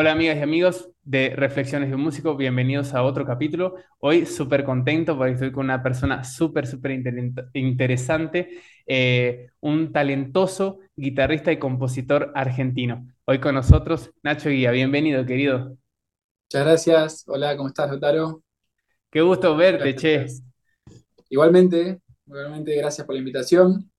Hola amigas y amigos de Reflexiones de un Músico, bienvenidos a otro capítulo. Hoy súper contento porque estoy con una persona súper, súper interesante, eh, un talentoso guitarrista y compositor argentino. Hoy con nosotros Nacho Guía, bienvenido querido. Muchas gracias, hola, ¿cómo estás, Lotaro? Qué gusto verte, che. Igualmente, igualmente, gracias por la invitación.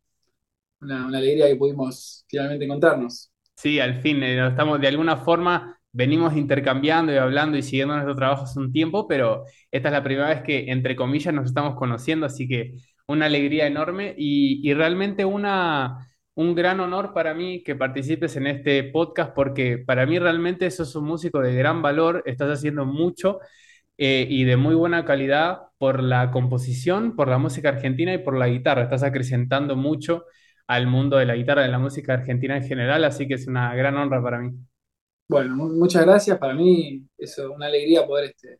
Una, una alegría que pudimos finalmente encontrarnos. Sí, al fin, eh, estamos de alguna forma venimos intercambiando y hablando y siguiendo nuestro trabajo hace un tiempo, pero esta es la primera vez que, entre comillas, nos estamos conociendo, así que una alegría enorme y, realmente una, un gran honor para mí que participes en este podcast, porque para mí realmente sos un músico de gran valor, estás haciendo mucho eh, y de muy buena calidad por la composición, por la música argentina y por la guitarra, estás acrecentando mucho al mundo de la guitarra, de la música argentina en general, así que es una gran honra para mí. Bueno, muchas gracias. Para mí es una alegría poder este,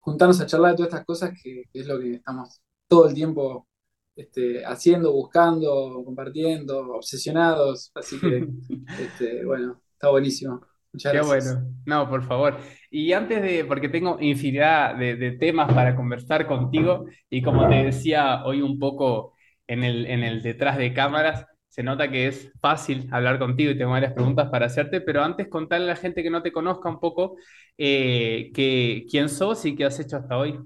juntarnos a charlar de todas estas cosas que, es lo que estamos todo el tiempo este, haciendo, buscando, compartiendo, obsesionados. Así que, este, bueno, está buenísimo. Muchas Qué gracias. bueno. No, por favor. Y antes de, porque tengo infinidad de, de temas para conversar contigo, y como te decía hoy un poco en el, en el detrás de cámaras, se nota que es fácil hablar contigo y tengo varias preguntas para hacerte, pero antes contarle a la gente que no te conozca un poco eh, que, quién sos y qué has hecho hasta hoy.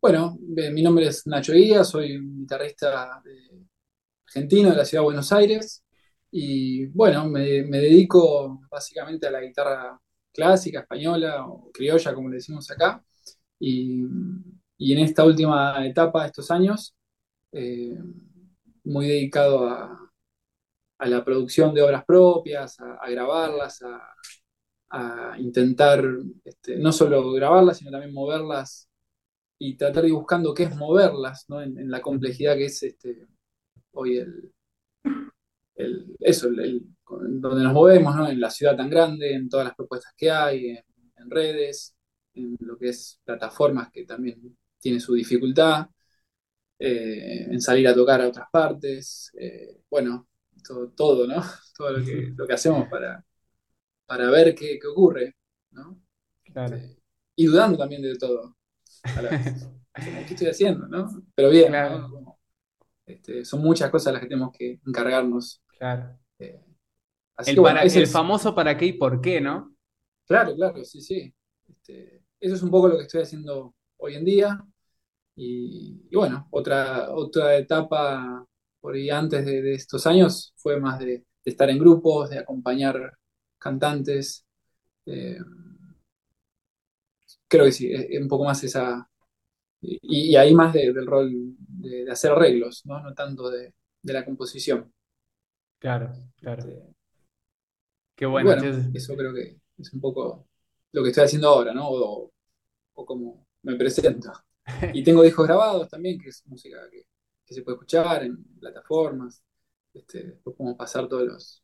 Bueno, eh, mi nombre es Nacho Guía, soy un guitarrista argentino de la ciudad de Buenos Aires y bueno, me, dedico básicamente a la guitarra clásica, española o criolla, como le decimos acá, y, en esta última etapa estos años, eh, muy dedicado a, la producción de obras propias, a, grabarlas, a, intentar este, no solo grabarlas, sino también moverlas y tratar de ir buscando qué es moverlas, en, la complejidad que es este, hoy el, eso, donde nos movemos, en la ciudad tan grande, en todas las propuestas que hay, en, en redes, en lo que es plataformas que también tiene su dificultad. Eh, en salir a tocar a otras partes, eh, bueno, todo, ¿no? Todo lo que, lo que hacemos para, para ver qué, ocurre, ¿no? Este, y dudando también de todo. ¿Qué estoy haciendo, no? Pero bien, este, son muchas cosas las que tenemos que encargarnos. Claro. Eh, el, famoso para qué y por qué, ¿no? Claro, claro, sí, sí. Este, eso es un poco lo que estoy haciendo hoy en día. Y, bueno, otra, otra etapa por ahí antes de, estos años fue más de, estar en grupos, de acompañar cantantes. Eh, creo que sí, un poco más esa. Y, ahí más del rol de, hacer arreglos, ¿no? no tanto de, la composición. Claro, claro. Este, Qué bueno. eso creo que es un poco lo que estoy haciendo ahora, ¿no? O, o como me presento. Y tengo discos grabados también, que es música que, se puede escuchar en plataformas. Este, después podemos pasar todos los,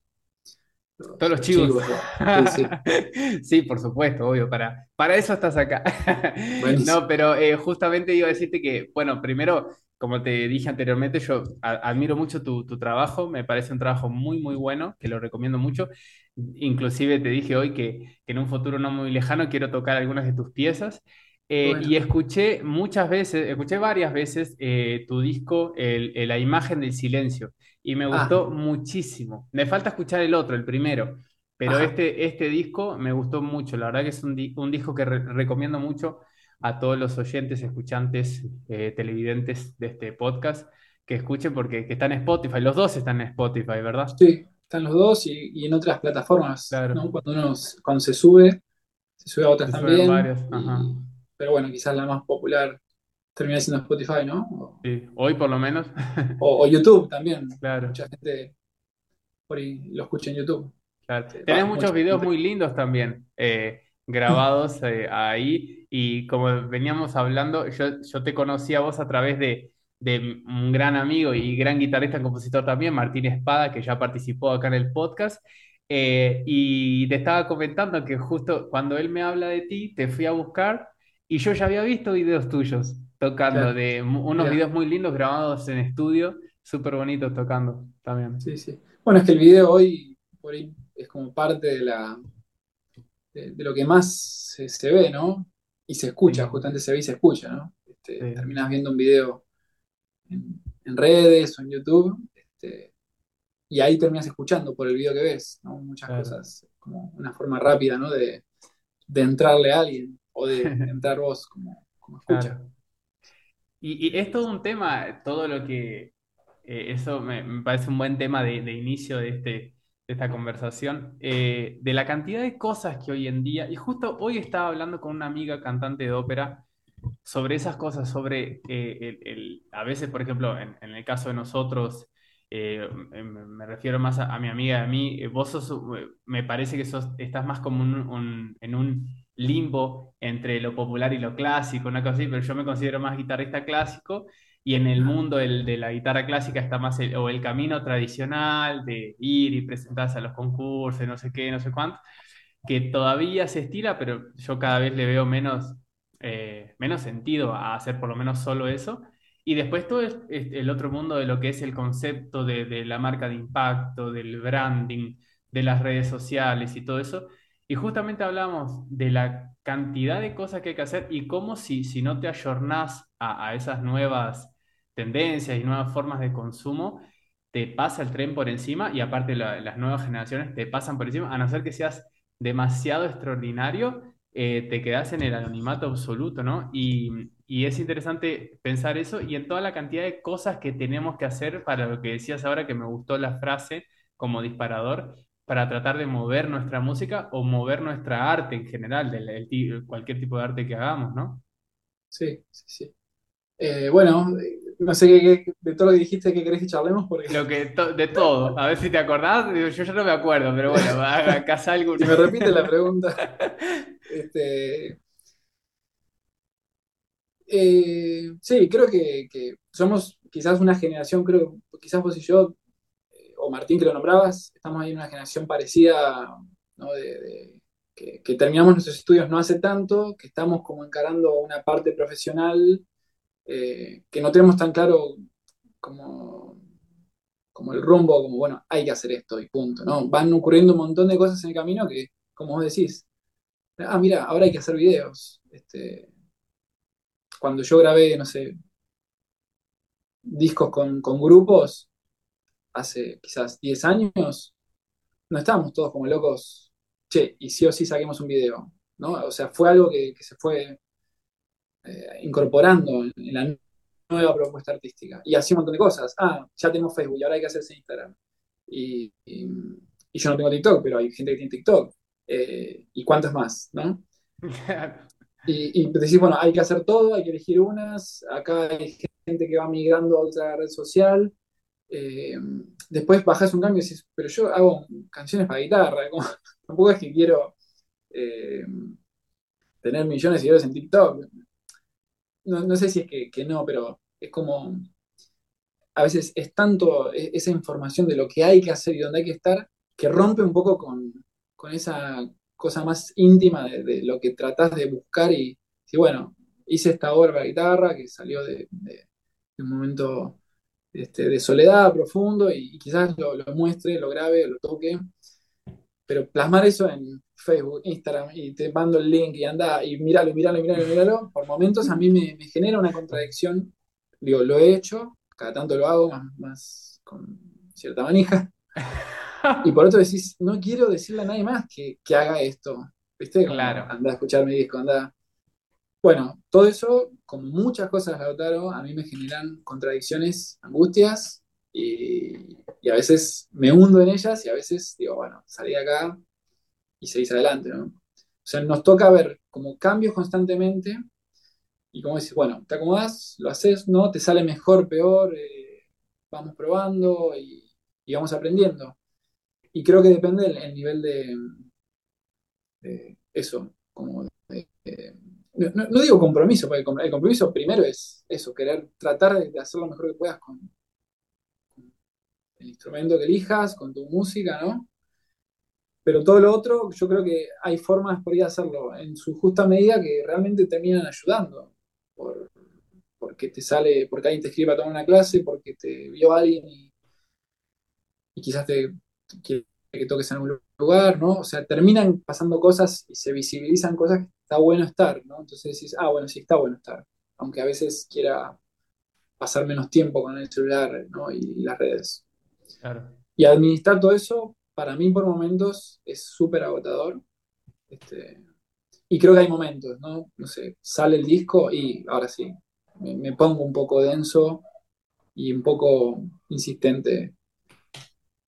todos los chivos. sí, por supuesto, obvio, para, para eso estás acá. no, pero eh, justamente iba a decirte que, bueno, primero, como te dije anteriormente, yo admiro mucho tu, trabajo, me parece un trabajo muy, muy bueno, que lo recomiendo mucho. Inclusive te dije hoy que, que en un futuro no muy lejano quiero tocar algunas de tus piezas. Eh, y escuché muchas veces, escuché varias veces eh, tu disco, el, La imagen del silencio, y me ah. gustó muchísimo. Me falta escuchar el otro, el primero, pero este, este disco me gustó mucho. La verdad que es un, disco que recomiendo mucho a todos los oyentes, escuchantes, eh, televidentes de este podcast que escuchen porque que están en Spotify. Los dos están en Spotify, ¿verdad? Sí, están los dos y, en otras plataformas. Cuando uno cuando se sube, se sube a otras también. Ajá pero bueno, quizás la más popular termina siendo Spotify, ¿no? sí, hoy por lo menos. o, YouTube también. Claro. Mucha gente por ahí lo escucha en YouTube. Claro. Tenés muchos videos muy lindos también. Eh, grabados eh, ahí. Y como veníamos hablando, yo, yo te conocí a vos a través de, de un gran amigo y gran guitarrista, compositor también, Martín Espada, que ya participó acá en el podcast. Eh, y te estaba comentando que justo cuando él me habla de ti, te fui a buscar y yo ya había visto videos tuyos tocando, de unos videos muy lindos grabados en estudio, súper bonitos tocando también. Sí, sí. Bueno, es que el video hoy por ahí es como parte de la de, lo que más se, ve, ¿no? Y se escucha, justamente se ve y se escucha, ¿no? Este, terminas viendo un video en, redes o en YouTube, este, y ahí terminas escuchando por el video que ves, ¿no? Muchas cosas, como una forma rápida, ¿no? De, entrarle a alguien o de, entrar vos como, como escucha. Y, es todo un tema, todo lo que, eh, eso me, parece un buen tema de, inicio de, este, de esta conversación, eh, de la cantidad de cosas que hoy en día, y justo hoy estaba hablando con una amiga cantante de ópera sobre esas cosas, sobre eh, el, a veces, por ejemplo, en, el caso de nosotros, me refiero más a, mi amiga a mí, vos sos, me parece que sos, estás más como en un limbo entre lo popular y lo clásico, una cosa así, pero yo me considero más guitarrista clásico y en el mundo de la guitarra clásica está más el, o el camino tradicional de ir y presentarse a los concursos, no sé qué, no sé cuánto, que todavía se estira, pero yo cada vez le veo menos, eh, menos sentido a hacer por lo menos solo eso. Y después todo es, el otro mundo de lo que es el concepto de, de la marca de impacto, del branding, de las redes sociales y todo eso, y justamente hablamos de la cantidad de cosas que hay que hacer y cómo si, si no te ayornás a, esas nuevas tendencias y nuevas formas de consumo, te pasa el tren por encima y aparte las nuevas generaciones te pasan por encima, a no ser que seas demasiado extraordinario, eh, te quedas en el anonimato absoluto, ¿no? Y, y es interesante pensar eso y en toda la cantidad de cosas que tenemos que hacer para lo que decías ahora, que me gustó la frase como disparador, para tratar de mover nuestra música o mover nuestra arte en general, de cualquier tipo de arte que hagamos, ¿no? Sí, sí, sí. Eh, bueno, no sé qué, de todo lo que dijiste, ¿qué querés que charlemos? Porque... Lo que de todo, a ver si te acordás, yo ya no me acuerdo, pero bueno, acá salgo. Si me repite la pregunta. Este, eh, sí, creo que, somos quizás una generación, creo, quizás vos y yo, o Martín que lo nombrabas, estamos ahí en una generación parecida, que, terminamos nuestros estudios no hace tanto, que estamos como encarando una parte profesional eh, que no tenemos tan claro como, como el rumbo, como bueno, hay que hacer esto y punto, ¿no? Van ocurriendo un montón de cosas en el camino que, como vos decís, ah, mira, ahora hay que hacer videos. Este, cuando yo grabé, no sé, discos con, con grupos, hace quizás 10 años, no estábamos todos como locos, che, y sí o sí saquemos un video, ¿no? O sea, fue algo que, se fue eh, incorporando en, la nueva propuesta artística. Y así un montón de cosas. Ah, ya tenemos Facebook y ahora hay que hacerse Instagram. Y, yo no tengo TikTok, pero hay gente que tiene TikTok. Eh, ¿Y cuántas más, no? y, y decís, bueno, hay que hacer todo, hay que elegir unas. Acá hay gente que va migrando a otra red social. Eh, después bajas un cambio y dices, pero yo hago canciones para guitarra, tampoco es que quiero eh, tener millones de seguidores en TikTok. No, sé si es que, no, pero es como, a veces es tanto e, esa información de lo que hay que hacer y dónde hay que estar, que rompe un poco con, esa cosa más íntima de, lo que tratás de buscar y, si bueno, hice esta obra para guitarra que salió de un momento este, de soledad profundo y, quizás lo, muestre, lo grabe, lo toque, pero plasmar eso en Facebook, Instagram y te mando el link y anda y míralo, míralo, míralo, míralo, por momentos a mí me, genera una contradicción. Digo, lo he hecho, cada tanto lo hago, más, con cierta manija. Y por otro decís, no quiero decirle a nadie más que, haga esto. ¿Viste? claro. Anda a escuchar mi disco, anda bueno, todo eso, como muchas cosas, Lautaro, a mí me generan contradicciones, angustias, y, a veces me hundo en ellas y a veces digo, bueno, salí acá y seguís adelante, ¿no? O sea, nos toca ver como cambios constantemente y como decís, bueno, te acomodas, lo haces, ¿no? Te sale mejor, peor, eh, vamos probando y, vamos aprendiendo. Y creo que depende del nivel de, de eso, no, digo compromiso, porque el compromiso primero es eso, querer tratar de hacer lo mejor que puedas con, el instrumento que elijas, con tu música, ¿no? Pero todo lo otro, yo creo que hay formas por ir a hacerlo en su justa medida que realmente terminan ayudando. porque te sale, porque alguien te escribe a tomar una clase, porque te vio alguien y, quizás te quiere que toques en algún lugar, ¿no? O sea, terminan pasando cosas y se visibilizan cosas que está bueno estar, ¿no? Entonces decís, ah, bueno, sí está bueno estar, aunque a veces quiera pasar menos tiempo con el celular, ¿no? y las redes. Y administrar todo eso, para mí por momentos es súper agotador. Este, y creo que hay momentos, ¿no? No sé, sale el disco y ahora sí, me, pongo un poco denso y un poco insistente.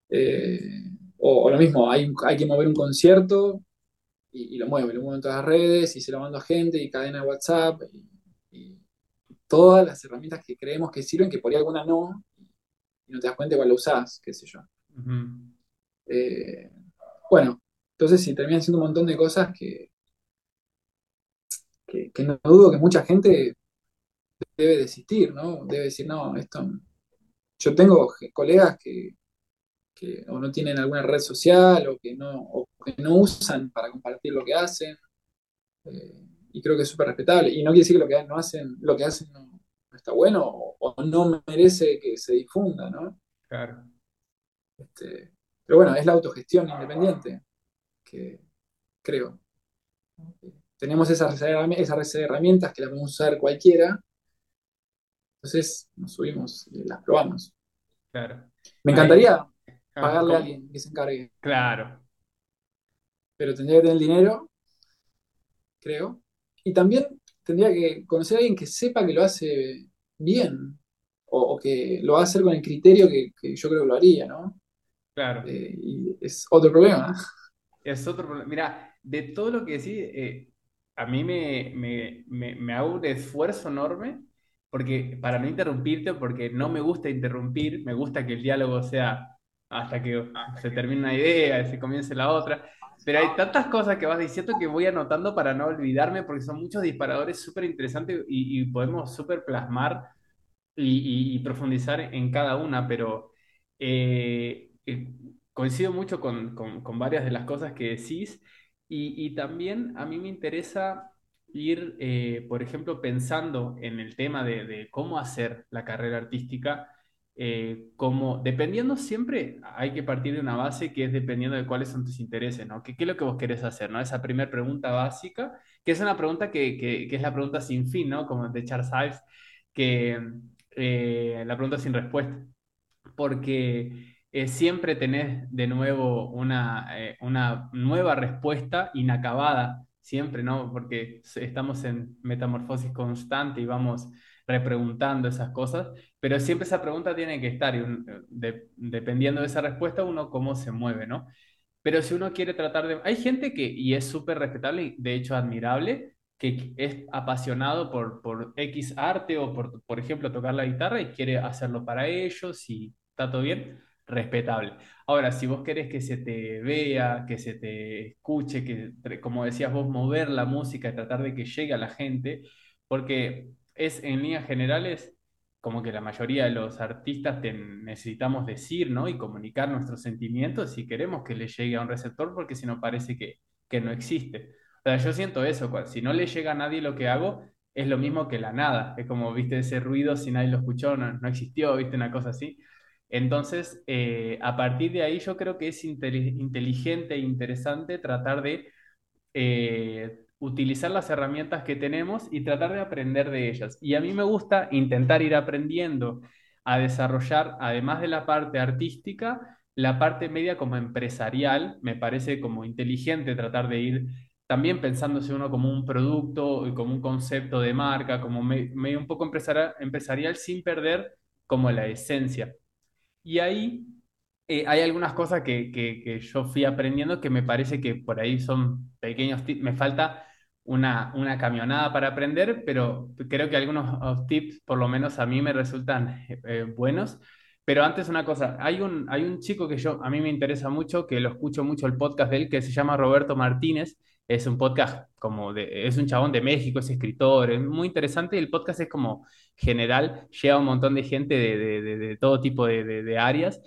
Eh, o, lo mismo, hay, hay que mover un concierto y, lo muevo, lo muevo en todas las redes y se lo mando a gente y cadena de WhatsApp y, todas las herramientas que creemos que sirven, que por ahí alguna no, y no te das cuenta igual lo usás, qué sé yo. Eh, bueno, entonces sí, terminan siendo un montón de cosas que, que, no dudo que mucha gente debe desistir, ¿no? Debe decir, no, esto... Yo tengo colegas que, o no tienen alguna red social o que no, que no usan para compartir lo que hacen. Eh, y creo que es súper respetable. Y no quiere decir que lo que no hacen, lo que hacen no, está bueno o, no merece que se difunda, ¿no? Claro. Este, pero bueno, es la autogestión independiente, que creo. Tenemos esas, esas herramientas que las podemos usar cualquiera. Entonces nos subimos y las probamos. Claro. Me encantaría pagarle a alguien que se encargue. Claro. Pero tendría que tener el dinero, creo. Y también tendría que conocer a alguien que sepa que lo hace bien o, que lo va a hacer con el criterio que, yo creo que lo haría, ¿no? Claro. Eh, y es otro problema. Es otro problema. Mira, de todo lo que decís, eh, a mí me, me, hago un esfuerzo enorme porque para no interrumpirte, porque no me gusta interrumpir, me gusta que el diálogo sea hasta que se termine una idea y se comience la otra. Pero hay tantas cosas que vas diciendo que voy anotando para no olvidarme, porque son muchos disparadores súper interesantes y, podemos súper plasmar y, profundizar en cada una, pero eh, eh, coincido mucho con, varias de las cosas que decís y, también a mí me interesa ir, eh, por ejemplo, pensando en el tema de cómo hacer la carrera artística eh, como dependiendo siempre, hay que partir de una base que es dependiendo de cuáles son tus intereses, ¿no? ¿Qué, qué es lo que vos querés hacer, ¿no? Esa primera pregunta básica, que es una pregunta que, que, es la pregunta sin fin, ¿no? Como de Charles Ives, que eh, la pregunta sin respuesta, porque eh, siempre tenés de nuevo una, una nueva respuesta inacabada, siempre, ¿no? Porque estamos en metamorfosis constante y vamos repreguntando esas cosas, pero siempre esa pregunta tiene que estar y dependiendo de esa respuesta uno cómo se mueve, ¿no? Pero si uno quiere tratar de... Hay gente que, y es súper respetable de hecho admirable, que es apasionado por, por X arte o por, por ejemplo, tocar la guitarra y quiere hacerlo para ellos y está todo bien, respetable. Ahora, si vos querés que se te vea, que se te escuche, que, como decías vos, mover la música y tratar de que llegue a la gente, porque es en líneas generales como que la mayoría de los artistas necesitamos decir, ¿no? Y comunicar nuestros sentimientos si queremos que le llegue a un receptor, porque si no parece que, que no existe. O sea, yo siento eso, si no le llega a nadie lo que hago, es lo mismo que la nada. Es como, viste, ese ruido, si nadie lo escuchó, no, no existió, viste, una cosa así. Entonces, eh, a partir de ahí yo creo que es inteligente e interesante tratar de eh, utilizar las herramientas que tenemos y tratar de aprender de ellas. Y a mí me gusta intentar ir aprendiendo a desarrollar, además de la parte artística, la parte media como empresarial. Me parece como inteligente tratar de ir también pensándose uno como un producto y como un concepto de marca, como medio un poco empresarial, empresarial sin perder como la esencia. Y ahí eh, hay algunas cosas que, que, yo fui aprendiendo que me parece que por ahí son pequeños. Me falta una, una camionada para aprender, pero creo que algunos tips, por lo menos a mí, me resultan eh, buenos. Pero antes una cosa, hay un, hay un chico que yo, a mí me interesa mucho, que lo escucho mucho el podcast de él, que se llama Roberto Martínez, es un podcast como de, es un chabón de México, es escritor, es muy interesante y el podcast es como general, lleva un montón de gente de, de todo tipo de, áreas.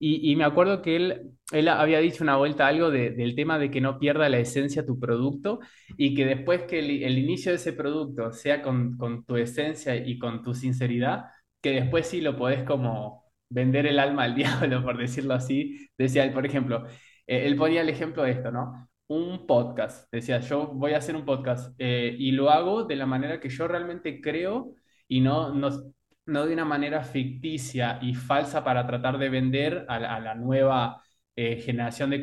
Y, me acuerdo que él, él había dicho una vuelta algo del tema de que no pierda la esencia tu producto y que después que el, el inicio de ese producto sea con, con, tu esencia y con tu sinceridad, que después sí lo podés como vender el alma al diablo, por decirlo así. Decía él, por ejemplo, eh, él ponía el ejemplo de esto, ¿no? Un podcast. Decía, yo voy a hacer un podcast eh, y lo hago de la manera que yo realmente creo y no, no, no de una manera ficticia y falsa para tratar de vender a la, nueva eh, generación de,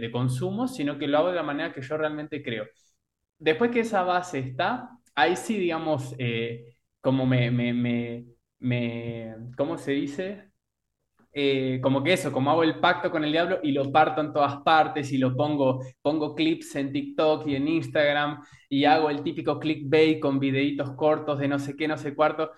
de, consumo, sino que lo hago de la manera que yo realmente creo. Después que esa base está, ahí sí, digamos, como me, me, me, ¿cómo se dice? Eh, como que eso, como hago el pacto con el diablo y lo parto en todas partes y lo pongo, pongo clips en TikTok y en Instagram y hago el típico clickbait con videitos cortos de no sé qué, no sé cuarto.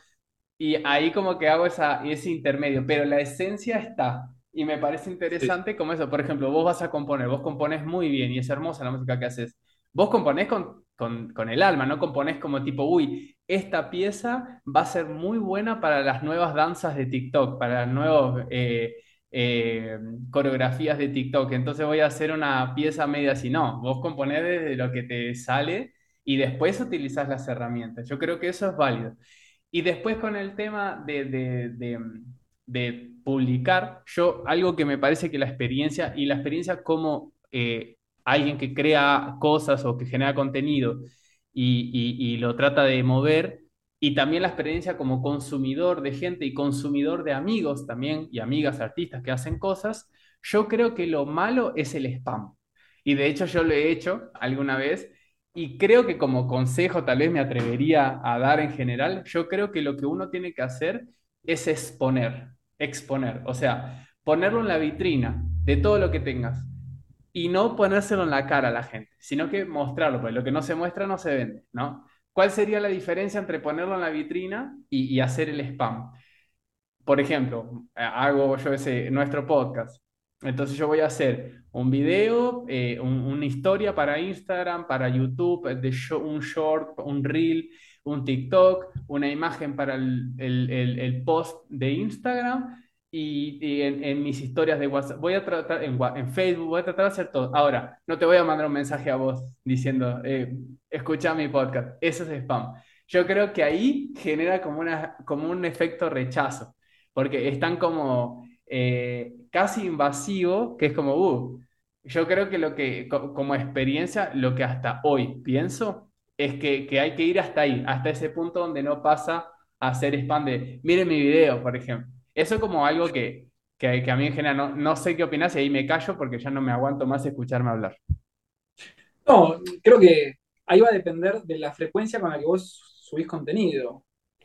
Y ahí como que hago esa, ese intermedio, pero la esencia está. Y me parece interesante como eso, por ejemplo, vos vas a componer, vos compones muy bien y es hermosa la música que haces. Vos componés con, con, con el alma, no componés como tipo, uy, esta pieza va a ser muy buena para las nuevas danzas de TikTok, para las nuevas eh, eh, coreografías de TikTok. Entonces voy a hacer una pieza media así. No, vos componés desde lo que te sale y después utilizás las herramientas. Yo creo que eso es válido. Y después con el tema de, de, publicar, yo algo que me parece que la experiencia y la experiencia como eh, alguien que crea cosas o que genera contenido, y, lo trata de mover. Y también la experiencia como consumidor de gente y consumidor de amigos también y amigas artistas que hacen cosas, yo creo que lo malo es el spam. Y de hecho yo lo he hecho alguna vez y creo que como consejo tal vez me atrevería a dar en general, yo creo que lo que uno tiene que hacer es exponer, exponer, o sea, ponerlo en la vitrina de todo lo que tengas y no ponérselo en la cara a la gente, sino que mostrarlo, pues lo que no se muestra no se vende, ¿no? ¿Cuál sería la diferencia entre ponerlo en la vitrina y, hacer el spam? Por ejemplo, hago yo ese, nuestro podcast. Entonces yo voy a hacer un video, eh, una historia para Instagram, para YouTube, de un short, un reel, un TikTok, una imagen para el, el, el post de Instagram y, en, mis historias de WhatsApp. Voy a tratar, en, en, Facebook, voy a tratar de hacer todo. Ahora, no te voy a mandar un mensaje a vos diciendo, eh, escucha mi podcast. Eso es spam. Yo creo que ahí genera como, una, como un efecto rechazo, porque están como eh, casi invasivo, que es como, uh, yo creo que lo que, como experiencia, lo que hasta hoy pienso es que, que hay que ir hasta ahí, hasta ese punto donde no pasa a hacer spam de, miren mi video, por ejemplo. Eso es como algo que, a mí en general no, no sé qué opinas y ahí me callo porque ya no me aguanto más escucharme hablar. No, creo que ahí va a depender de la frecuencia con la que vos subís contenido.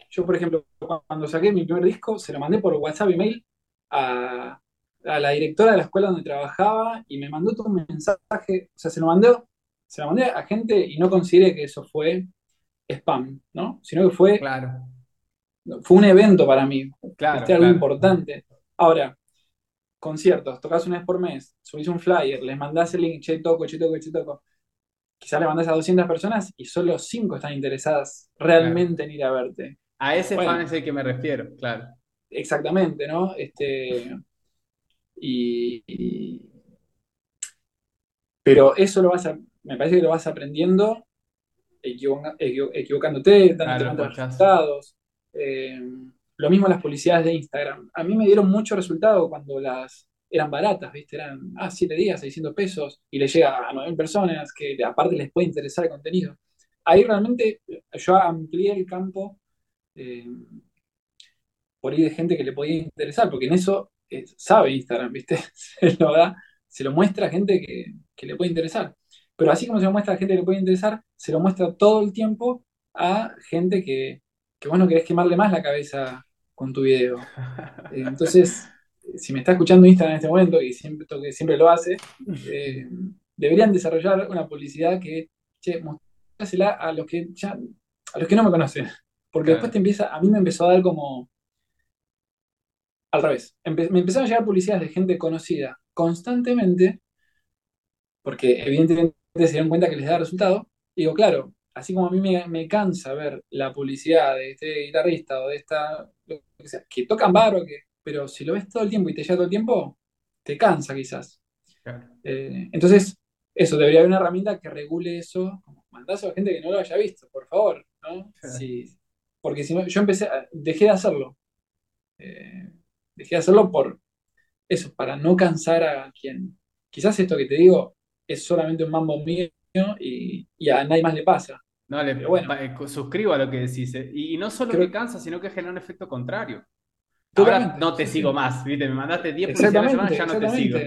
Yo, por ejemplo, cuando saqué mi primer disco, se lo mandé por WhatsApp y mail a, la directora de la escuela donde trabajaba y me mandó todo un mensaje, o sea, se lo mandé, se lo mandé a gente y no consideré que eso fue spam, ¿no? Sino que fue claro fue un evento para mí, claro, algo importante. Ahora, conciertos, tocas una vez por mes, subís un flyer, les mandás el link, che, toco, che, toco, che, toco. Quizás le mandás a 200 personas y solo 5 están interesadas realmente en ir a verte. A ese fan es el que me refiero, claro. Exactamente, ¿no? Este, y, pero eso lo vas a, me parece que lo vas aprendiendo equivocándote, dándote resultados. Eh, lo mismo las publicidades de Instagram. A mí me dieron mucho resultado cuando las eran baratas, ¿viste? Eran, ah, 7 días, 600 pesos, y le llega a 9.000 personas que aparte les puede interesar el contenido. Ahí realmente yo amplié el campo eh, por ahí de gente que le podía interesar, porque en eso eh, sabe Instagram, ¿viste? se lo da, se lo muestra a gente que, que le puede interesar. Pero así como se lo muestra a gente que le puede interesar, se lo muestra todo el tiempo a gente que, que vos no querés quemarle más la cabeza con tu video. Eh, entonces, si me está escuchando Instagram en este momento, y siempre, que siempre lo hace, eh, deberían desarrollar una publicidad que, che, mostrásela a los que ya, a los que no me conocen. Porque después te empieza, a mí me empezó a dar como al revés. me empezaron a llegar publicidades de gente conocida constantemente, porque evidentemente se dieron cuenta que les da resultado. Y digo, claro, así como a mí me, cansa ver la publicidad de este guitarrista o de esta, que, sea, que tocan barro, que, pero si lo ves todo el tiempo y te lleva todo el tiempo, te cansa quizás. Eh, entonces, eso, debería haber una herramienta que regule eso. Mandás a la gente que no lo haya visto, por favor. ¿no? porque si no, yo empecé, dejé de hacerlo. Eh, dejé de hacerlo por eso, para no cansar a quien. Quizás esto que te digo es solamente un mambo mío y, a nadie más le pasa. No, le, bueno, eh, suscribo a lo que decís. Y, no solo que cansa, sino que genera un efecto contrario. Ahora no te sigo más, ¿viste? Me mandaste 10 por semana, ya no te sigo.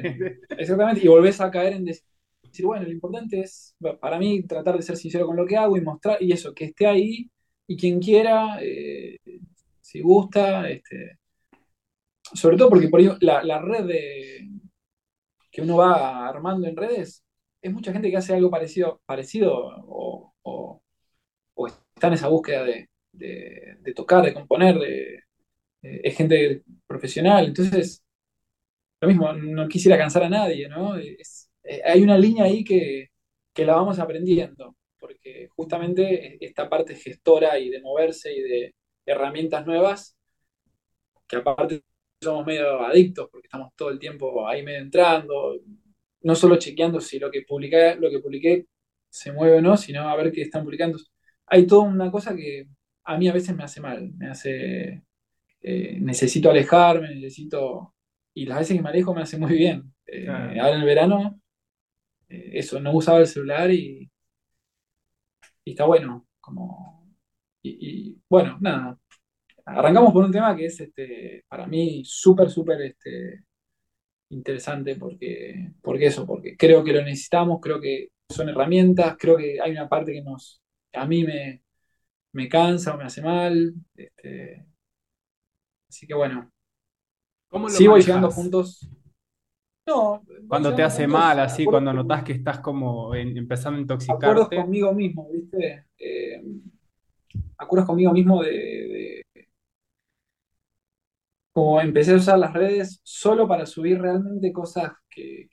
exactamente, y volvés a caer en decir, bueno, lo importante es, para mí, tratar de ser sincero con lo que hago y mostrar, y eso, que esté ahí, y quien quiera, eh, si gusta, este, sobre todo porque por ahí la, red de, que uno va armando en redes, es mucha gente que hace algo parecido, parecido o, está en esa búsqueda de, de tocar, de componer, de es gente profesional, entonces, lo mismo, no quisiera cansar a nadie, ¿no? Eh, hay una línea ahí que, la vamos aprendiendo, porque justamente esta parte gestora y de moverse y de herramientas nuevas, que aparte somos medio adictos porque estamos todo el tiempo ahí medio entrando, no solo chequeando si lo que publiqué, lo que publiqué se mueve o no, sino a ver qué están publicando. Hay toda una cosa que a mí a veces me hace mal, me hace eh, necesito alejarme, necesito... Y las veces que me alejo me hace muy bien. Eh, ahora en el verano, eh, eso, no usaba el celular y, y está bueno. Como, y, bueno, nada. Arrancamos por un tema que es este, para mí súper, súper este, interesante porque, porque eso, porque creo que lo necesitamos, creo que son herramientas, creo que hay una parte que nos, a mí me, me cansa o me hace mal. Este, Así que bueno. ¿Cómo lo voy llegando juntos. No. Cuando te hace mal, así, cuando notas que estás como empezando a intoxicarte. Acuerdos conmigo mismo, ¿viste? Eh, acuerdos conmigo mismo de, Como empecé a usar las redes solo para subir realmente cosas que,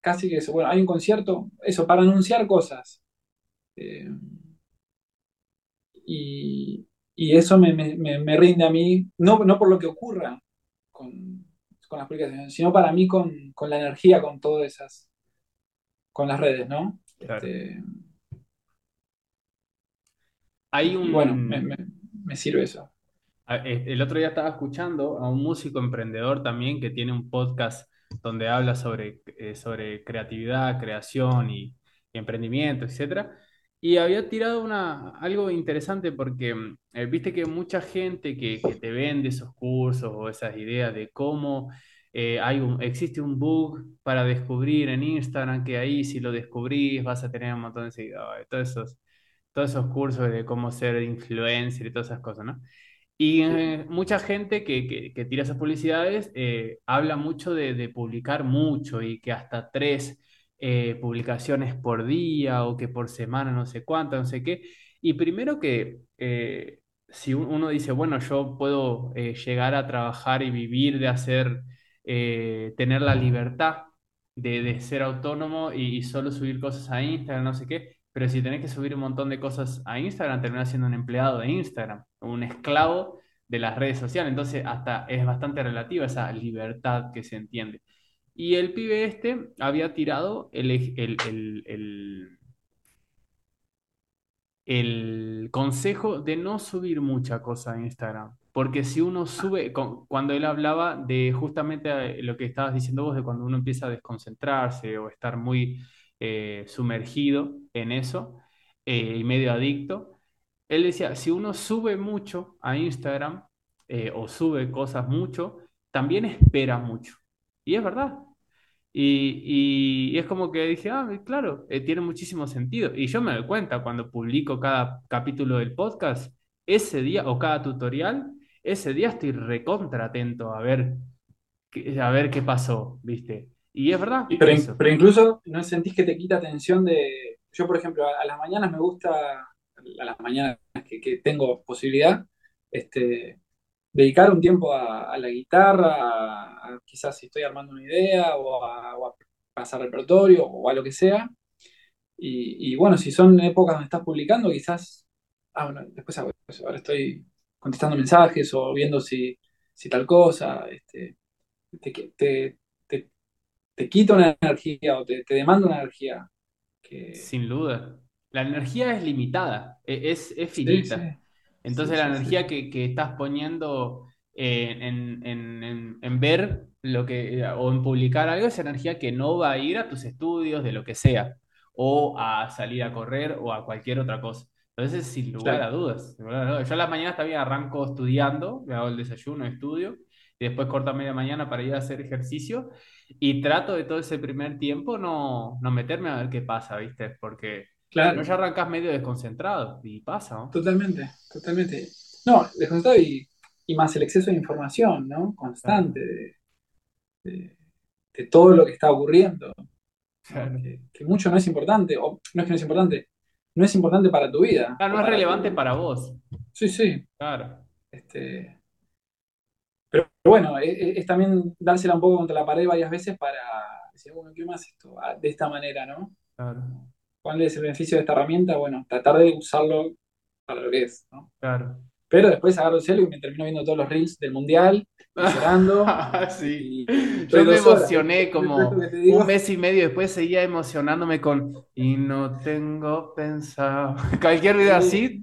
casi que eso. Bueno, hay un concierto, eso, para anunciar cosas. Eh, y, y eso me, rinde a mí, no, no por lo que ocurra con, las publicaciones, sino para mí con, la energía, con todas esas, con las redes, ¿no? Este, Hay un... Bueno, me, sirve eso. Eh, el otro día estaba escuchando a un músico emprendedor también que tiene un podcast donde habla sobre, eh, sobre creatividad, creación y, emprendimiento, etcétera y había tirado una, algo interesante porque mm, eh, viste que mucha gente que, te vende esos cursos o esas ideas de cómo hay un, existe un bug para descubrir en Instagram que ahí si lo descubrís vas a tener un montón de seguidores, todos esos, todos esos cursos de cómo ser influencer y todas esas cosas, ¿no? Y eh, mucha gente que, que, tira esas publicidades habla mucho de, de publicar mucho y que hasta tres eh, publicaciones por día o que por semana no sé cuánto, no sé qué. Y primero que eh, si uno dice, bueno, yo puedo eh, llegar a trabajar y vivir de hacer, tener la libertad de, ser autónomo y, solo subir cosas a Instagram, no sé qué, pero si tenés que subir un montón de cosas a Instagram, terminás siendo un empleado de Instagram, un esclavo de las redes sociales. Entonces, hasta es bastante relativa esa libertad que se entiende. Y el pibe este había tirado el, el, consejo de no subir mucha cosa a Instagram. Porque si uno sube, cuando él hablaba de justamente lo que estabas diciendo vos, de cuando uno empieza a desconcentrarse o estar muy eh, sumergido en eso eh, y medio adicto, él decía, si uno sube mucho a Instagram o sube cosas mucho, también espera mucho. Y es verdad, y, es como que dije, ah, claro, eh, tiene muchísimo sentido. Y yo me doy cuenta cuando publico cada capítulo del podcast, ese día, o cada tutorial, ese día estoy recontra atento a ver, a ver qué pasó, ¿viste? Y es verdad. Pero, pero, incluso no sentís que te quita atención de. Yo, por ejemplo, a, las mañanas me gusta, a las mañanas que, que tengo posibilidad, este, dedicar un tiempo a, la guitarra, quizás si estoy armando una idea o a, pasar repertorio o a lo que sea. Y, bueno, si son épocas donde estás publicando, quizás, ah, bueno, después ahora estoy contestando mensajes o viendo si, tal cosa, este, te, te, quita una energía o te, demanda una energía. Que... Sin duda. La energía es limitada, e, es, es finita. Entonces la energía que, estás poniendo en, en, ver lo que, o en publicar algo es energía que no va a ir a tus estudios, de lo que sea, o a salir a correr o a cualquier otra cosa. Entonces, sin lugar a dudas. Yo a la mañana también arranco estudiando, me hago el desayuno, estudio, y después corto a media mañana para ir a hacer ejercicio, y trato de todo ese primer tiempo no, no meterme a ver qué pasa, ¿viste? Porque Claro. no, ya arrancas medio desconcentrado y pasa, ¿no? Totalmente, totalmente. No, desconcentrado y, y más el exceso de información, ¿no? Constante de, todo lo que está ocurriendo. Que, mucho no es importante, o no es que no es importante, no es importante para tu vida. Claro, no es relevante para vos. Sí, sí. Claro. Este, pero, bueno, es, e, es, también dársela un poco contra la pared varias veces para decir, bueno, ¿qué más esto? Ah, de esta manera, ¿no? Claro. ¿Cuál es el beneficio de esta herramienta? Bueno, tratar de usarlo para lo que es, ¿no? Claro. Pero después agarro el celu y me termino viendo todos los reels del mundial, llorando. sí. Yo me emocioné como un mes y medio después seguía emocionándome con y no tengo pensado. Cualquier video así.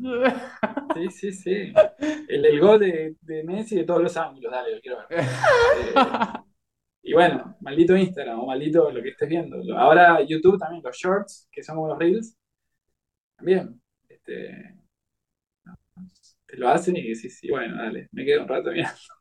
Sí, sí, sí. El, gol de, de, Messi de todos los ángulos, dale, lo quiero ver. Eh, y bueno, maldito Instagram o maldito lo que estés viendo. Ahora YouTube también, los shorts, que son como los reels, también. Este, te lo hacen y dices, sí, bueno, dale, me quedo un rato mirando.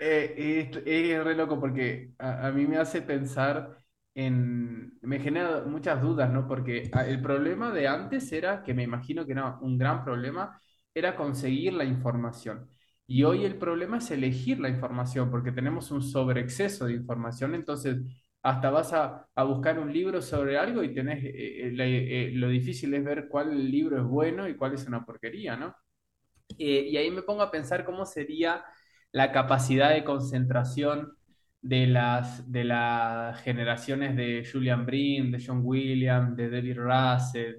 Eh, es, re loco porque a, mí me hace pensar en, me genera muchas dudas, ¿no? Porque ah, el problema de antes era, que me imagino que era un gran problema, era conseguir la información. Y hoy el problema es elegir la información, porque tenemos un sobreexceso de información, entonces hasta vas a, buscar un libro sobre algo y tenés, eh, eh, eh, lo difícil es ver cuál libro es bueno y cuál es una porquería, ¿no? Y ahí me pongo a pensar cómo sería la capacidad de concentración de las, de las generaciones de Julian Brin, de John Williams, de David Russell,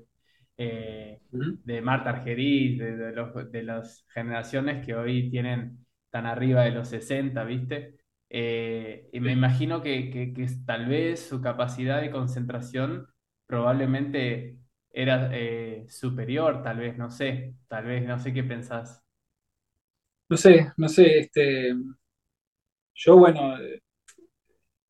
eh, de Marta Argerich, de, las generaciones que hoy tienen tan arriba de los 60, ¿viste? Eh, y me imagino que, tal vez su capacidad de concentración probablemente era eh, superior, tal vez, no sé, tal vez, no sé qué pensás. No sé, no sé, este, yo bueno...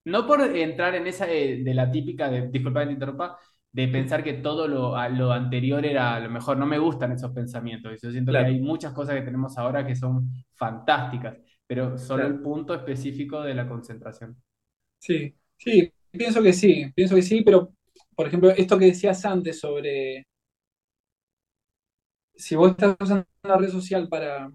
No por entrar en esa de, la típica, de, disculpa que te interrumpa, de pensar que todo lo, lo anterior era a lo mejor. No me gustan esos pensamientos. Yo siento que hay muchas cosas que tenemos ahora que son fantásticas, pero solo el punto específico de la concentración. Sí, sí, pienso que sí, pienso que sí, pero por ejemplo, esto que decías antes sobre si vos estás usando una red social para,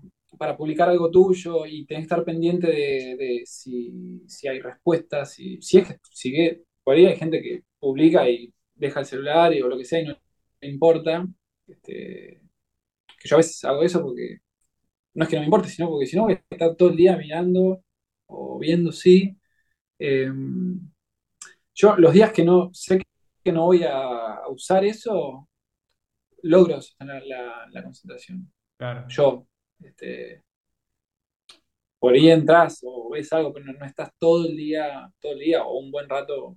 publicar algo tuyo y tenés que estar pendiente de, si, hay respuestas, si, si es que sigue, por ahí hay gente que publica y deja el celular o lo que sea y no importa. Este, que yo a veces hago eso porque no es que no me importe, sino porque si no voy a estar todo el día mirando o viendo, sí. Em, yo los días que no sé que no voy a usar eso, logro sostener la, concentración. Claro. Yo, este, por ahí entras o ves algo, pero no, estás todo el día, todo el día o un buen rato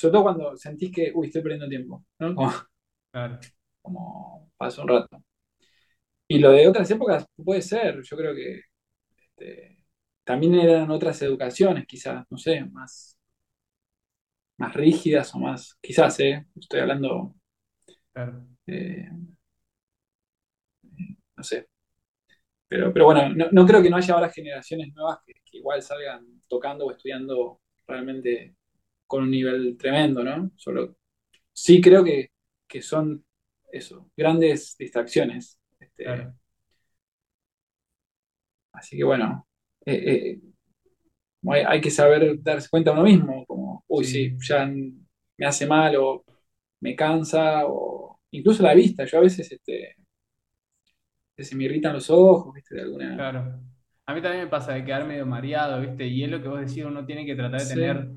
sobre todo cuando sentís que, uy, estoy perdiendo tiempo, ¿no? Como, claro. como pasó un rato. Y lo de otras épocas puede ser, yo creo que este, también eran otras educaciones, quizás, no sé, más, más rígidas o más, quizás, ¿eh? Estoy hablando, claro. eh, no sé. Pero, pero bueno, no, creo que no haya ahora generaciones nuevas que igual salgan tocando o estudiando realmente con un nivel tremendo, ¿no? Solo, sí creo que, son eso, grandes distracciones. Este, así que bueno, eh, eh, hay, que saber darse cuenta uno mismo, como, uy, sí. ya me hace mal o me cansa, o incluso la vista, yo a veces este, se me irritan los ojos, ¿viste? De alguna... Claro. A mí también me pasa de quedar medio mareado, ¿viste? Y es lo que vos decís, uno tiene que tratar de tener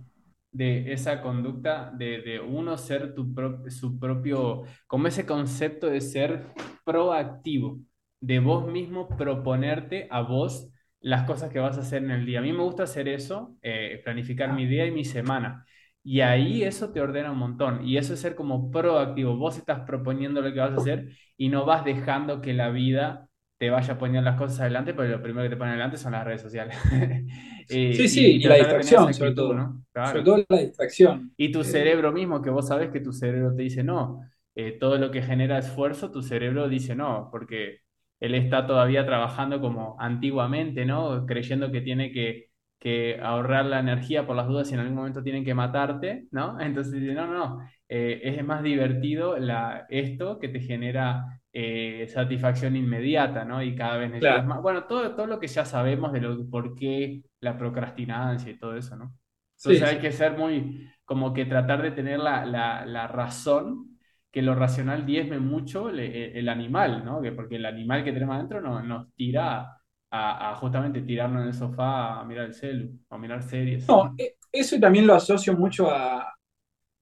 de esa conducta de, de uno ser tu su propio, como ese concepto de ser proactivo, de vos mismo proponerte a vos las cosas que vas a hacer en el día. A mí me gusta hacer eso, eh, planificar mi día y mi semana. Y ahí eso te ordena un montón. Y eso es ser como proactivo. Vos estás proponiendo lo que vas a hacer y no vas dejando que la vida te vaya poniendo las cosas adelante, pero lo primero que te pone adelante son las redes sociales. Eh, sí, sí, y, la distracción, sobre todo. ¿no? Sobre todo la distracción. Y tu eh, cerebro mismo, que vos sabes que tu cerebro te dice no. Eh, todo lo que genera esfuerzo, tu cerebro dice no, porque él está todavía trabajando como antiguamente, ¿no? Creyendo que tiene que que ahorrar la energía por las dudas si en algún momento tienen que matarte, ¿no? Entonces, no, no, no, eh, es más divertido la, esto que te genera eh, satisfacción inmediata, ¿no? Y cada vez necesitas más. Bueno, todo, todo lo que ya sabemos de lo, por qué la procrastinancia y todo eso, ¿no? Entonces hay que ser muy, como que tratar de tener la, la, la razón, que lo racional diezme mucho el, animal, ¿no? Que porque el animal que tenemos adentro no, nos tira a, justamente tirarnos en el sofá a mirar el celu, a mirar series. No, e, eso también lo asocio mucho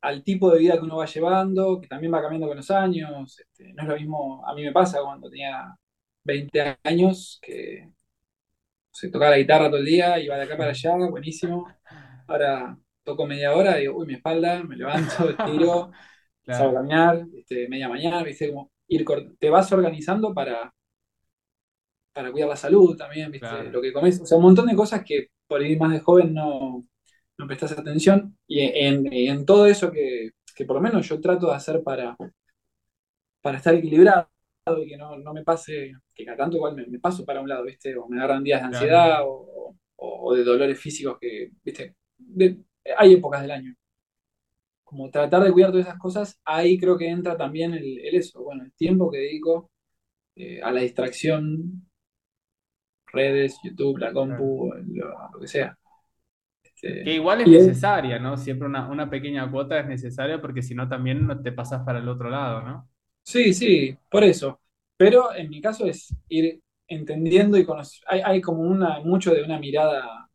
al tipo de vida que uno va llevando, que también va cambiando con los años. Este, no es lo mismo, a mí me pasa cuando tenía 20 años, que se tocaba la guitarra todo el día, iba de acá para allá, buenísimo. Ahora toco media hora, digo, uy, mi espalda, me levanto, a caminar, este, media mañana, ¿viste? Como ir, te vas organizando para, para cuidar la salud también, ¿viste? Lo que comes, o sea, un montón de cosas que por ir más de joven no, no prestas atención. Y en, todo eso que, por lo menos yo trato de hacer para, para estar equilibrado y que no, me pase, que cada tanto igual me, paso para un lado, ¿viste? O me agarran días de ansiedad o, de dolores físicos que, ¿viste? hay épocas del año. Como tratar de cuidar todas esas cosas, ahí creo que entra también el, eso, bueno, el tiempo que dedico eh, a la distracción redes, YouTube, la compu, lo, que sea. Este, que igual es necesaria, ¿no? Siempre una, pequeña cuota es necesaria porque si no también te pasas para el otro lado, ¿no? Sí, sí, por eso. Pero en mi caso es ir entendiendo y conocer. Hay, como una, mucho de una mirada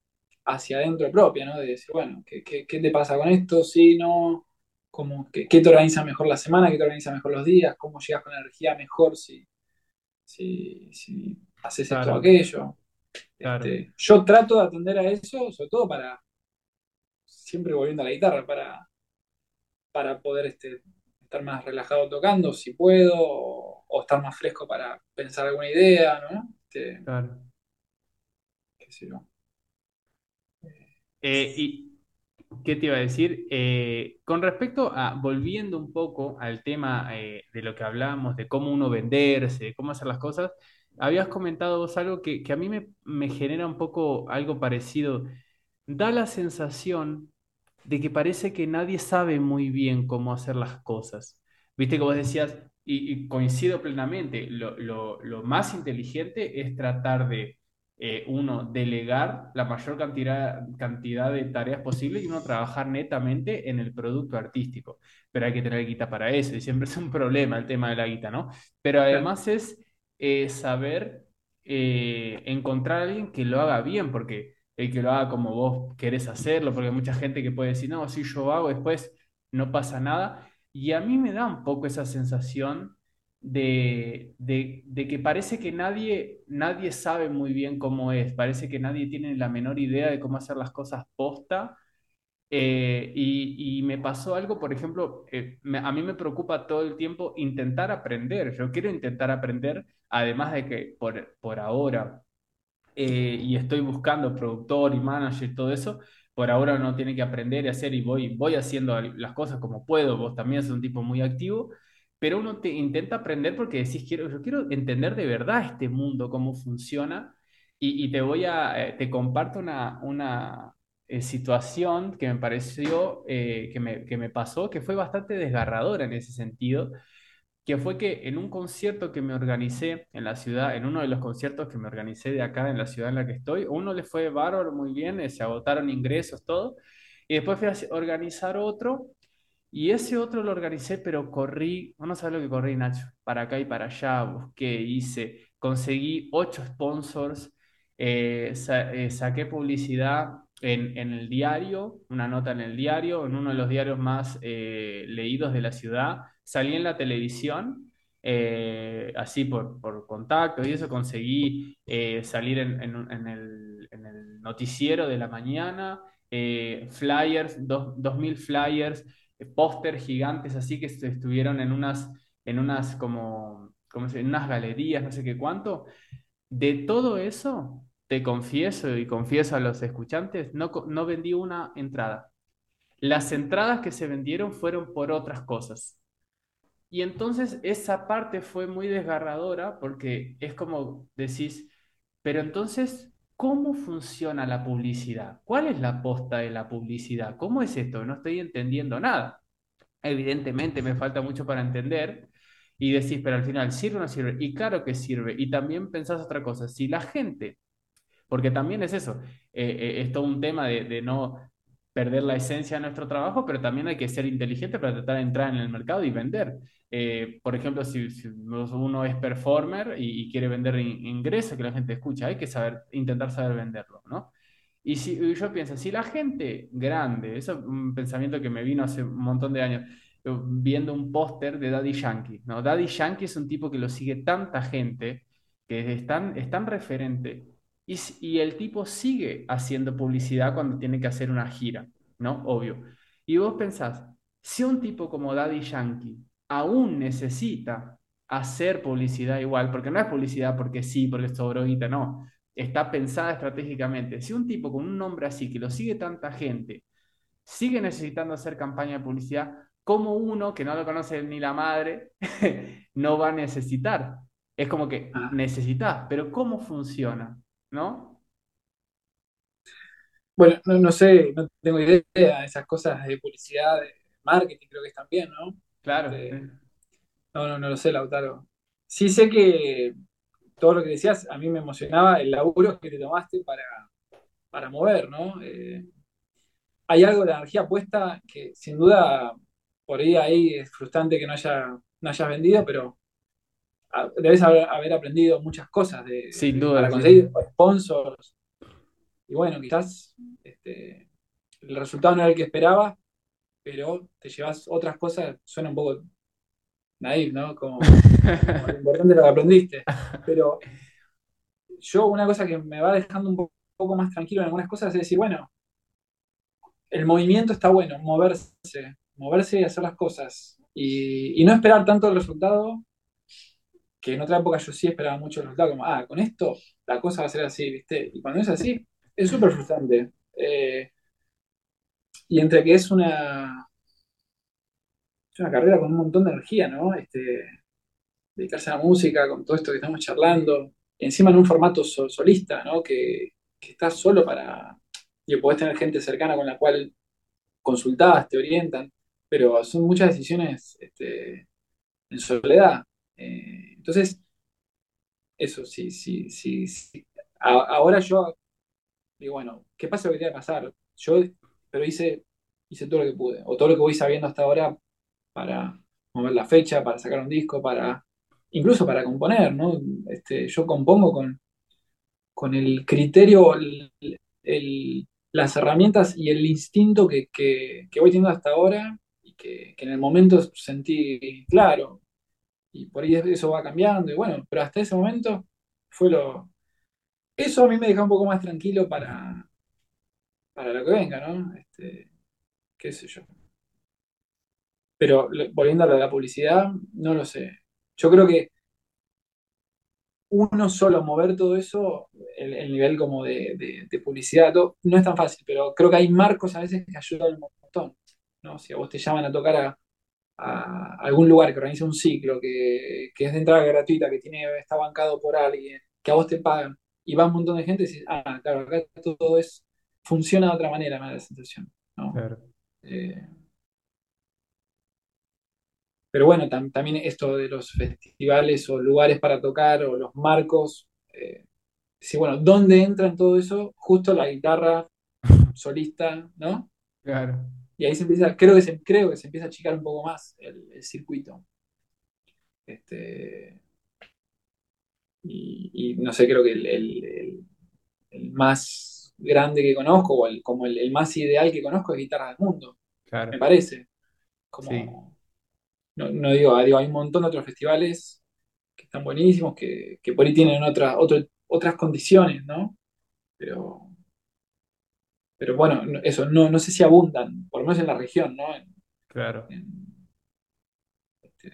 hacia adentro propia, ¿no? De decir, bueno, ¿qué, te pasa con esto? Sí, no. Como, ¿qué, te organiza mejor la semana? ¿Qué te organiza mejor los días? ¿Cómo llegas con energía mejor si, si, si haces esto o aquello. Este, yo trato de atender a eso, sobre todo para, siempre volviendo a la guitarra, para, para poder este, estar más relajado tocando, si puedo, o, estar más fresco para pensar alguna idea, ¿no? Este, claro. Qué sé yo. Eh, y, ¿Qué te iba a decir? Eh, con respecto a, volviendo un poco al tema eh, de lo que hablábamos, de cómo uno venderse, cómo hacer las cosas, habías comentado vos algo que, a mí me, genera un poco algo parecido. Da la sensación de que parece que nadie sabe muy bien cómo hacer las cosas. Viste que vos decías, y, coincido plenamente, lo, más inteligente es tratar de, eh, uno, delegar la mayor cantidad, cantidad de tareas posible y uno trabajar netamente en el producto artístico. Pero hay que tener guita para eso y siempre es un problema el tema de la guita, ¿no? Pero además es es saber eh, encontrar a alguien que lo haga bien, porque el que lo haga como vos querés hacerlo, porque hay mucha gente que puede decir, no, si yo hago, después no pasa nada. Y a mí me da un poco esa sensación de, de, que parece que nadie, nadie sabe muy bien cómo es, parece que nadie tiene la menor idea de cómo hacer las cosas posta eh, y, me pasó algo, por ejemplo, eh, a mí me preocupa todo el tiempo intentar aprender. Yo quiero intentar aprender, además de que por, por ahora, eh, y estoy buscando productor y manager y todo eso, por ahora uno tiene que aprender y hacer y voy, voy haciendo las cosas como puedo. Vos también sos un tipo muy activo, pero uno te intenta aprender porque decís, quiero, yo quiero entender de verdad este mundo, cómo funciona. Y, te voy a, te comparto una, una, eh, situación que me pareció, eh, que, me, que me pasó, que fue bastante desgarradora en ese sentido, que fue que en un concierto que me organicé en la ciudad, en uno de los conciertos que me organicé de acá en la ciudad en la que estoy, uno le fue bárbaro muy bien, eh, se agotaron ingresos, todo, y después fui a organizar otro, y ese otro lo organicé, pero corrí, no sabes lo que corrí, Nacho, para acá y para allá, busqué, hice, conseguí ocho sponsors, saqué publicidad en, el diario, una nota en el diario, en uno de los diarios más eh, leídos de la ciudad, salí en la televisión, eh, así por, por contacto y eso conseguí eh, salir en, el, noticiero de la mañana, flyers, dos, mil flyers, póster gigantes así que estuvieron en unas, en unas como, como en unas galerías, no sé qué cuánto. De todo eso, te confieso y confieso a los escuchantes, no, no vendí una entrada. Las entradas que se vendieron fueron por otras cosas. Y entonces esa parte fue muy desgarradora porque es como decís, pero entonces, ¿cómo funciona la publicidad? ¿Cuál es la posta de la publicidad? ¿Cómo es esto? No estoy entendiendo nada. Evidentemente me falta mucho para entender y decís, pero al final, ¿sirve o no sirve? Y claro que sirve. Y también pensás otra cosa, si la gente porque también es eso, eh, eh, es todo un tema de, no perder la esencia de nuestro trabajo, pero también hay que ser inteligente para tratar de entrar en el mercado y vender. Eh, por ejemplo, si, uno es performer y, quiere vender ingresos que la gente escucha, hay que saber, intentar saber venderlo, ¿no? Y si yo pienso, si la gente grande, eso es un pensamiento que me vino hace un montón de años, viendo un póster de Daddy Yankee, ¿no? Daddy Yankee es un tipo que lo sigue tanta gente, que es tan referente, y, el tipo sigue haciendo publicidad cuando tiene que hacer una gira, ¿no? Obvio. Y vos pensás, si un tipo como Daddy Yankee aún necesita hacer publicidad igual, porque no es publicidad porque sí, porque es sobroguita, no, está pensada estratégicamente. Si un tipo con un nombre así, que lo sigue tanta gente, sigue necesitando hacer campaña de publicidad, como uno que no lo conoce ni la madre no va a necesitar? Es como que ah. necesitas, pero ¿cómo funciona? ¿no? Bueno, no, sé, no tengo idea de esas cosas de publicidad, de marketing, creo que están bien, ¿no? Claro. Este, no, no, no lo sé, Lautaro. Sí sé que todo lo que decías a mí me emocionaba el laburo que te tomaste para, para mover, ¿no? Eh, hay algo de la energía puesta que sin duda por ahí, ahí es frustrante que no, haya, no hayas vendido, pero debes haber, aprendido muchas cosas de, Sin duda, para conseguir sponsors. Y bueno, quizás este, el resultado no era el que esperabas, pero te llevas otras cosas, suena un poco naive, ¿no? Como, lo importante lo que aprendiste. Pero yo una cosa que me va dejando un poco más tranquilo en algunas cosas es decir, bueno, el movimiento está bueno, moverse, moverse y hacer las cosas. Y, y no esperar tanto el resultado que en otra época yo sí esperaba mucho el resultado, como, ah, con esto la cosa va a ser así, ¿viste? Y cuando es así, es súper frustrante. Eh, y entre que es una, una carrera con un montón de energía, ¿no? Este, dedicarse a la música, con todo esto que estamos charlando, encima en un formato solista, ¿no? Que, que estás solo para, y podés tener gente cercana con la cual consultás, te orientan, pero son muchas decisiones este, en soledad. Eh, entonces, eso sí, sí, sí, sí. ahora yo digo, bueno, ¿qué pasa lo que tiene que pasar? Yo, pero hice, todo lo que pude, o todo lo que voy sabiendo hasta ahora para mover la fecha, para sacar un disco, para incluso para componer, ¿no? Este, yo compongo con, con el criterio, las herramientas y el instinto que, voy teniendo hasta ahora y que, que, en el momento sentí claro y por ahí eso va cambiando, y bueno, pero hasta ese momento fue lo... Eso a mí me deja un poco más tranquilo para, para lo que venga, ¿no? Este, qué sé yo. Pero volviendo a de la publicidad, no lo sé. Yo creo que uno solo mover todo eso, el, nivel como de, publicidad, no es tan fácil, pero creo que hay marcos a veces que ayudan un montón. ¿no? Si a vos te llaman a tocar a, a algún lugar que organiza un ciclo, que, es de entrada gratuita, que tiene, está bancado por alguien, que a vos te pagan, y va un montón de gente y dices, ah, claro, acá todo es, funciona de otra manera, me da la sensación. Eh, pero bueno, también esto de los festivales o lugares para tocar o los marcos, eh, sí, bueno, ¿dónde entra en todo eso? Justo la guitarra solista, ¿no? Claro. Y ahí se empieza, creo que se, creo que se empieza a achicar un poco más el, circuito. Este, y, no sé, creo que el, más grande que conozco, o el, como el, más ideal que conozco es Guitarra del Mundo, me parece. Como, no, digo, digo, hay un montón de otros festivales que están buenísimos, que, por ahí tienen otra, otras condiciones, ¿no? Pero, pero bueno, eso, no, no sé si abundan, por lo menos en la región, ¿no? claro. Este,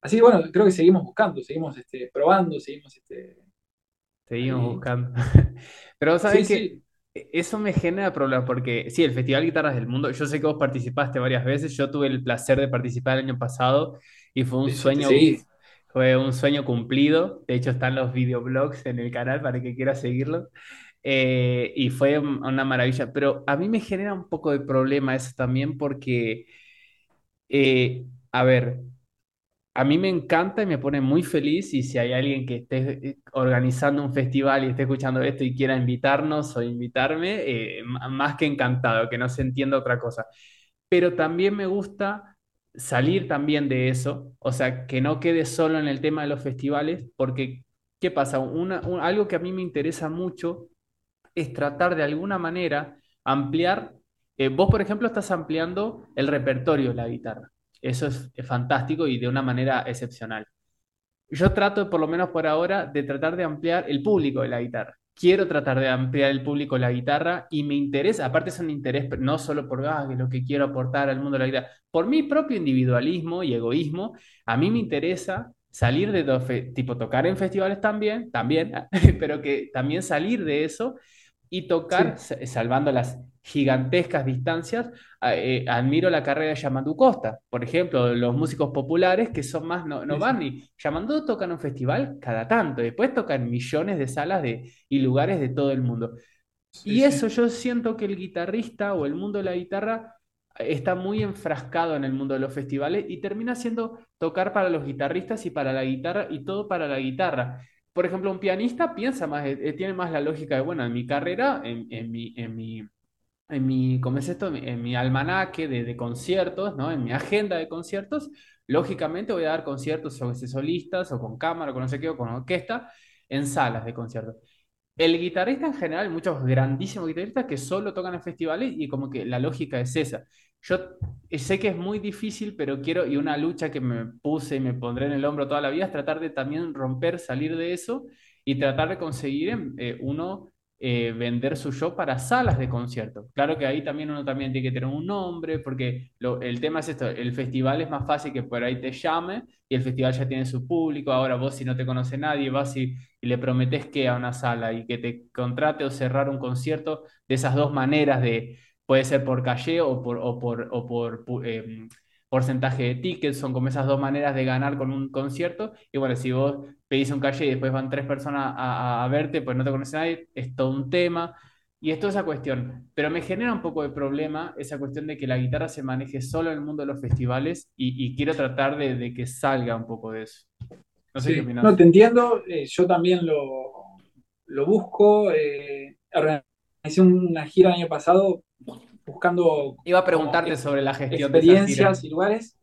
así, bueno, creo que seguimos buscando, seguimos este, probando, seguimos... Este, seguimos buscando. pero sabes que eso me genera problemas porque, sí, el Festival Guitarras del Mundo, yo sé que vos participaste varias veces, yo tuve el placer de participar el año pasado y fue un sueño, fue un sueño cumplido. De hecho, están los videoblogs en el canal para que quiera seguirlos. Eh, y fue una maravilla. Pero a mí me genera un poco de problema eso también porque, eh, a ver, a mí me encanta y me pone muy feliz y si hay alguien que esté eh, organizando un festival y esté escuchando esto y quiera invitarnos o invitarme, más que encantado, que no se entienda otra cosa. Pero también me gusta salir también de eso, o sea, que no quede solo en el tema de los festivales, porque, ¿qué pasa? algo que a mí me interesa mucho es tratar de alguna manera ampliar, eh, vos por ejemplo estás ampliando el repertorio de la guitarra, eso es, es fantástico y de una manera excepcional. Yo trato, por lo menos por ahora, de tratar de ampliar el público de la guitarra. Quiero tratar de ampliar el público la guitarra y me interesa, aparte es un interés no solo por ah, lo que quiero aportar al mundo de la guitarra, por mi propio individualismo y egoísmo, a mí me interesa salir de dos, tipo tocar en festivales también, también, pero que también salir de eso y tocar, salvando las gigantescas distancias, eh, admiro la carrera de Yamandu Costa, por ejemplo, los músicos populares que son más, no, no van ni, Yamandu toca en un festival cada tanto, después tocan millones de salas de, y lugares de todo el mundo. y eso yo siento que el guitarrista o el mundo de la guitarra está muy enfrascado en el mundo de los festivales y termina siendo tocar para los guitarristas y para la guitarra y todo para la guitarra. Por ejemplo, un pianista piensa más, eh, tiene más la lógica de, bueno, en mi carrera, en, mi, en mi, en mi, ¿cómo es esto? En mi almanaque de, conciertos, ¿no? En mi agenda de conciertos, lógicamente voy a dar conciertos o solistas o con cámara, o con no sé qué, o con orquesta, en salas de conciertos. El guitarrista en general, muchos grandísimos guitarristas que solo tocan en festivales y como que la lógica es esa. Yo sé que es muy difícil, pero quiero, y una lucha que me puse y me pondré en el hombro toda la vida, es tratar de también romper, salir de eso y tratar de conseguir eh, uno eh, vender su show para salas de concierto. Claro que ahí también uno también tiene que tener un nombre, porque el tema es esto, el festival es más fácil que por ahí te llame y el festival ya tiene su público, ahora vos si no te conoce nadie, vas y, y le prometes que a una sala y que te contrate o cerrar un concierto de esas dos maneras de puede ser por calle o por, o por, o por em, porcentaje de tickets, son como esas dos maneras de ganar con un concierto. Y bueno, si vos pedís un calle y después van tres personas a, verte, pues no te conoce nadie, es todo un tema. Y es toda esa cuestión. Pero me genera un poco de problema esa cuestión de que la guitarra se maneje solo en el mundo de los festivales y, quiero tratar de, que salga un poco de eso. No sé No, te entiendo. Eh, yo también lo, lo busco. Eh, hice una gira el año pasado buscando... Iba a preguntarte sobre la gestión experiencias y lugares.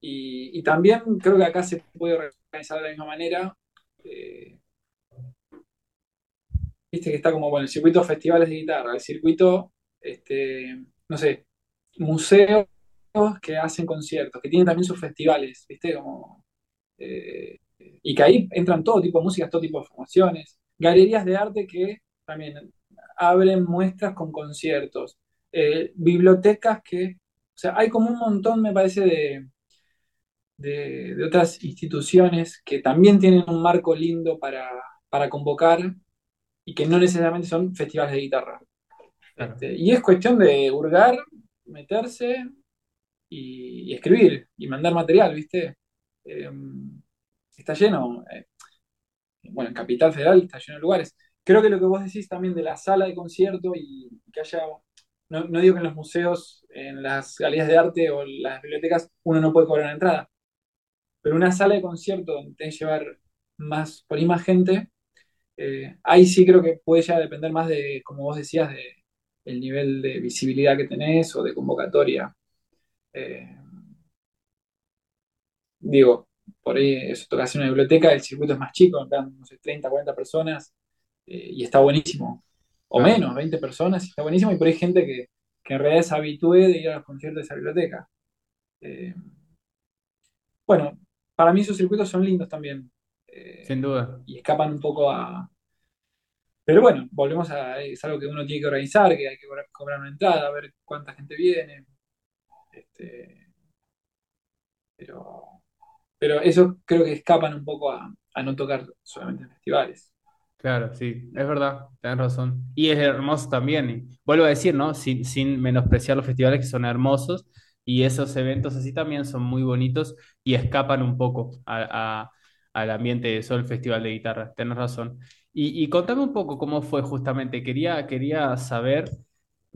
Y, también creo que acá se puede organizar de la misma manera. Eh, viste que está como bueno, el circuito de festivales de guitarra, el circuito, este, no sé, museos que hacen conciertos, que tienen también sus festivales, viste, como eh, y que ahí entran todo tipo de música, todo tipo de formaciones, galerías de arte que también abren muestras con conciertos, eh, bibliotecas que, o sea, hay como un montón, me parece, de, de, otras instituciones que también tienen un marco lindo para, convocar y que no necesariamente son festivales de guitarra. Este, y es cuestión de hurgar, meterse y, escribir y mandar material, ¿viste? Em, está lleno. Eh, bueno, en Capital Federal está lleno de lugares creo que lo que vos decís también de la sala de concierto y que haya, no, digo que en los museos, en las galerías de arte o en las bibliotecas uno no puede cobrar una entrada, pero una sala de concierto donde tenés que llevar más, por ahí más gente, eh, ahí sí creo que puede ya depender más de, como vos decías, de el nivel de visibilidad que tenés o de convocatoria. Eh, digo, por ahí eso toca hacer una biblioteca, el circuito es más chico, no sé, 30, 40 personas, y está buenísimo. O menos, 20 personas, está buenísimo. Y por ahí hay gente que, en realidad es habitué de ir a los conciertos de esa biblioteca. bueno, para mí esos circuitos son lindos también. Sin duda. Y escapan un poco a, pero bueno, volvemos a. Es algo que uno tiene que organizar, que hay que cobrar una entrada, ver cuánta gente viene. Este, pero, pero eso creo que escapan un poco a, no tocar solamente en festivales. Claro, sí, es verdad, tenés razón. Y es hermoso también. Y vuelvo a decir, ¿no? Sin, sin menospreciar los festivales que son hermosos y esos eventos así también son muy bonitos y escapan un poco al ambiente de solo el festival de guitarra. Tenés razón. Y, contame un poco cómo fue justamente. Quería, quería saber,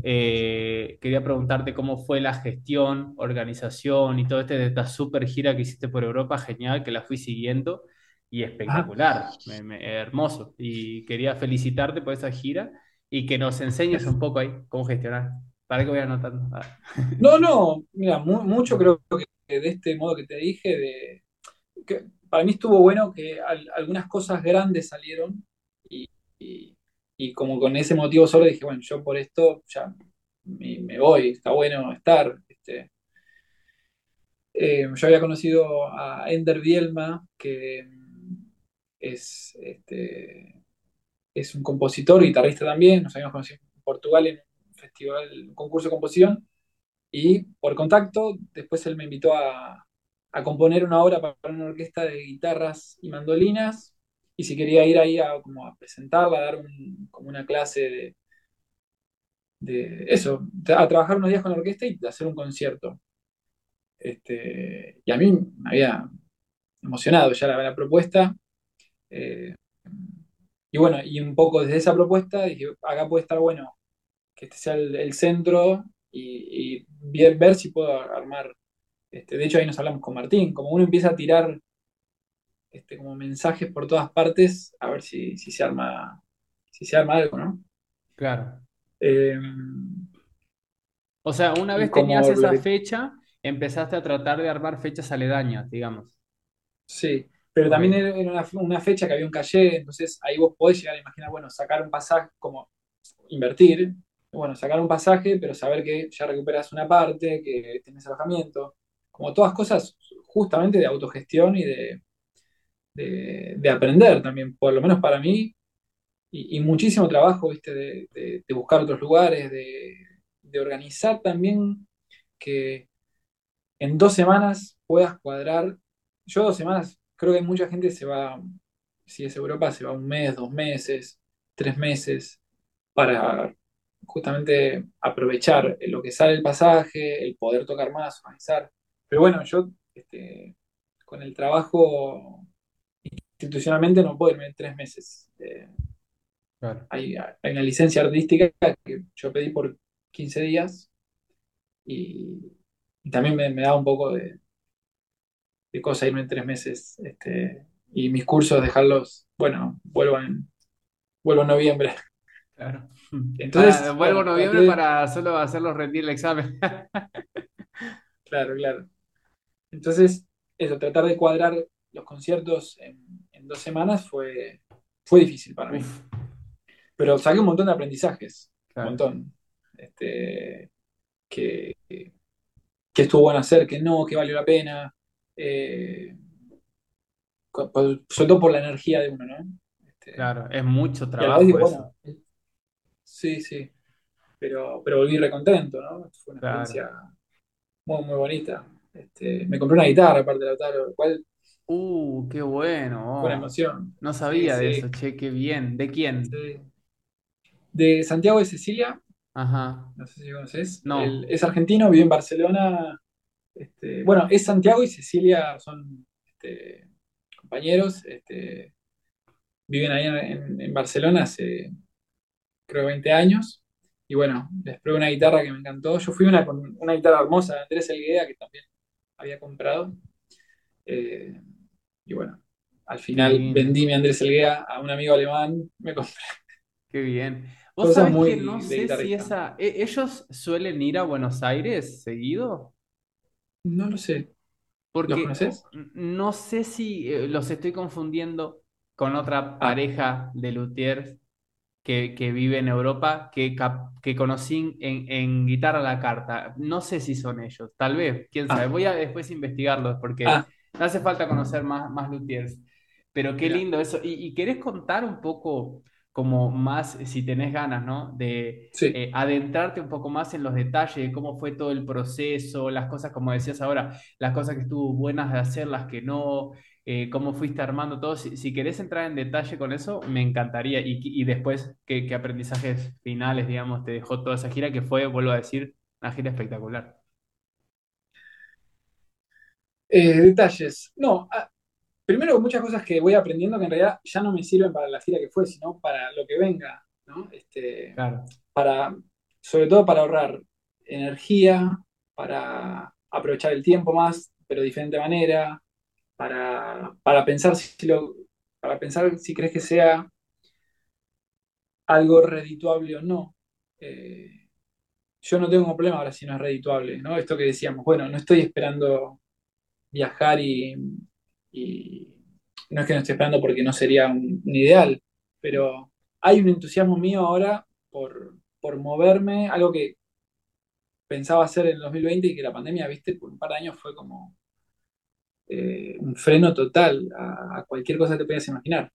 eh, quería preguntarte cómo fue la gestión, organización y todo este de esta super gira que hiciste por Europa. Genial, que la fui siguiendo y espectacular, hermoso. Y quería felicitarte por esa gira y que nos enseñes un poco ahí cómo gestionar. ¿Para que voy anotando? Ah. No, no, mira, mucho creo que de este modo que te dije, de, que para mí estuvo bueno que algunas cosas grandes salieron y, como con ese motivo solo dije, bueno, yo por esto ya me, voy, está bueno estar. Este. Eh, yo había conocido a Ender Bielma, que es, este, es un compositor, guitarrista también, nos habíamos conocido en Portugal en un festival, un concurso de composición, y por contacto, después él me invitó a, a componer una obra para una orquesta de guitarras y mandolinas y si quería ir ahí a, como presentarla, a dar como una clase de, eso, a trabajar unos días con la orquesta y hacer un concierto. Este, y a mí me había emocionado ya la, propuesta. Eh, y bueno, y un poco desde esa propuesta dije, acá puede estar bueno que este sea el, centro y, ver, si puedo armar. Este, de hecho, ahí nos hablamos con Martín, como uno empieza a tirar este, como mensajes por todas partes, a ver si, se arma si se arma algo, ¿no? Claro. Em, o sea, una vez tenías esa fecha, empezaste a tratar de armar fechas aledañas, digamos. Sí, pero también era una, fecha que había un calle, entonces ahí vos podés llegar a imaginar, bueno, sacar un pasaje, como invertir, bueno, sacar un pasaje, pero saber que ya recuperas una parte, que tenés alojamiento, como todas cosas justamente de autogestión y de, de, aprender también, por lo menos para mí, y, muchísimo trabajo, ¿viste? De, buscar otros lugares, de, organizar también que en dos semanas puedas cuadrar. Yo dos semanas, creo que mucha gente se va, si es Europa, se va un mes, dos meses, tres meses, para justamente aprovechar lo que sale el pasaje, el poder tocar más, organizar. Pero bueno, yo este, con el trabajo institucionalmente no puedo irme tres meses. Eh, hay, una licencia artística que yo pedí por 15 días y, también me, da un poco de, de cosa irme en tres meses. Este, y mis cursos dejarlos, bueno, vuelvo en, vuelvo en noviembre. Claro. Entonces, ah, vuelvo en noviembre para solo hacerlos rendir el examen. claro, claro. Entonces, eso, tratar de cuadrar los conciertos en, dos semanas fue, fue difícil para mí. Pero saqué un montón de aprendizajes, un montón. Este, que, que, estuvo bueno hacer, que no, que valió la pena. Eh, sobre todo por la energía de uno, ¿no? Este, claro, es mucho trabajo. sí, sí. Pero, pero volví recontento, ¿no? Fue una experiencia muy, muy bonita. Este, me compré una guitarra, aparte de la lo cual Uh, qué bueno. Buena emoción. No sabía de eso, che, qué bien. ¿De quién? De Santiago de Cecilia, Ajá. no sé si conoces. No. es argentino, vive en Barcelona. Este, bueno, es Santiago y Cecilia son este, compañeros. Este, viven ahí en, Barcelona hace, creo, 20 años. Y bueno, les probé una guitarra que me encantó. Yo fui una con una guitarra hermosa de Andrés Elgueda, que también había comprado. Eh, y bueno, al final vendí mi Andrés Elguea a un amigo alemán, me compré. Qué bien. Vos sabés que no sé si esa. ¿e-, ¿Ellos suelen ir a Buenos Aires seguido? No lo sé. Porque ¿Los conoces? no sé si eh, los estoy confundiendo con otra ah. pareja de luthiers que, vive en Europa que, que conocí en, en, Guitarra a la Carta. No sé si son ellos, tal vez, quién sabe. Ah. Voy a después investigarlos porque ah. no hace falta conocer más, más luthiers. Pero qué lindo eso. ¿Y, ¿Y, querés contar un poco como más, si tenés ganas, ¿no? De eh, adentrarte un poco más en los detalles de cómo fue todo el proceso, las cosas, como decías ahora, las cosas que estuvo buenas de hacer, las que no, eh, cómo fuiste armando todo. Si, querés entrar en detalle con eso, me encantaría. Y, después, ¿qué, aprendizajes finales, digamos, te dejó toda esa gira, que fue, vuelvo a decir, una gira espectacular? Eh, detalles. No, ah, primero muchas cosas que voy aprendiendo que en realidad ya no me sirven para la gira que fue, sino para lo que venga, ¿no? Este, para, sobre todo para ahorrar energía, para aprovechar el tiempo más, pero de diferente manera, para, pensar si lo, para pensar si crees que sea algo redituable o no. Eh, yo no tengo problema ahora si no es redituable, ¿no? Esto que decíamos, bueno, no estoy esperando viajar y, y no es que no esté esperando porque no sería un, ideal, pero hay un entusiasmo mío ahora por, moverme, algo que pensaba hacer en el 2020 y que la pandemia, viste, por un par de años fue como eh, un freno total a, cualquier cosa que te puedas imaginar.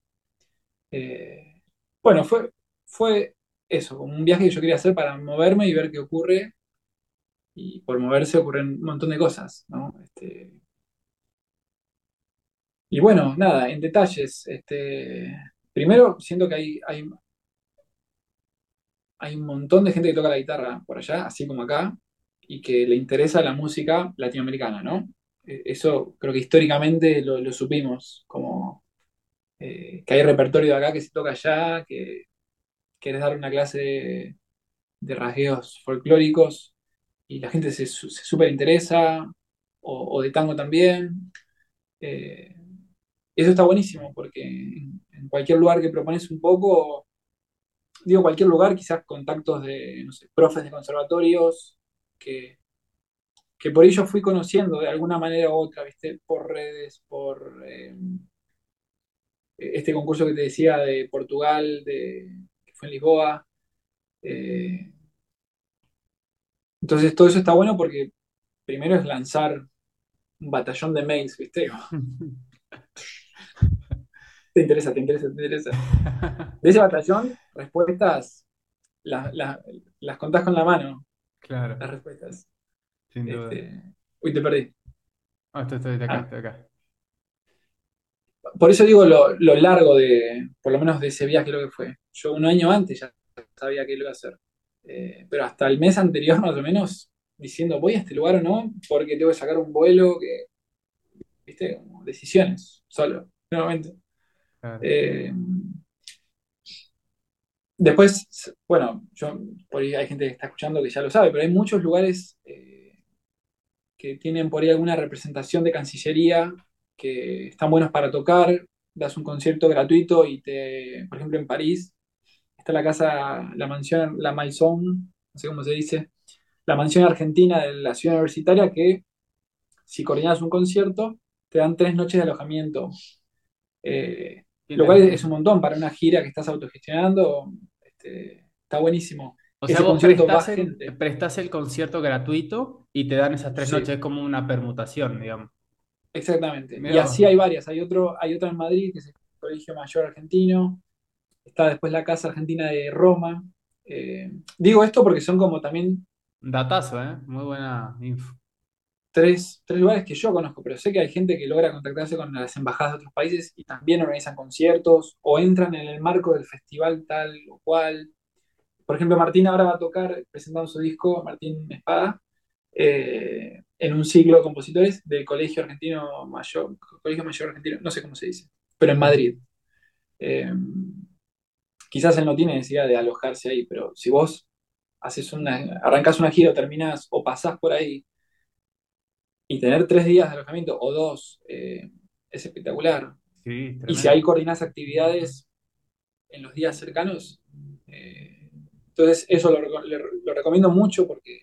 Eh, bueno, fue, fue eso, un viaje que yo quería hacer para moverme y ver qué ocurre. Y por moverse ocurren un montón de cosas, ¿no? Este, y bueno, nada, en detalles. Este, primero, siento que hay, hay, hay un montón de gente que toca la guitarra por allá, así como acá, y que le interesa la música latinoamericana, ¿no? E, eso creo que históricamente lo, supimos, como eh, que hay repertorio de acá que se toca allá, que quieres dar una clase de, rasgueos folclóricos y la gente se, se súper interesa, o, de tango también. Eh, eso está buenísimo, porque en, cualquier lugar que propones un poco, digo cualquier lugar, quizás contactos de, no sé, profes de conservatorios, que, que por ello fui conociendo de alguna manera u otra, ¿viste? Por redes, por eh, este concurso que te decía de Portugal, de, que fue en Lisboa. Eh, entonces todo eso está bueno porque primero es lanzar un batallón de mails, ¿viste? Te interesa, te interesa, te interesa. De ese batallón, respuestas las contás con la mano. Claro. Las respuestas. Sin duda. Este, uy, te perdí. Ah, estoy, estoy de acá, ah. estoy acá. Por eso digo lo, largo de, por lo menos de ese viaje lo que fue. Yo un año antes ya sabía que lo iba a hacer. Eh, pero hasta el mes anterior, más o menos, diciendo voy a este lugar o no, porque tengo que sacar un vuelo que, viste, decisiones, solo, nuevamente. Eh, después, bueno, yo, por ahí hay gente que está escuchando que ya lo sabe, pero hay muchos lugares eh, que tienen por ahí alguna representación de Cancillería que están buenos para tocar. Das un concierto gratuito y te, por ejemplo, en París está la casa, la mansión, la Maison, no sé cómo se dice, la mansión argentina de la ciudad universitaria que si coordinas un concierto te dan tres noches de alojamiento. Eh, lo cual es un montón para una gira que estás autogestionando. Este, está buenísimo. O sea, vos prestás el, prestás el, concierto gratuito y te dan esas tres noches, es como una permutación, digamos. Exactamente. Y así hay varias. Hay otro, hay otro en Madrid, que es el Colegio Mayor Argentino. Está después la Casa Argentina de Roma. Eh, digo esto porque son como también. Datazo, ¿eh? Muy buena info tres, lugares que yo conozco, pero sé que hay gente que logra contactarse con las embajadas de otros países y también organizan conciertos o entran en el marco del festival tal o cual. Por ejemplo, Martín ahora va a tocar presentando su disco, Martín Espada, eh, en un ciclo de compositores del Colegio Argentino Mayor, Colegio Mayor Argentino, no sé cómo se dice, pero en Madrid. Eh, quizás él no tiene necesidad de alojarse ahí, pero si vos haces una, arrancás una gira o terminás o pasás por ahí y tener tres días de alojamiento o dos eh, es espectacular. y si ahí coordinas actividades en los días cercanos, eh, entonces eso lo, recomiendo mucho porque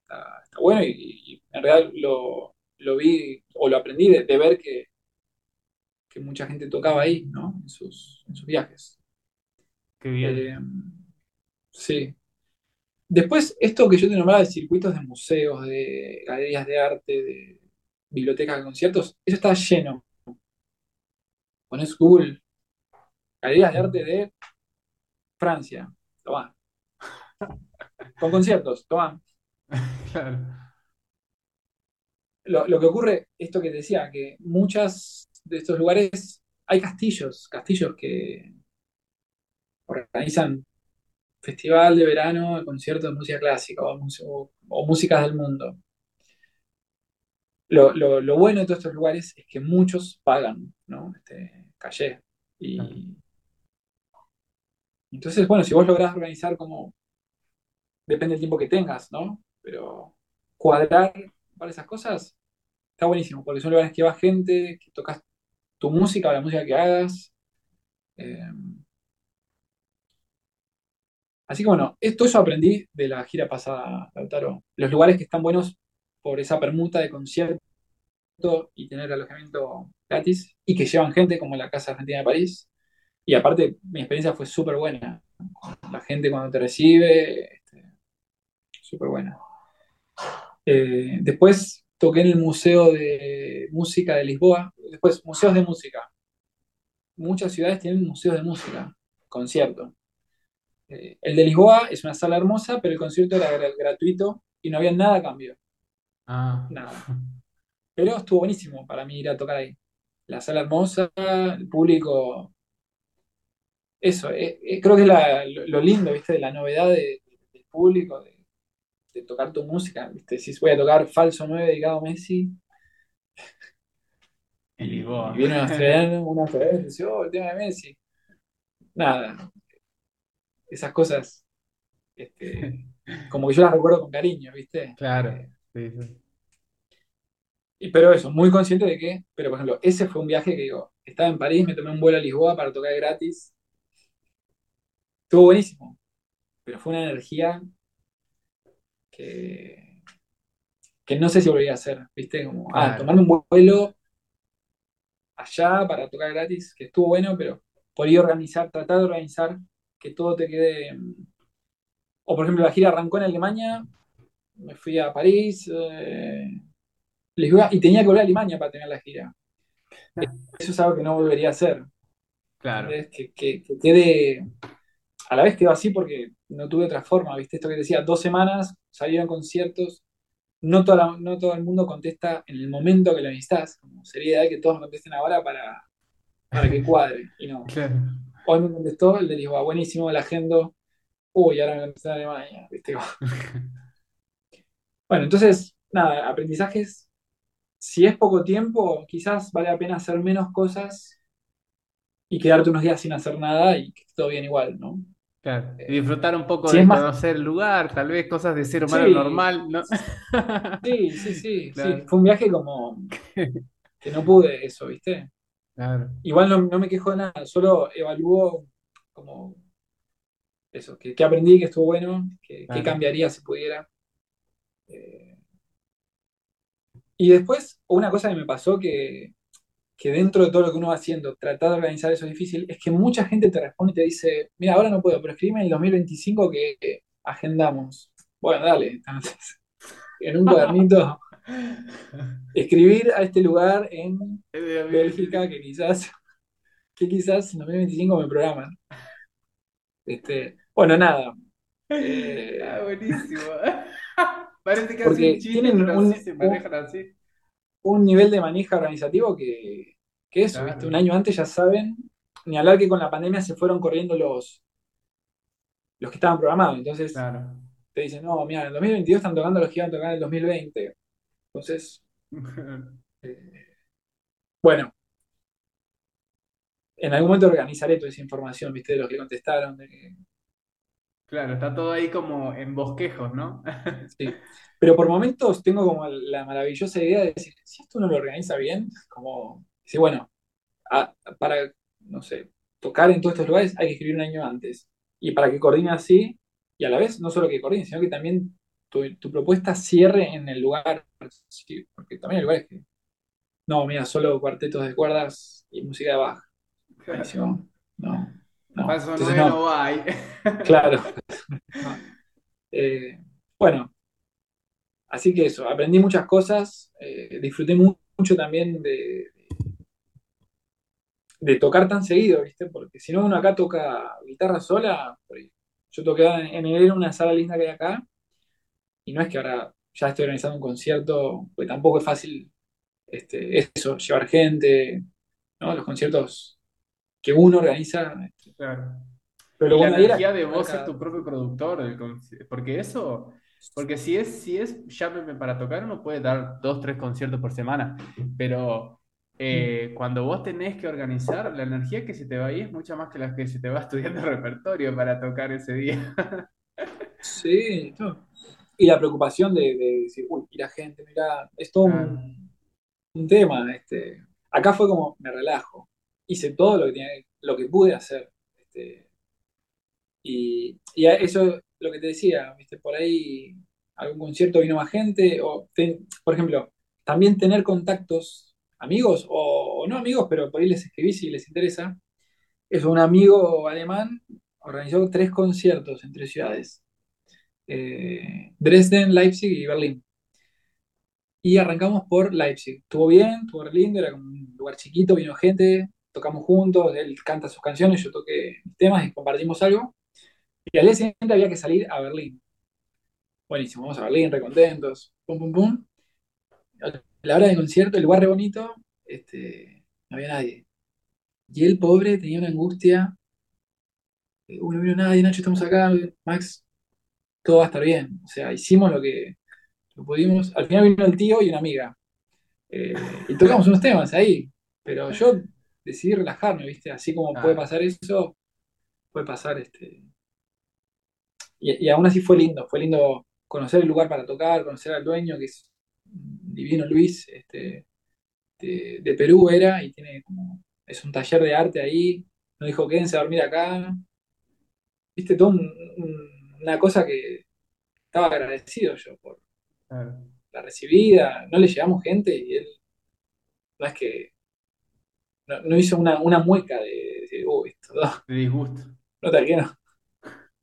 está, bueno y, en realidad lo, vi o lo aprendí de, ver que, que, mucha gente tocaba ahí, ¿no? En sus, en sus viajes. Qué bien. Eh, sí. Después, esto que yo te nombraba de circuitos de museos, de galerías de arte, de bibliotecas de conciertos, eso está lleno. Pones Google, galerías de arte de Francia, toma. Con conciertos, toma. Claro. Lo, lo, que ocurre, esto que te decía, que muchas de estos lugares hay castillos, castillos que organizan festival de verano, conciertos de música clásica o, músicas del mundo. Lo, bueno de todos estos lugares es que muchos pagan, ¿no? Este, calle. Y entonces, bueno, si vos lográs organizar como, depende del tiempo que tengas, ¿no? Pero cuadrar para esas cosas está buenísimo, porque son lugares que va gente, que tocas tu música o la música que hagas. Eh, Así que bueno, todo eso aprendí de la gira pasada, Lautaro. Los lugares que están buenos por esa permuta de concierto y tener alojamiento gratis y que llevan gente como la Casa Argentina de París. Y aparte, mi experiencia fue súper buena. La gente cuando te recibe, este, súper buena. Eh, después toqué en el Museo de Música de Lisboa. Después, museos de música. Muchas ciudades tienen museos de música, concierto. Eh, el de Lisboa es una sala hermosa, pero el concierto era gratuito y no había nada a cambio. Ah. Nada. Pero estuvo buenísimo para mí ir a tocar ahí. La sala hermosa, el público. Eso, eh, eh, creo que es lo, lindo, ¿viste? De la novedad del público, de, tocar tu música, ¿viste? Si voy a tocar Falso 9 dedicado a Messi. En Lisboa. Y viene un australiano, un australiano y dice, oh, el tema de Messi. Nada, esas cosas, este, como que yo las recuerdo con cariño, ¿viste? Claro, eh, Y, pero eso, muy consciente de que, pero por ejemplo, ese fue un viaje que digo, estaba en París, me tomé un vuelo a Lisboa para tocar gratis. Estuvo buenísimo, pero fue una energía que, que no sé si volvería a hacer, ¿viste? Como, ah, tomarme un vuelo allá para tocar gratis, que estuvo bueno, pero podía organizar, tratar de organizar que todo te quede. O por ejemplo, la gira arrancó en Alemania, me fui a París, eh, y tenía que volver a Alemania para tener la gira. Eso es algo que no volvería a hacer. Claro. Que, quede. A la vez quedó así porque no tuve otra forma, ¿viste? Esto que decía, dos semanas, salieron conciertos, no, toda no todo el mundo contesta en el momento que lo necesitas. Como sería ideal que todos contesten ahora para, para que cuadre. Y no. Claro. Hoy me contestó el de Lisboa, buenísimo, la agenda. Uy, ahora me contestó en Alemania, ¿viste? bueno, entonces, nada, aprendizajes. Si es poco tiempo, quizás vale la pena hacer menos cosas y quedarte unos días sin hacer nada y que todo bien igual, ¿no? Claro. Y disfrutar un poco de conocer el lugar, tal vez cosas de ser humano normal, ¿no? sí, sí, sí, sí. Fue un viaje como que no pude eso, ¿viste? Igual no, me quejo de nada, solo evalúo como eso, que, aprendí, que estuvo bueno, que, cambiaría si pudiera. Eh, y después, una cosa que me pasó que, dentro de todo lo que uno va haciendo, tratar de organizar eso es difícil, es que mucha gente te responde y te dice, mira, ahora no puedo, pero escribime en el 2025 que agendamos. Bueno, dale, entonces, en un cuadernito escribir a este lugar en Bélgica que quizás, que quizás en 2025 me programan. Este, bueno, nada. Eh, ah, buenísimo. Parece que porque tienen un, un, nivel de manejo organizativo que, que eso, un año antes ya saben, ni hablar que con la pandemia se fueron corriendo los, los que estaban programados. Entonces te dicen, no, mira, en el 2022 están tocando los que iban a tocar en el 2020. Entonces, eh, bueno, en algún momento organizaré toda esa información, ¿viste? De los que contestaron. Claro, está todo ahí como en bosquejos, ¿no? sí. Pero por momentos tengo como la maravillosa idea de decir, si esto uno lo organiza bien, como decir, bueno, para, no sé, tocar en todos estos lugares hay que escribir un año antes. Y para que coordine así, y a la vez no solo que coordine, sino que también tu, propuesta cierre en el lugar, porque también hay lugares que, no, mira, solo cuartetos de cuerdas y música de baja. no. No, entonces no. hay. Claro. Eh, bueno, así que eso, aprendí muchas cosas, eh, disfruté mucho también de, de tocar tan seguido, ¿viste? Porque si no, uno acá toca guitarra sola. Yo toqué en el una sala linda que hay acá, y no es que ahora ya estoy organizando un concierto, pues tampoco es fácil este, eso, llevar gente, ¿no? Los conciertos que uno organiza. Este, claro. Pero la energía de vos ser tu propio productor, porque eso, porque si es, si es llámeme para tocar, uno puede dar dos, tres conciertos por semana, pero eh, cuando vos tenés que organizar, la energía que se te va ahí es mucha más que la que se te va estudiando el repertorio para tocar ese día. sí, y la preocupación de, decir, uy, mira gente, mira, es todo un, tema. Este. Acá fue como, me relajo, hice todo lo que, tenía, lo que pude hacer. Este, y, y eso lo que te decía, ¿viste? por ahí algún concierto vino más gente, o por ejemplo, también tener contactos, amigos o, no amigos, pero por ahí les escribí si les interesa. Es un amigo alemán, organizó tres conciertos en tres ciudades, eh, Dresden, Leipzig y Berlín. Y arrancamos por Leipzig. Estuvo bien, estuvo lindo, era un lugar chiquito, vino gente, tocamos juntos, él canta sus canciones, yo toqué temas y compartimos algo. Y al día siguiente había que salir a Berlín. Buenísimo, vamos a Berlín, recontentos, pum, pum, pum. A la hora del concierto, el lugar re bonito, este, no había nadie. Y él, pobre, tenía una angustia. Uy, no vino nadie, Nacho, estamos acá, Max, todo va a estar bien. O sea, hicimos lo que, pudimos. Al final vino el tío y una amiga. Eh, y tocamos unos temas ahí. Pero yo decidí relajarme, ¿viste? Así como puede pasar eso, puede pasar este. Y, aún así fue lindo, fue lindo conocer el lugar para tocar, conocer al dueño, que es divino Luis, este, de, Perú era, y tiene como, es un taller de arte ahí, nos dijo, quédense a dormir acá. Viste, todo una cosa que estaba agradecido yo por la recibida, no le llevamos gente y él, no es que no, hizo una, una, mueca de, decir, uy, esto De disgusto. No te quiero,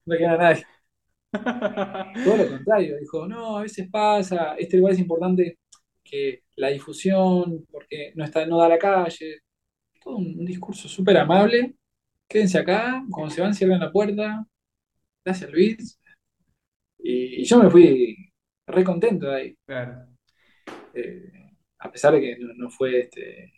no te quiero a nadie. Todo lo contrario, dijo, no, a veces pasa, este lugar es importante que la difusión, porque no, está, no da la calle. Todo un, discurso súper amable. Quédense acá, cuando se van cierren la puerta. Gracias Luis. Y, yo me fui re contento de ahí. Claro. Eh, a pesar de que no fue este,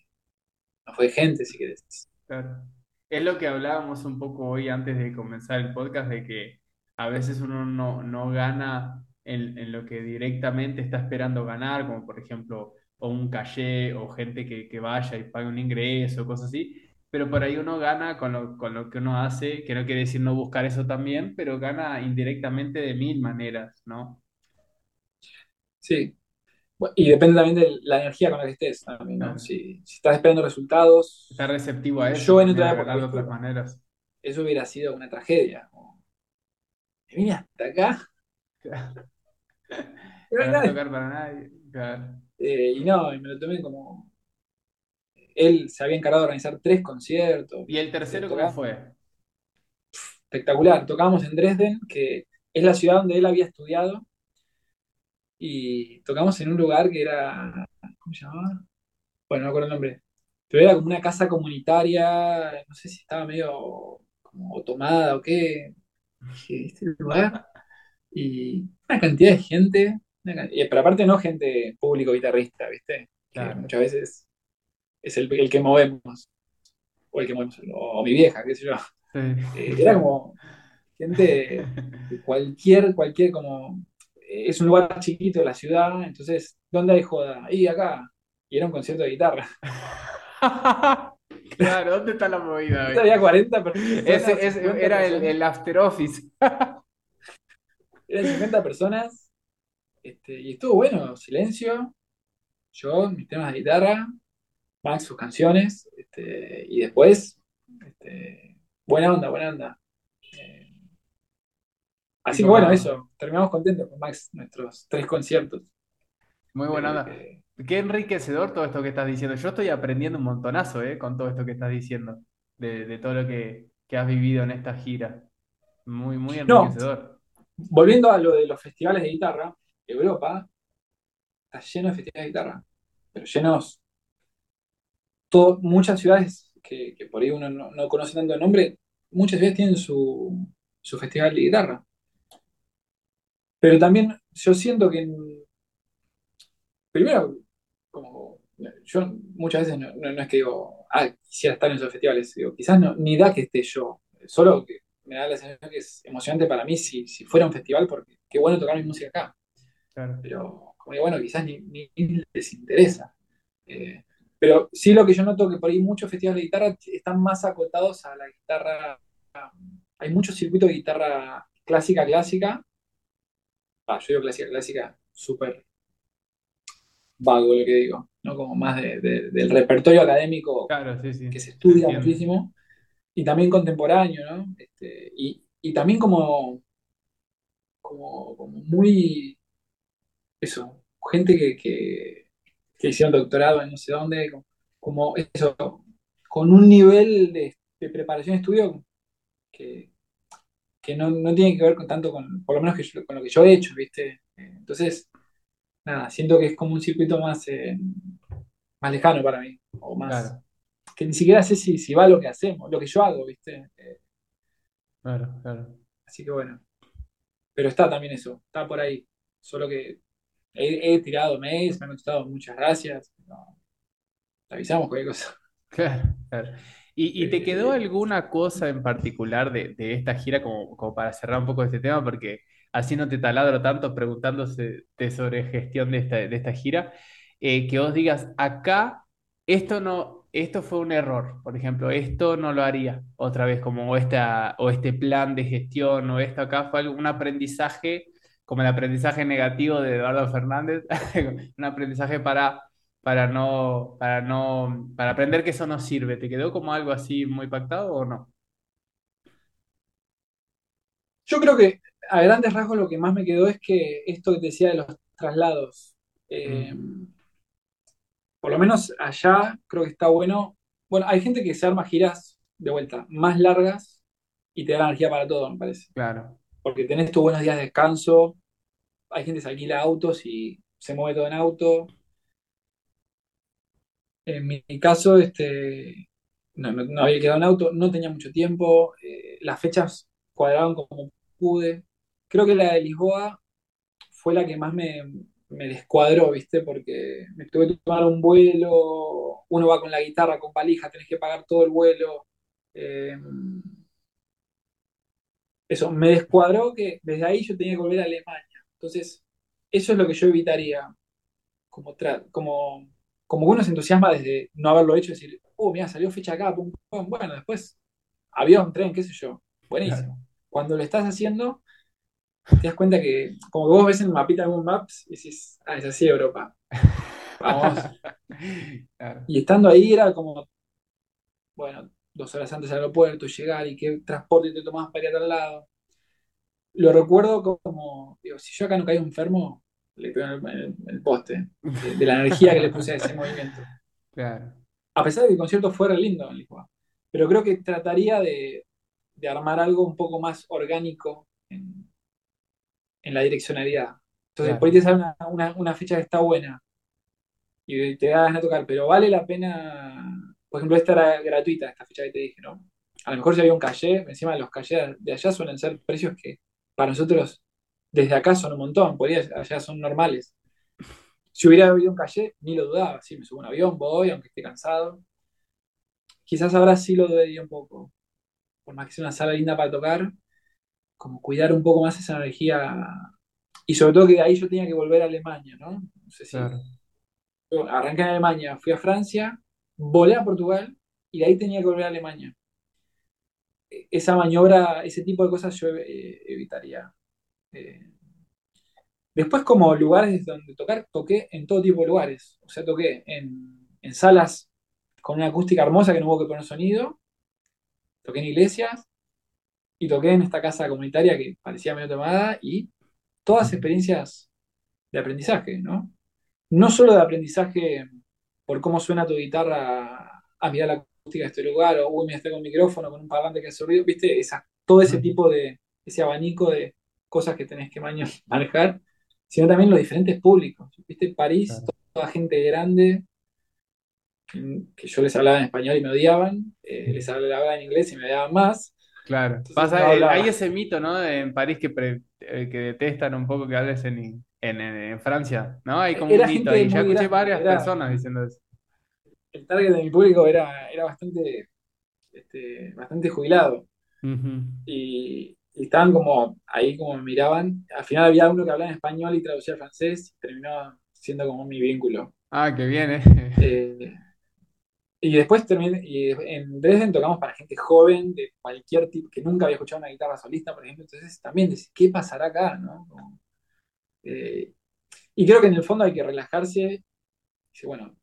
no fue gente, si querés. Claro. Es lo que hablábamos un poco hoy antes de comenzar el podcast, de que a veces uno no, gana en, lo que directamente está esperando ganar, como por ejemplo, o un caché, o gente que, vaya y pague un ingreso, cosas así, pero por ahí uno gana con lo, con lo que uno hace, que no quiere decir no buscar eso también, pero gana indirectamente de mil maneras, ¿no? Sí, y depende también de la energía con la que estés. Si, estás esperando resultados. Estás receptivo a eso. Yo en otra de otras maneras. Eso hubiera sido una tragedia. Me vine hasta acá. Para no tocar para nadie. Eh, y no, y me lo tomé como. Él se había encargado de organizar tres conciertos. ¿Y el tercero cómo fue? Espectacular. Tocábamos en Dresden, que es la ciudad donde él había estudiado y tocamos en un lugar que era, ¿cómo se llamaba? Bueno, no me acuerdo el nombre, pero era como una casa comunitaria, no sé si estaba medio como tomada o qué, dije, este lugar, y una cantidad de gente, pero aparte no gente público guitarrista, ¿viste? muchas veces es el, el, que movemos, o el que movemos, o, mi vieja, qué sé yo. Eh, era como gente de cualquier, cualquier como es un lugar chiquito de la ciudad, entonces, ¿dónde hay joda? Y acá. Y era un concierto de guitarra. claro, ¿dónde está la movida? Había 40 personas. era el, after office. Eran 50 personas. Este, y estuvo bueno, silencio. Yo, mis temas de guitarra. Max, sus canciones. Este, y después, este, buena onda, buena onda. Así que bueno, eso, terminamos contentos con Max, nuestros tres conciertos. Muy buena eh, Qué enriquecedor todo esto que estás diciendo. Yo estoy aprendiendo un montonazo, ¿eh? Con todo esto que estás diciendo. De, todo lo que, que has vivido en esta gira. Muy, muy enriquecedor. volviendo a lo de los festivales de guitarra, Europa está lleno de festivales de guitarra, pero llenos. Muchas ciudades que, por ahí uno no, conoce tanto el nombre, muchas ciudades tienen su, su festival de guitarra. Pero también yo siento que, primero, como yo muchas veces no, es que digo, ah, quisiera estar en esos festivales, digo, quizás no, ni da que esté yo, solo que me da la sensación que es emocionante para mí si, si fuera un festival, porque qué bueno tocar mi música acá. Pero, como digo, bueno, quizás ni, les interesa. Eh, pero sí lo que yo noto que por ahí muchos festivales de guitarra están más acotados a la guitarra. Hay muchos circuitos de guitarra clásica, clásica. Ah, yo digo clásica, clásica, súper vago lo que digo, ¿no? Como más del repertorio académico que se estudia muchísimo. Y también contemporáneo, ¿no? Este, y, también como, como, muy. Eso, gente que que hicieron doctorado en no sé dónde, como, eso, con un nivel de, preparación de estudio que, no, tiene que ver con tanto con, por lo menos que con lo que yo he hecho, ¿viste? Entonces, nada, siento que es como un circuito más, eh, más lejano para mí, o más, que ni siquiera sé si, si va lo que hacemos, lo que yo hago, ¿viste? claro, claro. Así que bueno, pero está también eso, está por ahí, solo que he, tirado mails, me han contestado muchas gracias. te avisamos cualquier cosa. Claro, claro. ¿Y, te quedó alguna cosa en particular de, esta gira como, para cerrar un poco este tema? Porque así no te taladro tanto preguntándose sobre gestión de esta, de esta gira. Eh, que vos digas, acá esto no, esto fue un error, por ejemplo, esto no lo haría otra vez, como esta, o este plan de gestión, o esto acá fue un aprendizaje como el aprendizaje negativo de Eduardo Fernández, un aprendizaje para, para, no, para, no, para aprender que eso no sirve. ¿Te quedó como algo así muy pactado o no? Yo creo que a grandes rasgos lo que más me quedó es que esto que te decía de los traslados, eh, mm. por lo menos allá creo que está bueno. Bueno, hay gente que se arma giras de vuelta más largas y te da energía para todo, me parece. Claro porque tenés tus buenos días de descanso, hay gente que se alquila autos y se mueve todo en auto. En mi caso, este, no, había quedado en auto, no tenía mucho tiempo, eh, las fechas cuadraban como pude. Creo que la de Lisboa fue la que más me, descuadró, ¿viste? Porque me tuve que tomar un vuelo, uno va con la guitarra, con palija, tenés que pagar todo el vuelo. Eh, eso, me descuadró que desde ahí yo tenía que volver a Alemania. Entonces, eso es lo que yo evitaría. Como, como, como uno se entusiasma desde no haberlo hecho, decir, oh, mira, salió fecha acá, pum, pum. bueno, después avión, tren, qué sé yo. Buenísimo. Cuando lo estás haciendo, te das cuenta que, como que vos ves en el mapita de Google Maps y decís, ah, es así Europa. Vamos. Y estando ahí era como, bueno, dos horas antes del aeropuerto, llegar y qué transporte te tomabas para ir a tal lado. Lo recuerdo como, digo, si yo acá no caigo enfermo, le pego en el, poste, de, la energía que le puse a ese movimiento. Claro. A pesar de que el concierto fuera lindo en Lisboa. Pero creo que trataría de, armar algo un poco más orgánico en, la direccionalidad. Entonces, por ahí te sale una, fecha que está buena y te da ganas de tocar, pero vale la pena por ejemplo, esta era gratuita, esta fecha que te dije, ¿no? A lo mejor si había un calle, encima los calles de allá suelen ser precios que para nosotros desde acá son un montón, por allá son normales. Si hubiera habido un calle, ni lo dudaba, sí, me subo a un avión, voy, aunque esté cansado. Quizás ahora sí lo dudaría un poco, por más que sea una sala linda para tocar, como cuidar un poco más esa energía, y sobre todo que de ahí yo tenía que volver a Alemania, ¿no? No sé si... Arranqué en Alemania, fui a Francia, volé a Portugal y de ahí tenía que volver a Alemania. Esa maniobra, ese tipo de cosas yo eh, evitaría. Eh, después, como lugares donde tocar, toqué en todo tipo de lugares. O sea, toqué en, salas con una acústica hermosa que no hubo que poner sonido, toqué en iglesias y toqué en esta casa comunitaria que parecía medio tomada y todas experiencias de aprendizaje, ¿no? No solo de aprendizaje por cómo suena tu guitarra a mirar la de este lugar, o uy, me estoy con un micrófono, con un parlante que hace ruido, viste, esa, todo ese tipo de, ese abanico de cosas que tenés que manejar, sino también los diferentes públicos, viste, París, toda gente grande, que yo les hablaba en español y me odiaban, eh, les hablaba en inglés y me odiaban más. Claro, Pasa, eh, hay ese mito, ¿no? En París que, eh, que detestan un poco que hables en, en, Francia, ¿no? Hay como un mito ahí. Ya escuché varias personas diciendo eso. El target de mi público era, era bastante, este, bastante jubilado. y, estaban como ahí, como me miraban. Al final había uno que hablaba en español y traducía al francés y terminó siendo como mi vínculo. Ah, qué bien, ¿eh? eh y después terminé, y en Dresden tocamos para gente joven, de cualquier tipo, que nunca había escuchado una guitarra solista, por ejemplo. Entonces también decís, ¿qué pasará acá? ¿no? Eh, y creo que en el fondo hay que relajarse. Dice, bueno,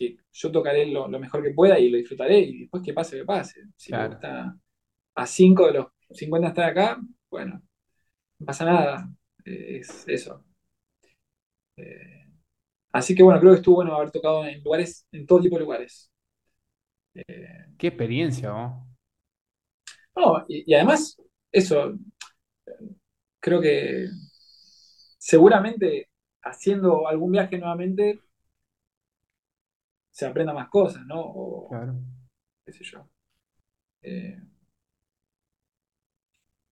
que yo tocaré lo, mejor que pueda y lo disfrutaré, y después que pase, que pase. Si está a 5 de los 50 estar acá, bueno, no pasa nada. Eh, es eso. Eh, Así que bueno, creo que estuvo bueno haber tocado en lugares, en todo tipo de lugares. Eh, Qué experiencia, ¿no? No, y, además, eso, creo que seguramente haciendo algún viaje nuevamente se aprenda más cosas, ¿no? claro. qué sé yo. Eh,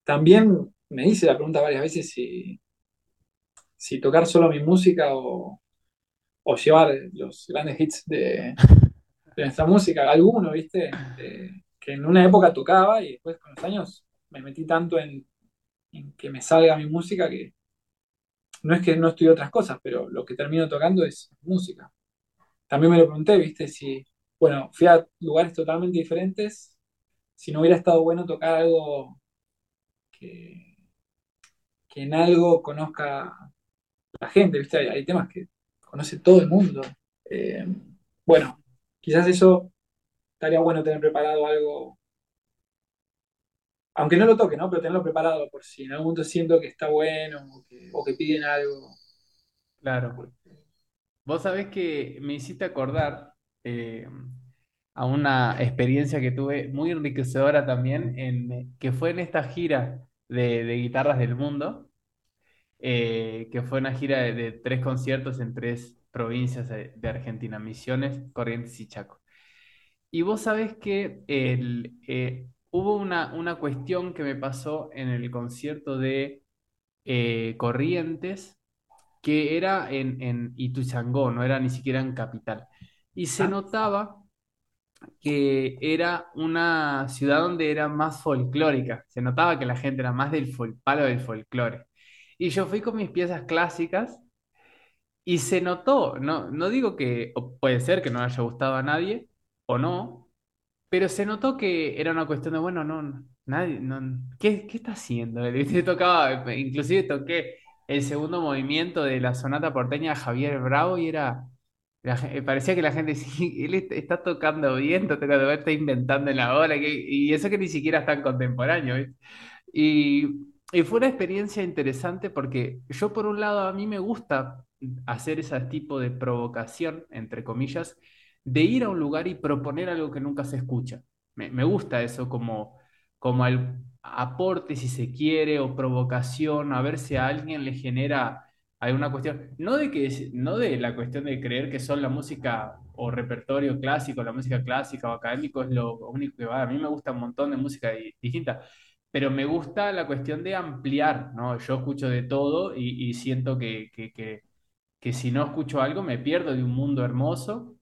también me hice la pregunta varias veces si, si tocar solo mi música o, o llevar los grandes hits de, nuestra música, alguno, ¿viste? que en una época tocaba y después con los años me metí tanto en, que me salga mi música que no es que no estudié otras cosas, pero lo que termino tocando es música. También me lo pregunté, ¿viste? Si, bueno, fui a lugares totalmente diferentes, si no hubiera estado bueno tocar algo que, que en algo conozca la gente, ¿viste? hay temas que conoce todo el mundo. Eh, bueno, quizás eso estaría bueno tener preparado algo, aunque no lo toque, ¿no? Pero tenerlo preparado por si en algún momento siento que está bueno o que, piden algo. Claro. Vos sabés que me hiciste acordar eh, a una experiencia que tuve muy enriquecedora también, que fue en esta gira de, guitarras del mundo eh, que fue una gira de, tres conciertos en tres provincias de, Argentina, Misiones, Corrientes y Chaco. Y vos sabés que eh, hubo una, una, cuestión que me pasó en el concierto de Corrientes, que era en, en Ituzaingó, no era ni siquiera en Capital. Y se ah. notaba que era una ciudad donde era más folclórica. Se notaba que la gente era más del palo del folclore. Y yo fui con mis piezas clásicas y se notó, no, no digo que puede ser que no haya gustado a nadie o no, pero se notó que era una cuestión de, bueno, no, nadie, no, ¿qué, qué está haciendo? tocaba, inclusive toqué el segundo movimiento de la sonata porteña de Javier Bravo y era, parecía que la gente decía, él está tocando bien, está, tocando, está inventando en la hora, y eso que ni siquiera es tan contemporáneo. Y y fue una experiencia interesante porque yo por un lado a mí me gusta hacer ese tipo de provocación, entre comillas, de ir a un lugar y proponer algo que nunca se escucha. Me, gusta eso como, como el aporte, si se quiere, o provocación, a ver si a alguien le genera alguna cuestión. No de, que, no de la cuestión de creer que son la música o repertorio clásico, la música clásica o académico es lo único que va. A mí me gusta un montón de música distinta pero me gusta la cuestión de ampliar, ¿no? Yo escucho de todo y, siento que, que, si no escucho algo me pierdo de un mundo hermoso.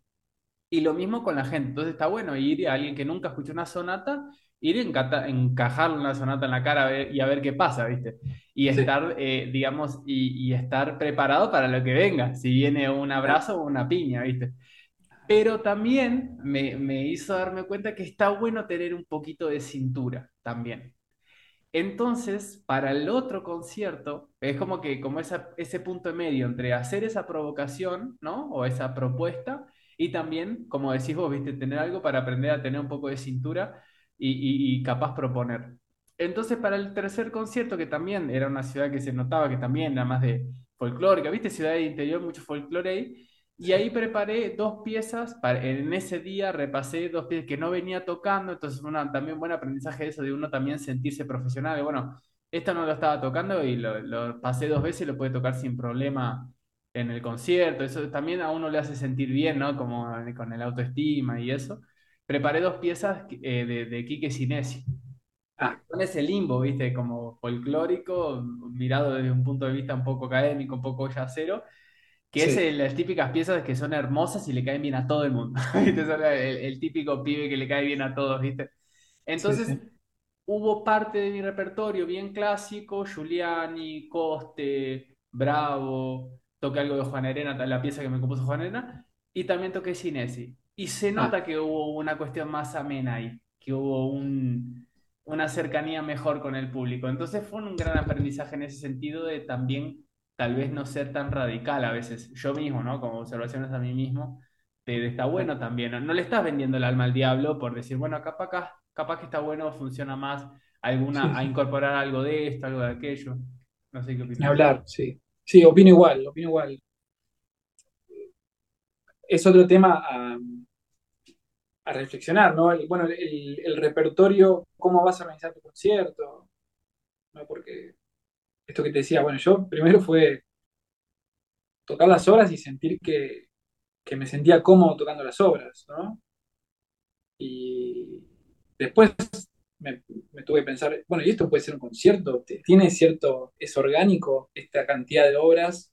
Y lo mismo con la gente. Entonces está bueno ir a alguien que nunca escuchó una sonata, ir a encajarle una sonata en la cara y a ver qué pasa, ¿viste? Y estar, eh, digamos, y, estar preparado para lo que venga, si viene un abrazo o una piña, ¿viste? Pero también me, me hizo darme cuenta que está bueno tener un poquito de cintura también. Entonces, para el otro concierto, es como que, como ese punto medio entre hacer esa provocación, ¿no? O esa propuesta, y también, como decís vos, viste, tener algo para aprender a tener un poco de cintura y, capaz proponer. Entonces, para el tercer concierto, que también era una ciudad que se notaba que también era más de folclórica, viste, ciudad de interior, mucho folclore ahí, Y ahí preparé dos piezas, para, en ese día repasé dos piezas que no venía tocando, entonces una, también buen aprendizaje de eso, de uno también sentirse profesional, de bueno, esta no lo estaba tocando y lo, lo pasé dos veces y lo puede tocar sin problema en el concierto, eso también a uno le hace sentir bien, ¿no? Como con el autoestima y eso. Preparé dos piezas eh, de, de Quique Sinesi. Ah. Con ese limbo, ¿viste? Como folclórico, mirado desde un punto de vista un poco académico, un poco yacero, que es las típicas piezas que son hermosas y le caen bien a todo el mundo. El, típico pibe que le cae bien a todos, ¿viste? Entonces, hubo parte de mi repertorio bien clásico, Giuliani, Coste, Bravo, toqué algo de Juan Arena, la pieza que me compuso Juan Arena, y también toqué Sinesi. Y se ah. nota que hubo una cuestión más amena ahí, que hubo un, una cercanía mejor con el público. Entonces fue un gran aprendizaje en ese sentido de también tal vez no ser tan radical a veces, yo mismo, ¿no? Como observaciones a mí mismo, de, está bueno también, ¿no? le estás vendiendo el alma al diablo por decir, bueno, capaz, capaz que está bueno, funciona más, alguna, a incorporar algo de esto, algo de aquello. No sé qué opinas. hablar, sí. Sí, opino igual, opino igual. Es otro tema a, reflexionar, ¿no? bueno, el, repertorio, cómo vas a organizar tu concierto, ¿no? Porque esto que te decía, bueno, yo primero fue tocar las obras y sentir que, me sentía cómodo tocando las obras, ¿no? Y después me, tuve que pensar, bueno, ¿y esto puede ser un concierto? ¿Tiene cierto, es orgánico esta cantidad de obras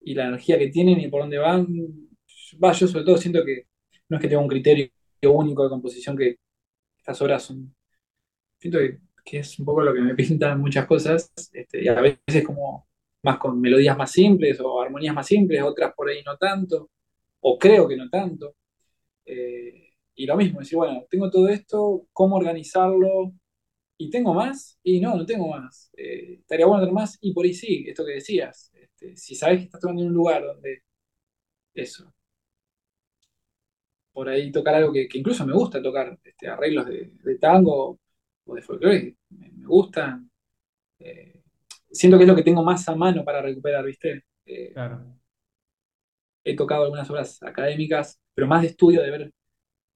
y la energía que tienen y por dónde van? Va, yo sobre todo siento que no es que tenga un criterio único de composición que estas obras son... Siento que es un poco lo que me pintan muchas cosas, este, y a veces como más con melodías más simples o armonías más simples, otras por ahí no tanto, o creo que no tanto. Eh, y lo mismo, decir, bueno, tengo todo esto, ¿cómo organizarlo? ¿Y tengo más? Y no, no tengo más. Eh, estaría bueno tener más, y por ahí sí, esto que decías. Este, si sabes que estás tocando en un lugar donde eso, por ahí tocar algo que, incluso me gusta tocar, este, arreglos de, de tango o de folclore, me, gustan. Eh, siento que es lo que tengo más a mano para recuperar, ¿viste? Eh, claro. He tocado algunas obras académicas, pero más de estudio, de ver,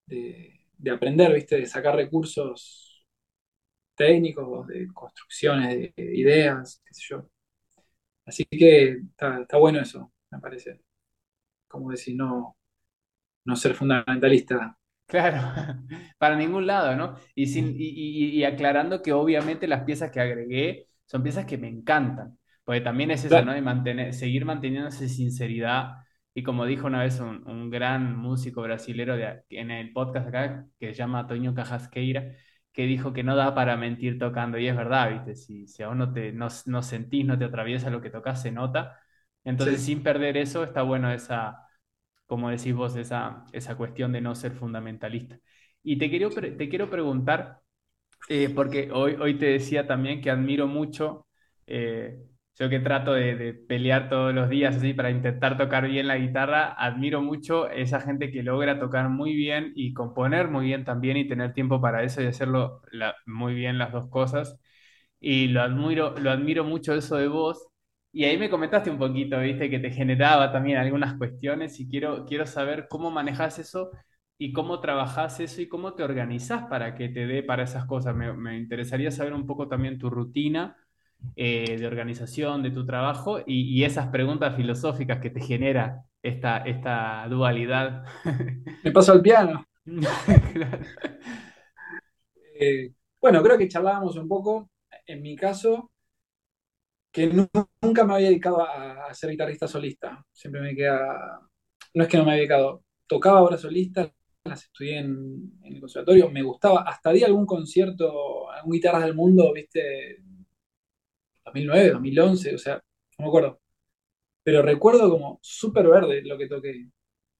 de, aprender, ¿viste? De sacar recursos técnicos, de construcciones, de ideas, qué sé yo. Así que está, bueno eso, me parece. Como decir, no, no ser fundamentalista Claro, para ningún lado, ¿no? Y, sin, y, aclarando que obviamente las piezas que agregué son piezas que me encantan, porque también es eso, ¿no? De mantener, seguir manteniendo esa sinceridad. Y como dijo una vez un, gran músico brasilero de, en el podcast acá, que se llama Toño Cajasqueira, que dijo que no da para mentir tocando, y es verdad, ¿viste? Si, si aún no, te, no, no sentís, no te atraviesa lo que tocas, se nota. Entonces, sin perder eso, está bueno esa como decís vos, esa, esa cuestión de no ser fundamentalista. Y te quiero, te quiero preguntar, eh, porque hoy, hoy te decía también que admiro mucho, eh, yo que trato de, pelear todos los días así para intentar tocar bien la guitarra, admiro mucho esa gente que logra tocar muy bien y componer muy bien también y tener tiempo para eso y hacerlo muy bien las dos cosas. Y lo admiro, lo admiro mucho eso de vos y ahí me comentaste un poquito, viste, que te generaba también algunas cuestiones y quiero, quiero saber cómo manejas eso y cómo trabajas eso y cómo te organizas para que te dé para esas cosas. Me, interesaría saber un poco también tu rutina eh, de organización de tu trabajo y, esas preguntas filosóficas que te genera esta, esta dualidad. Me paso al piano. Eh, bueno, creo que charlábamos un poco, en mi caso, que nunca me había dedicado a, ser guitarrista solista. Siempre me queda. No es que no me había dedicado. Tocaba obras solistas, las estudié en, el conservatorio, me gustaba. Hasta di algún concierto, algún guitarras del mundo, viste, 2009, 2011, o sea, no me acuerdo. Pero recuerdo como súper verde lo que toqué.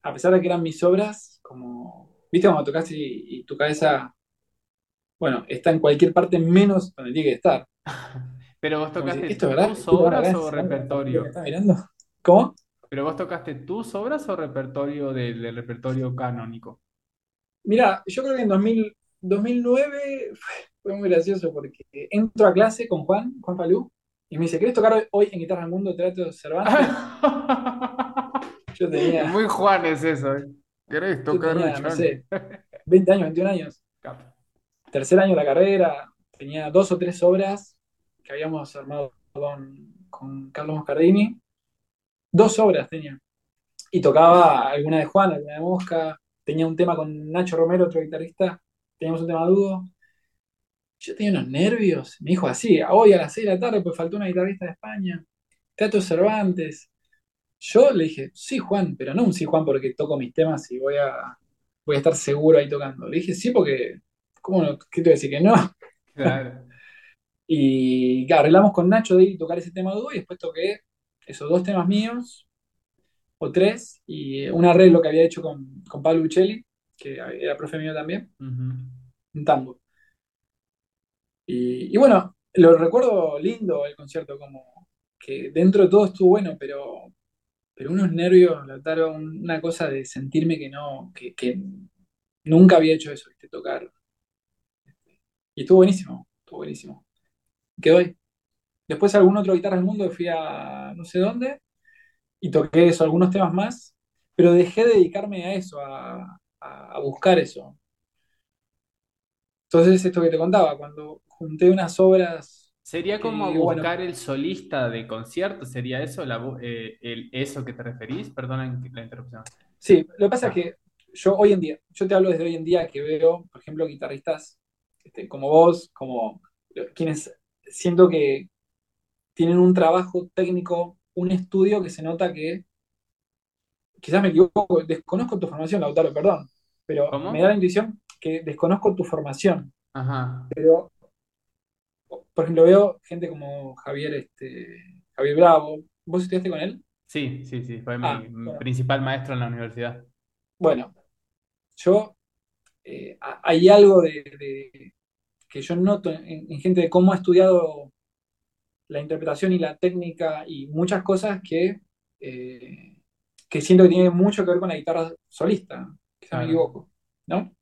A pesar de que eran mis obras, como. ¿Viste cuando tocaste y, y tu cabeza, bueno, está en cualquier parte menos donde tiene que estar? Pero vos tocaste tus obras o repertorio. mirando? ¿Cómo? Pero vos tocaste tus obras o repertorio del, repertorio canónico. Mira, yo creo que en 2009 fue muy gracioso porque entro a clase con Juan, Juan Falú, y me dice, ¿querés tocar hoy en Guitarra del Mundo Teatro Cervantes? Yo tenía. Muy Juan es eso. ¿eh? ¿Querés tocar tenía, no sé, 20 años, 21 años. Tercer año de la carrera, tenía dos o tres obras que habíamos armado con, Carlos Moscardini. Dos obras tenía. Y tocaba alguna de Juan, alguna de Mosca. Tenía un tema con Nacho Romero, otro guitarrista. Teníamos un tema dúo. Yo tenía unos nervios. Me dijo así, hoy a las 6 de la tarde, pues faltó una guitarrista de España. Teatro Cervantes. Yo le dije, sí, Juan, pero no un sí, Juan, porque toco mis temas y voy a, voy a estar seguro ahí tocando. Le dije, sí, porque, ¿cómo no? ¿Qué te voy a decir que no? Claro. Y arreglamos con Nacho de tocar ese tema dúo y después toqué esos dos temas míos, o tres, y un arreglo que había hecho con, con Pablo Uccelli, que era profe mío también, un tango. Y, y, bueno, lo recuerdo lindo el concierto, como que dentro de todo estuvo bueno, pero pero unos nervios, Lautaro, una cosa de sentirme que no, que, nunca había hecho eso, ¿viste? tocar. Y estuvo buenísimo, estuvo buenísimo. Quedó ahí. Después algún otro guitarra del mundo fui a no sé dónde y toqué eso, algunos temas más, pero dejé de dedicarme a eso, a, a buscar eso. Entonces, esto que te contaba, cuando junté unas obras Sería como buscar el solista de concierto, ¿sería eso eh, el, eso que te referís? Perdona la interrupción. Sí, lo que pasa es ah. que yo hoy en día, yo te hablo desde hoy en día que veo, por ejemplo, guitarristas este, como vos, como quienes siento que tienen un trabajo técnico, un estudio que se nota que, quizás me equivoco, desconozco tu formación, Lautaro, perdón, pero me da la intuición que desconozco tu formación. Ajá. Pero por ejemplo, veo gente como Javier, este, Javier Bravo. ¿Vos estudiaste con él? Sí, sí, sí, fue mi ah, principal maestro en la universidad. Bueno, yo eh, hay algo de, que yo noto en, gente de cómo ha estudiado la interpretación y la técnica y muchas cosas que, eh, que siento que tiene mucho que ver con la guitarra solista, quizá me equivoco, ¿no?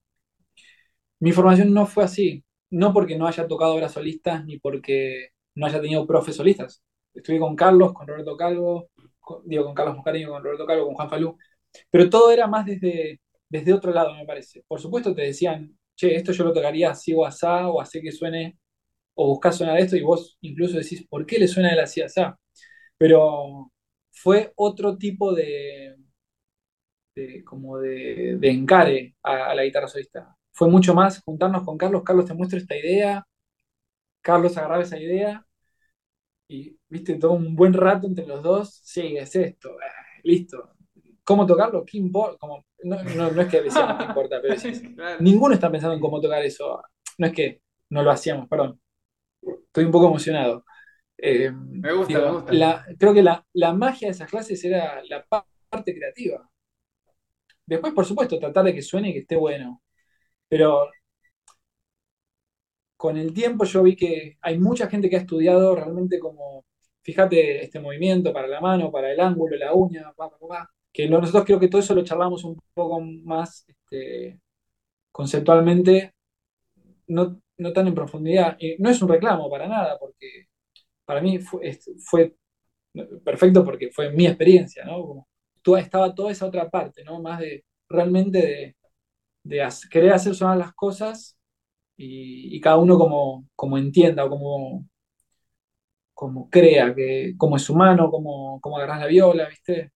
Mi formación no fue así no porque no haya tocado obras solistas ni porque no haya tenido profes solistas. Estuve con Carlos, con Roberto Calvo, digo con Carlos Moscariño, con Roberto Calvo, con Juan Falú, pero todo era más desde, desde otro lado, me parece. Por supuesto te decían, che, esto yo lo tocaría así o asá, o así que suene, o buscás sonar esto, y vos incluso decís, ¿por qué le suena el así asá? Pero fue otro tipo de, como de, encare a la guitarra solista fue mucho más juntarnos con Carlos, Carlos te muestra esta idea, Carlos agarraba esa idea y, viste, todo un buen rato entre los dos, sí, es esto, eh, listo. ¿Cómo tocarlo? ¿Qué importa? Como, no, es que decíamos no importa, pero ninguno está pensando en cómo tocar eso. No es que no lo hacíamos, perdón. Estoy un poco emocionado. Eh, me gusta, me gusta. creo que la, la magia de esas clases era la parte creativa. Después, por supuesto, tratar de que suene y que esté bueno. Pero con el tiempo yo vi que hay mucha gente que ha estudiado realmente como, fíjate, este movimiento para la mano, para el ángulo, la uña, que nosotros creo que todo eso lo charlamos un poco más este, conceptualmente, no, tan en profundidad. Y no es un reclamo para nada, porque para mí fue, fue perfecto porque fue mi experiencia, ¿no? estaba toda esa otra parte, ¿no? Más de realmente de de querer hacer sonar las cosas y, cada uno como, como, entienda o como, como crea, que, como es humano, como, como agarras la viola, ¿viste?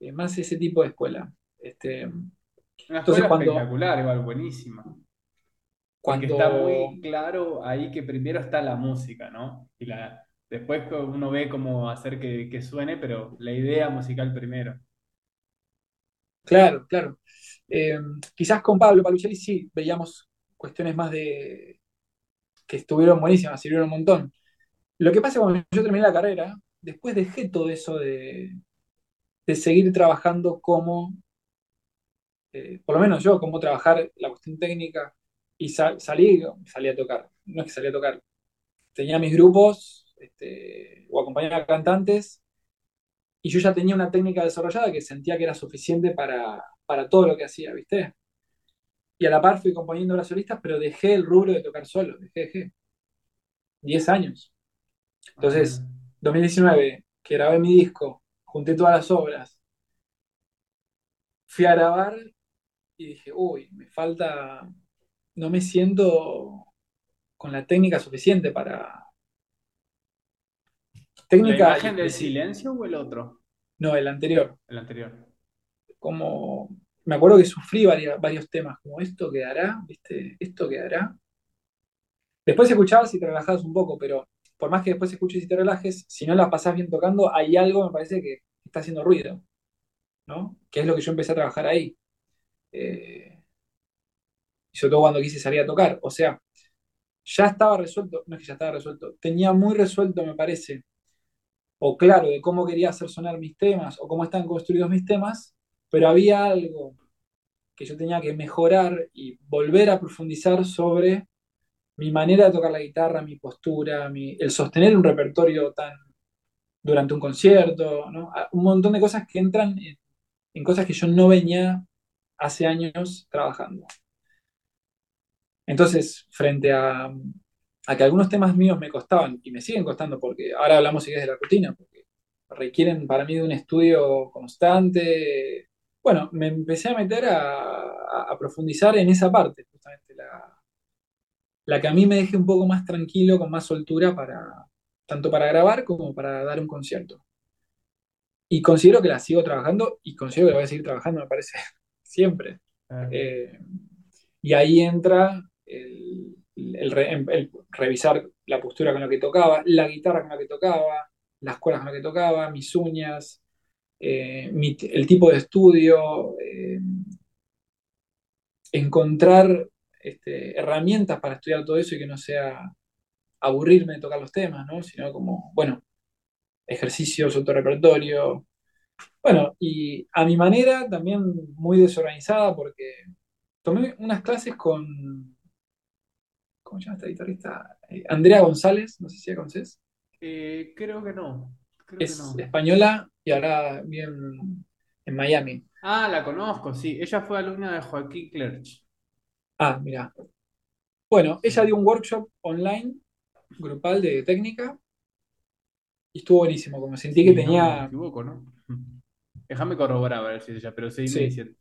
Eh, más ese tipo de escuela. Este, Una entonces, cuando, espectacular, igual, buenísima. Cuando está muy claro ahí que primero está la música, ¿no? Y la, después uno ve cómo hacer que, que suene, pero la idea musical primero. Claro, claro. Eh, quizás con Pablo Paluchelli sí veíamos cuestiones más de que estuvieron buenísimas, sirvieron un montón. Lo que pasa es que cuando yo terminé la carrera, después dejé todo eso de, seguir trabajando como, eh, por lo menos yo, como trabajar la cuestión técnica y salí, salí a tocar. No es que salí a tocar. Tenía mis grupos este, o acompañaba a cantantes y yo ya tenía una técnica desarrollada que sentía que era suficiente para, para todo lo que hacía, ¿viste? Y a la par fui componiendo las solistas, pero dejé el rubro de tocar solo, dejé, dejé. 10 años. Entonces, 2019, que grabé mi disco, junté todas las obras, fui a grabar y dije, uy, me falta, no me siento con la técnica suficiente para... Técnica ¿La imagen del silencio o el otro? No, el anterior. El anterior. Como, me acuerdo que sufrí varios temas, como esto quedará, ¿viste? Esto quedará. Después escuchabas y te relajabas un poco, pero por más que después escuches y te relajes, si no la pasás bien tocando, hay algo, me parece, que está haciendo ruido, ¿no? Que es lo que yo empecé a trabajar ahí. Eh, sobre todo cuando quise salir a tocar. O sea, ya estaba resuelto, no es que ya estaba resuelto, tenía muy resuelto, me parece, o claro, de cómo quería hacer sonar mis temas, o cómo están construidos mis temas, pero había algo que yo tenía que mejorar y volver a profundizar sobre mi manera de tocar la guitarra, mi postura, el sostener un repertorio tan durante un concierto, ¿no? Ah, un montón de cosas que entran en, cosas que yo no venía hace años trabajando. Entonces, frente a, que algunos temas míos me costaban y me siguen costando, porque ahora hablamos si de la rutina, porque requieren para mí de un estudio constante. Bueno, me empecé a meter a, a profundizar en esa parte, justamente la, la que a mí me deje un poco más tranquilo, con más soltura, para, tanto para grabar como para dar un concierto. Y considero que la sigo trabajando y considero que la voy a seguir trabajando, me parece, siempre. Eh, y ahí entra el, revisar la postura con la que tocaba, la guitarra con la que tocaba, las cuerdas con las que tocaba, mis uñas, eh, el tipo de estudio, eh, encontrar este, herramientas para estudiar todo eso y que no sea aburrirme de tocar los temas, ¿no? Sino como, bueno, ejercicios, otro repertorio. Bueno, y a mi manera también muy desorganizada porque tomé unas clases con, ¿cómo se llama esta guitarrista? Eh, Andrea González, no sé si la conoces. Eh, creo que no. es española y ahora bien en Miami. Ah, la conozco, sí. Ella fue alumna de Joaquín Clerch. Ah, mira. Bueno, ella dio un workshop online, grupal de técnica, y estuvo buenísimo, como sentí que tenía... No me equivoco, ¿no? Déjame corroborar a ver si ella, pero sí, diciendo.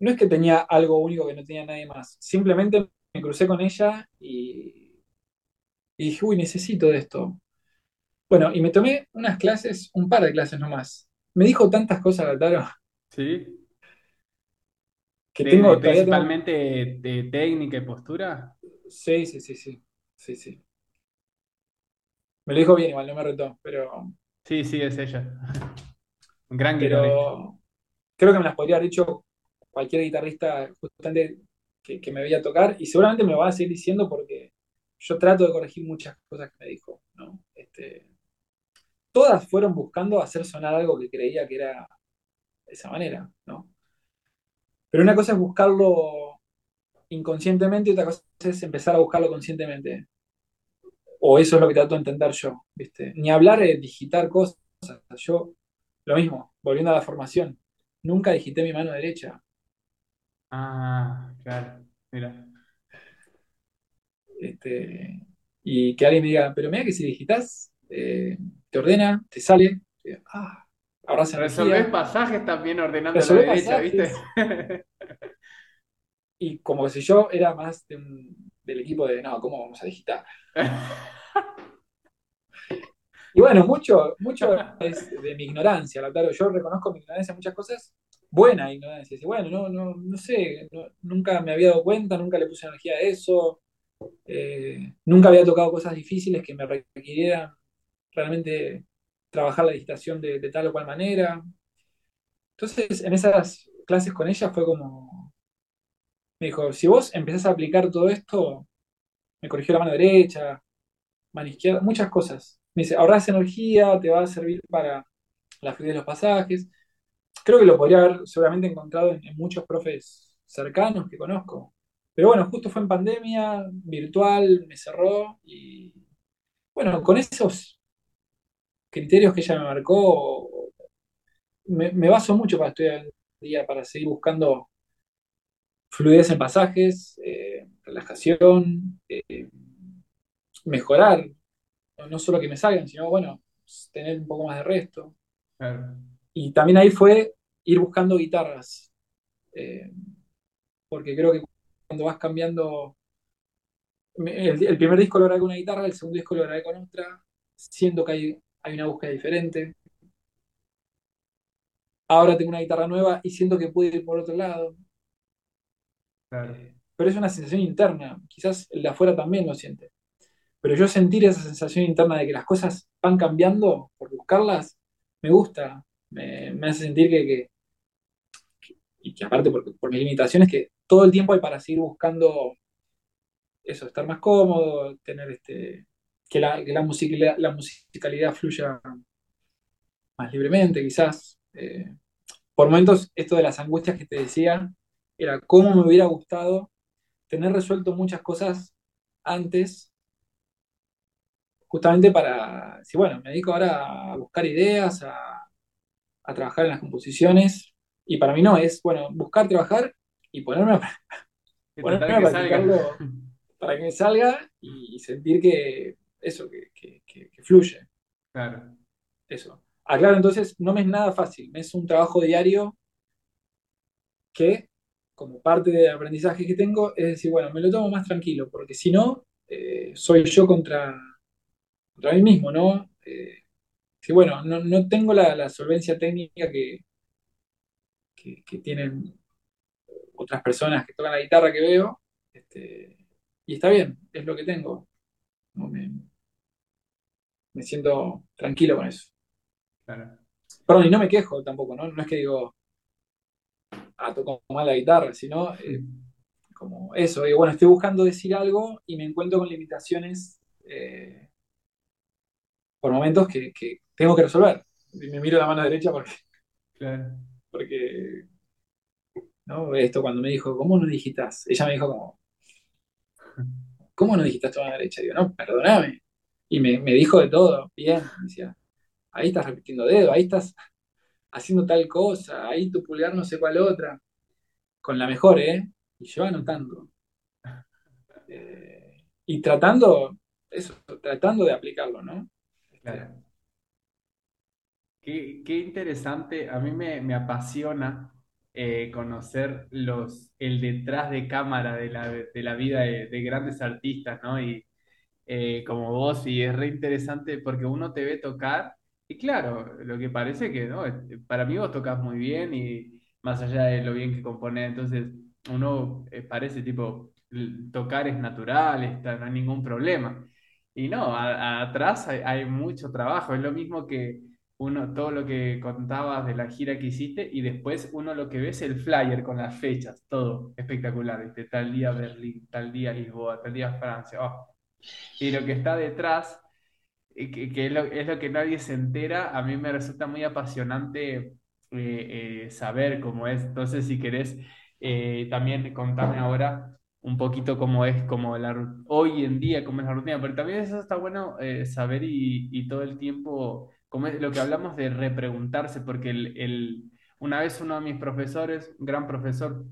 No es que tenía algo único que no tenía nadie más, simplemente me crucé con ella y, y dije, uy, necesito de esto. Bueno, y me tomé unas clases, un par de clases nomás. Me dijo tantas cosas, Gataro. Sí que tengo, principalmente de técnica y postura. Sí, sí, sí, sí, sí, sí. Me lo dijo bien, igual no me retó, pero. Sí, sí, es ella. Un gran pero Creo que me las podría haber dicho cualquier guitarrista justamente que, que, me veía tocar y seguramente me lo va a seguir diciendo porque yo trato de corregir muchas cosas que me dijo, ¿no? Este, todas fueron buscando hacer sonar algo que creía que era de esa manera, ¿no? Pero una cosa es buscarlo inconscientemente y otra cosa es empezar a buscarlo conscientemente. O eso es lo que trato de entender yo, ¿viste? Ni hablar de digitar cosas. Yo, lo mismo, volviendo a la formación, nunca digité mi mano derecha. Ah, claro, mira. Este, y que alguien me diga, pero mira que si digitas, eh, te ordena, te sale. Ah, Resolvés pasajes también ordenando la derecha, ¿viste? y como si yo era más del equipo de, no, ¿cómo vamos a digitar? y bueno, mucho, mucho es de mi ignorancia, claro. Yo reconozco mi ignorancia en muchas cosas, buena ignorancia. Y bueno, no, no, no sé, nunca me había dado cuenta, nunca le puse energía a eso, eh, nunca había tocado cosas difíciles que me requirieran realmente trabajar la digitación de, tal o cual manera. Entonces, en esas clases con ella fue como, me dijo, si vos empezás a aplicar todo esto, me corrigió la mano derecha, mano izquierda, muchas cosas. Me dice, ahorras energía, te va a servir para la fluidez de los pasajes. Creo que lo podría haber seguramente encontrado en, en muchos profes cercanos que conozco. Pero bueno, justo fue en pandemia, virtual, me cerró y bueno, con esos criterios que ella me marcó, me, baso mucho para estudiar el día, para seguir buscando fluidez en pasajes, eh, relajación, eh, mejorar, no solo que me salgan, sino bueno, tener un poco más de resto. Y también ahí fue ir buscando guitarras. Eh, porque creo que cuando vas cambiando, el, primer disco lo grabé con una guitarra, el segundo disco lo grabé con otra, siento que hay, hay una búsqueda diferente. Ahora tengo una guitarra nueva y siento que puedo ir por otro lado. Eh, pero es una sensación interna, quizás el de afuera también lo siente. Pero yo sentir esa sensación interna de que las cosas van cambiando por buscarlas, me gusta, me, hace sentir que, y que aparte por, por mis limitaciones, que todo el tiempo hay para seguir buscando eso, estar más cómodo, tener este, que la, la, musicalidad fluya más libremente, quizás. Eh, por momentos, esto de las angustias que te decía, era cómo me hubiera gustado tener resuelto muchas cosas antes, justamente para, si bueno, me dedico ahora a buscar ideas, a, trabajar en las composiciones, y para mí no, es, bueno, buscar, trabajar y ponerme a, ponerme a practicarlo para que me salga y sentir que eso, que, fluye. Claro. Eso. Aclaro, entonces, no me es nada fácil, me es un trabajo diario que, como parte del aprendizaje que tengo, es decir, bueno, me lo tomo más tranquilo, porque si no, eh, soy yo contra, contra mí mismo, ¿no? Eh, si bueno, no, tengo la, solvencia técnica que, que, tienen otras personas que tocan la guitarra que veo, este, y está bien, es lo que tengo. me, me siento tranquilo con eso. Perdón, y no me quejo tampoco, ¿no? No es que digo, ah, toco mal la guitarra, sino eh, como eso, digo, bueno, estoy buscando decir algo y me encuentro con limitaciones eh, por momentos que, tengo que resolver. Y me miro la mano derecha porque. Claro. Porque. ¿no? Esto cuando me dijo, ¿cómo no digitas? Ella me dijo como. ¿Cómo no digitas tu mano derecha? Digo, no, perdóname. Y me, me dijo de todo, bien, me decía ahí estás repitiendo dedo, ahí estás haciendo tal cosa, ahí tu pulgar no sé cuál otra, con la mejor, ¿eh? Y yo anotando. Eh, y tratando, eso, tratando de aplicarlo, ¿no? Claro. Qué, interesante, a mí me, apasiona eh, conocer los, el detrás de cámara de la, vida de, de, grandes artistas, ¿no? Y eh, como vos, y es re interesante porque uno te ve tocar y claro, lo que parece que, ¿no? Para mí vos tocas muy bien y más allá de lo bien que compone, entonces uno eh, parece tipo, tocar es natural, está, no hay ningún problema. Y no, atrás hay, mucho trabajo, es lo mismo que uno, todo lo que contabas de la gira que hiciste y después uno lo que ve es el flyer con las fechas, todo espectacular, este, tal día Berlín, tal día Lisboa, tal día Francia, oh. Y lo que está detrás que, es, lo, es, lo, que nadie se entera, a mí me resulta muy apasionante eh, eh, saber cómo es. Entonces, si querés eh, también contarme ahora un poquito cómo es como la, hoy en día, cómo es la rutina, pero también eso está bueno saber y, y, todo el tiempo, como es lo que hablamos de repreguntarse, porque el, el, una vez uno de mis profesores, un gran profesor,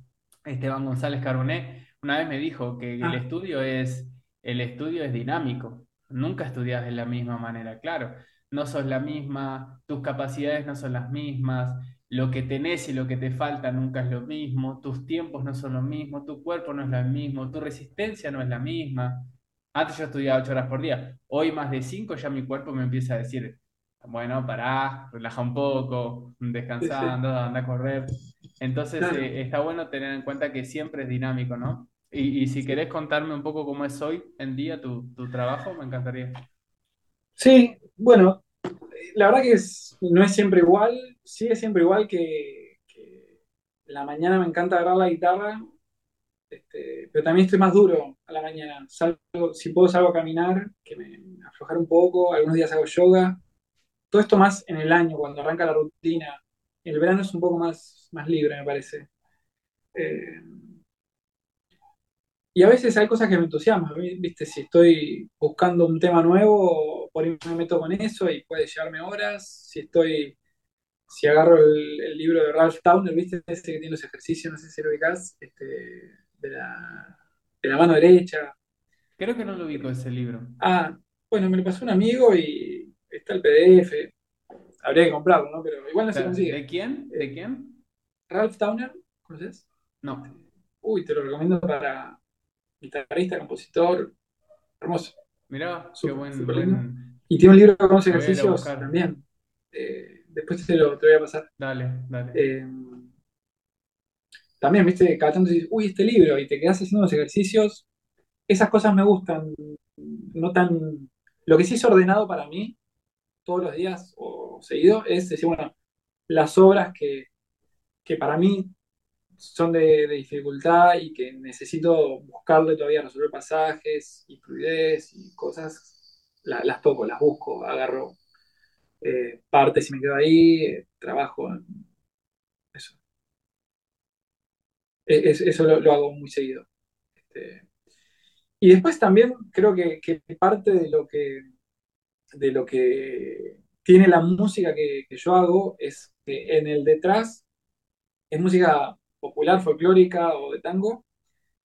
Esteban González Carboné, una vez me dijo que el ah. estudio es, el estudio es dinámico nunca estudias de la misma manera, claro, no sos la misma, tus capacidades no son las mismas, lo que tenés y lo que te falta nunca es lo mismo, tus tiempos no son lo mismo, tu cuerpo no es lo mismo, tu resistencia no es la misma. Antes yo estudiaba ocho horas por día, hoy más de cinco ya mi cuerpo me empieza a decir, bueno, pará, relaja un poco, descansando, anda a correr. Entonces eh, está bueno tener en cuenta que siempre es dinámico, ¿no? Y, si querés contarme un poco cómo es hoy en día tu, trabajo, me encantaría. Sí, bueno, la verdad que no es siempre igual, sí es siempre igual que, la mañana me encanta agarrar la guitarra, este, pero también estoy más duro a la mañana. Salgo, si puedo salgo a caminar, que me, aflojar un poco, algunos días hago yoga. Todo esto más en el año, cuando arranca la rutina. El verano es un poco más, más libre, me parece. Eh, y a veces hay cosas que me entusiasman, ¿viste? Si estoy buscando un tema nuevo, por ahí me meto con eso y puede llevarme horas. Si estoy, si agarro el, libro de Ralph Towner, ¿viste? Ese que tiene los ejercicios, no sé si lo ubicás, este, de, la, de la mano derecha. Creo que no lo ubico ese libro. Ah, bueno, me lo pasó un amigo y está el PDF. Habría que comprarlo, ¿no? Pero igual no se consigue. ¿De quién? ¿De quién? Ralph Towner, ¿conoces? No. Uy, te lo recomiendo para guitarrista, compositor, hermoso. Mirá, qué buen, Y tiene un libro con ejercicios también. Eh, después te lo te voy a pasar. Dale, dale. Eh, también, viste, cada tanto dices, uy, este libro, y te quedas haciendo los ejercicios. Esas cosas me gustan, no tan... Lo que sí es ordenado para mí, todos los días o seguido, es decir, bueno, las obras que, para mí son de, dificultad y que necesito buscarle todavía resolver pasajes y fluidez y cosas, las toco, las busco, agarro eh, partes y me quedo ahí, eh, trabajo en eso. E, eso lo, hago muy seguido. Este, y después también creo que, parte de lo que, de lo que tiene la música que, yo hago es que en el detrás es música popular, folclórica o de tango,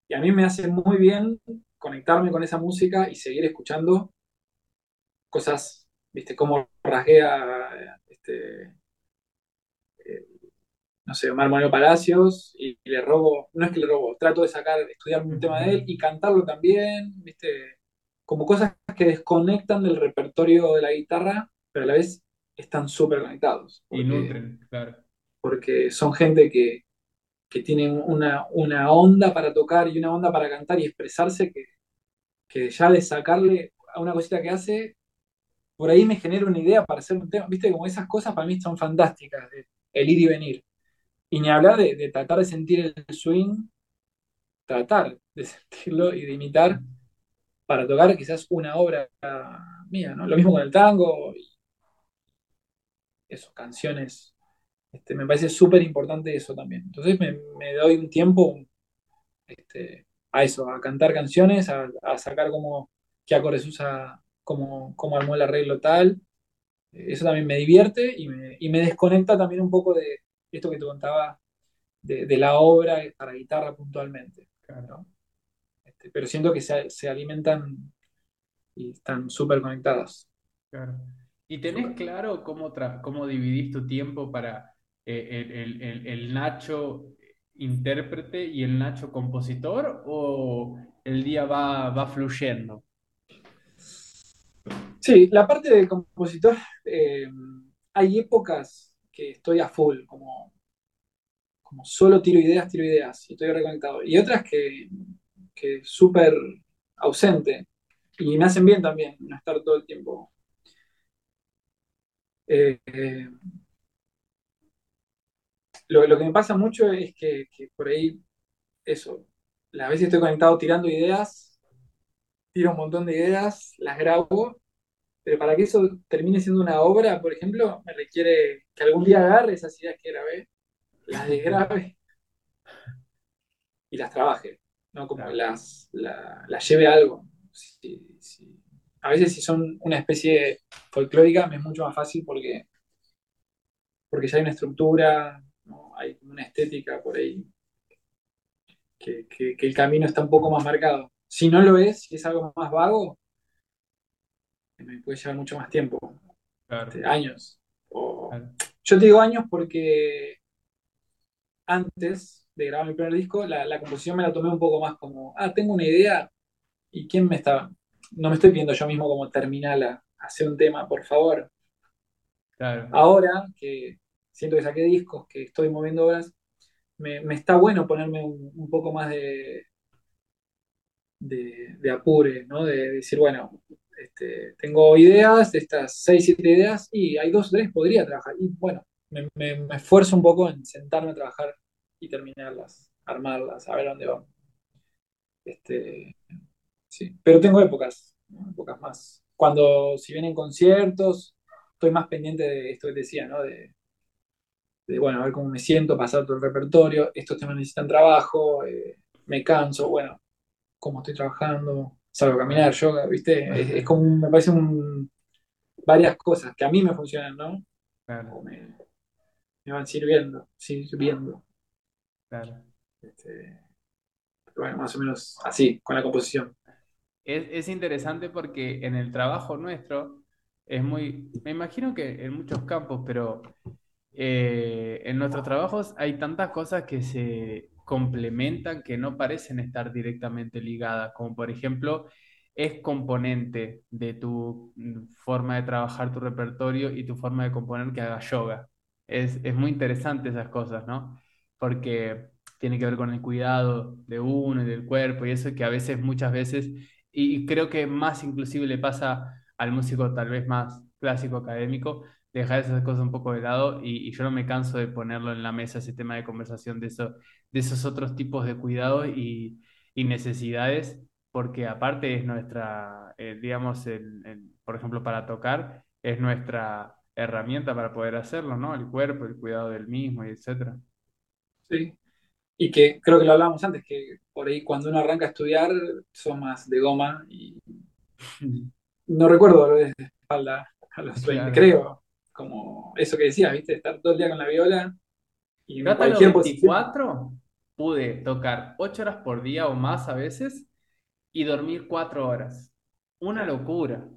y a mí me hace muy bien conectarme con esa música y seguir escuchando cosas, viste, como rasguea este, no sé, Omar Manuel Palacios y, le robo, no es que le robo, trato de sacar, estudiar un tema de él y cantarlo también, ¿viste? Como cosas que desconectan del repertorio de la guitarra, pero a la vez están súper conectados. y nutren, claro. Porque son gente que, que tienen una, una, onda para tocar y una onda para cantar y expresarse que, que ya de sacarle a una cosita que hace, por ahí me genera una idea para hacer un tema. Viste, como esas cosas para mí son fantásticas, el ir y venir. Y ni hablar de, tratar de sentir el swing, tratar de sentirlo y de imitar para tocar quizás una obra mía, ¿no? Lo mismo con el tango y eso, canciones. Este, me parece súper importante eso también. Entonces me, doy un tiempo este, a eso, a cantar canciones, a, sacar como qué acordes usa, cómo, cómo armó el arreglo tal. Eso también me divierte y me, y me desconecta también un poco de, esto que te contaba de, la obra para guitarra puntualmente. Este, pero siento que se, alimentan y están súper conectadas. Claro. ¿Y tenés claro cómo, cómo dividís tu tiempo para eh, el, Nacho intérprete y el Nacho compositor o el día va, va fluyendo? Sí, la parte de compositor, eh, hay épocas que estoy a full, como, como solo tiro ideas, tiro ideas, y estoy reconectado. Y otras que, que súper ausente, y me hacen bien también no estar todo el tiempo. Eh, lo, lo, que me pasa mucho es que, que por ahí, eso, a veces estoy conectado tirando ideas, tiro un montón de ideas, las grabo pero para que eso termine siendo una obra, por ejemplo, me requiere que algún día agarre esas ideas que grabé, las desgrabe y las trabaje, ¿no? Como las, las lleve a algo. A veces si son una especie folclórica me es mucho más fácil porque, porque ya hay una estructura, hay una estética por ahí, que, que el camino está un poco más marcado. Si no lo es, si es algo más vago, me puede llevar mucho más tiempo, este, años. Yo te digo años porque antes de grabar mi primer disco, la, composición me la tomé un poco más como, ah, tengo una idea y quién me está, no me estoy viendo yo mismo como terminal hacer un tema, por favor. Ahora que siento que saqué discos, que estoy moviendo obras, me, está bueno ponerme un, poco más de, de, apure, ¿no? De, decir, bueno, este, tengo ideas, estas 6, 7 ideas, y hay dos tres, podría trabajar. Y bueno, me, esfuerzo un poco en sentarme a trabajar y terminarlas, armarlas, a ver dónde vamos. Este, sí, pero tengo épocas, épocas más. Cuando, si vienen conciertos, estoy más pendiente de esto que decía, ¿no? De, bueno, a ver cómo me siento, pasar todo el repertorio, estos temas necesitan trabajo, eh, me canso, bueno, cómo estoy trabajando, salgo a caminar, yoga, ¿viste? Es, como, me parece varias cosas que a mí me funcionan, ¿no? Claro. Me, van sirviendo, sirviendo. Claro. Este, bueno, más o menos así, con la composición. Es, interesante porque en el trabajo nuestro es muy, me imagino que en muchos campos, pero eh, en nuestros trabajos hay tantas cosas que se complementan que no parecen estar directamente ligadas, como por ejemplo es componente de tu forma de trabajar tu repertorio y tu forma de componer que hagas yoga. Es, es muy interesante esas cosas, ¿no? Porque tiene que ver con el cuidado de uno y del cuerpo y eso que a veces, muchas veces, y creo que más inclusive le pasa al músico tal vez más clásico académico, dejar esas cosas un poco de lado y, yo no me canso de ponerlo en la mesa, ese tema de conversación de, eso, de esos otros tipos de cuidados y, y necesidades, porque aparte es nuestra, eh, digamos, el, por ejemplo, para tocar, es nuestra herramienta para poder hacerlo, ¿no? El cuerpo, el cuidado del mismo, y etcétera. Sí, y que creo que lo hablábamos antes, que por ahí cuando uno arranca a estudiar son más de goma y no recuerdo lo de espalda a los 20, creo, como eso que decías, ¿viste? Estar todo el día con la viola y en cualquier 24 pude tocar 8 horas por día o más a veces y dormir 4 horas. Una locura.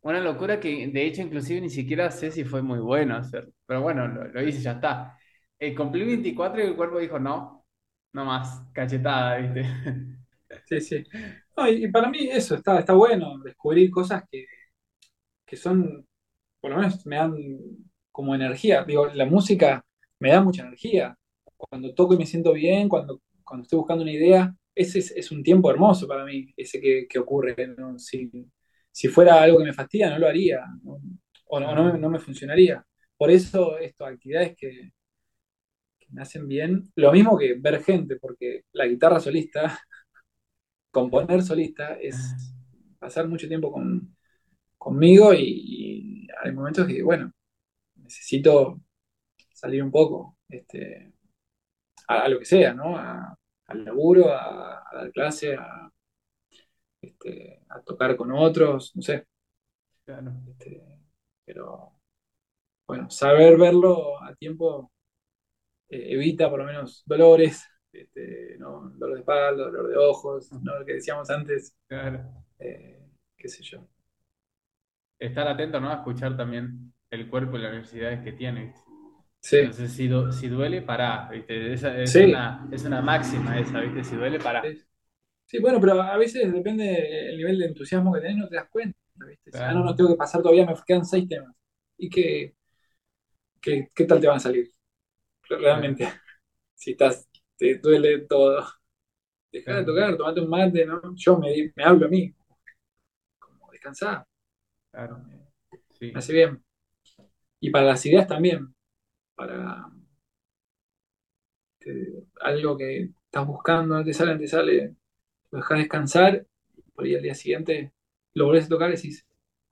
Una locura que de hecho inclusive ni siquiera sé si fue muy bueno hacer. Pero bueno, lo, hice, ya está. Eh, cumplí 24 y el cuerpo dijo, no, no más, cachetada, ¿viste? Sí, sí. y, para mí eso está, está bueno, descubrir cosas que, que son, por lo menos me dan como energía. Digo, la música me da mucha energía. Cuando toco y me siento bien, cuando, cuando estoy buscando una idea, ese es, un tiempo hermoso para mí, ese que, ocurre. Si, si, fuera algo que me fastidia, no lo haría, o, no, no, me funcionaría. Por eso, estas actividades que, me hacen bien, lo mismo que ver gente, porque la guitarra solista, componer solista, es pasar mucho tiempo con, conmigo y, hay momentos que, bueno, necesito salir un poco este, a, lo que sea, ¿no? al laburo, a, dar clase, este, a, tocar con otros, no sé. Este, pero, bueno, saber verlo a tiempo eh, evita por lo menos dolores, este, ¿no? dolor de espalda, dolor de ojos, ¿no? lo que decíamos antes. Eh, qué sé yo estar atento, ¿no? A escuchar también el cuerpo y las necesidades que tiene. Sí. Entonces, si, si duele, pará, ¿viste? Esa, es, una, es una máxima esa, ¿viste? Si duele, pará. Sí. bueno, pero a veces depende del nivel de entusiasmo que tenés, no te das cuenta, ¿viste? Ah, no, no tengo que pasar todavía, me quedan seis temas. ¿Y qué, qué, qué tal te van a salir? Realmente, si estás, te duele todo. Deja de tocar, tomate un mate, ¿no? Yo me, me hablo a mí. Como descansar. Claro. Sí. hace bien. Y para las ideas también. Para algo que estás buscando, no te sale, no te sale, lo dejas descansar, por ahí al día siguiente lo volvés a tocar y decís,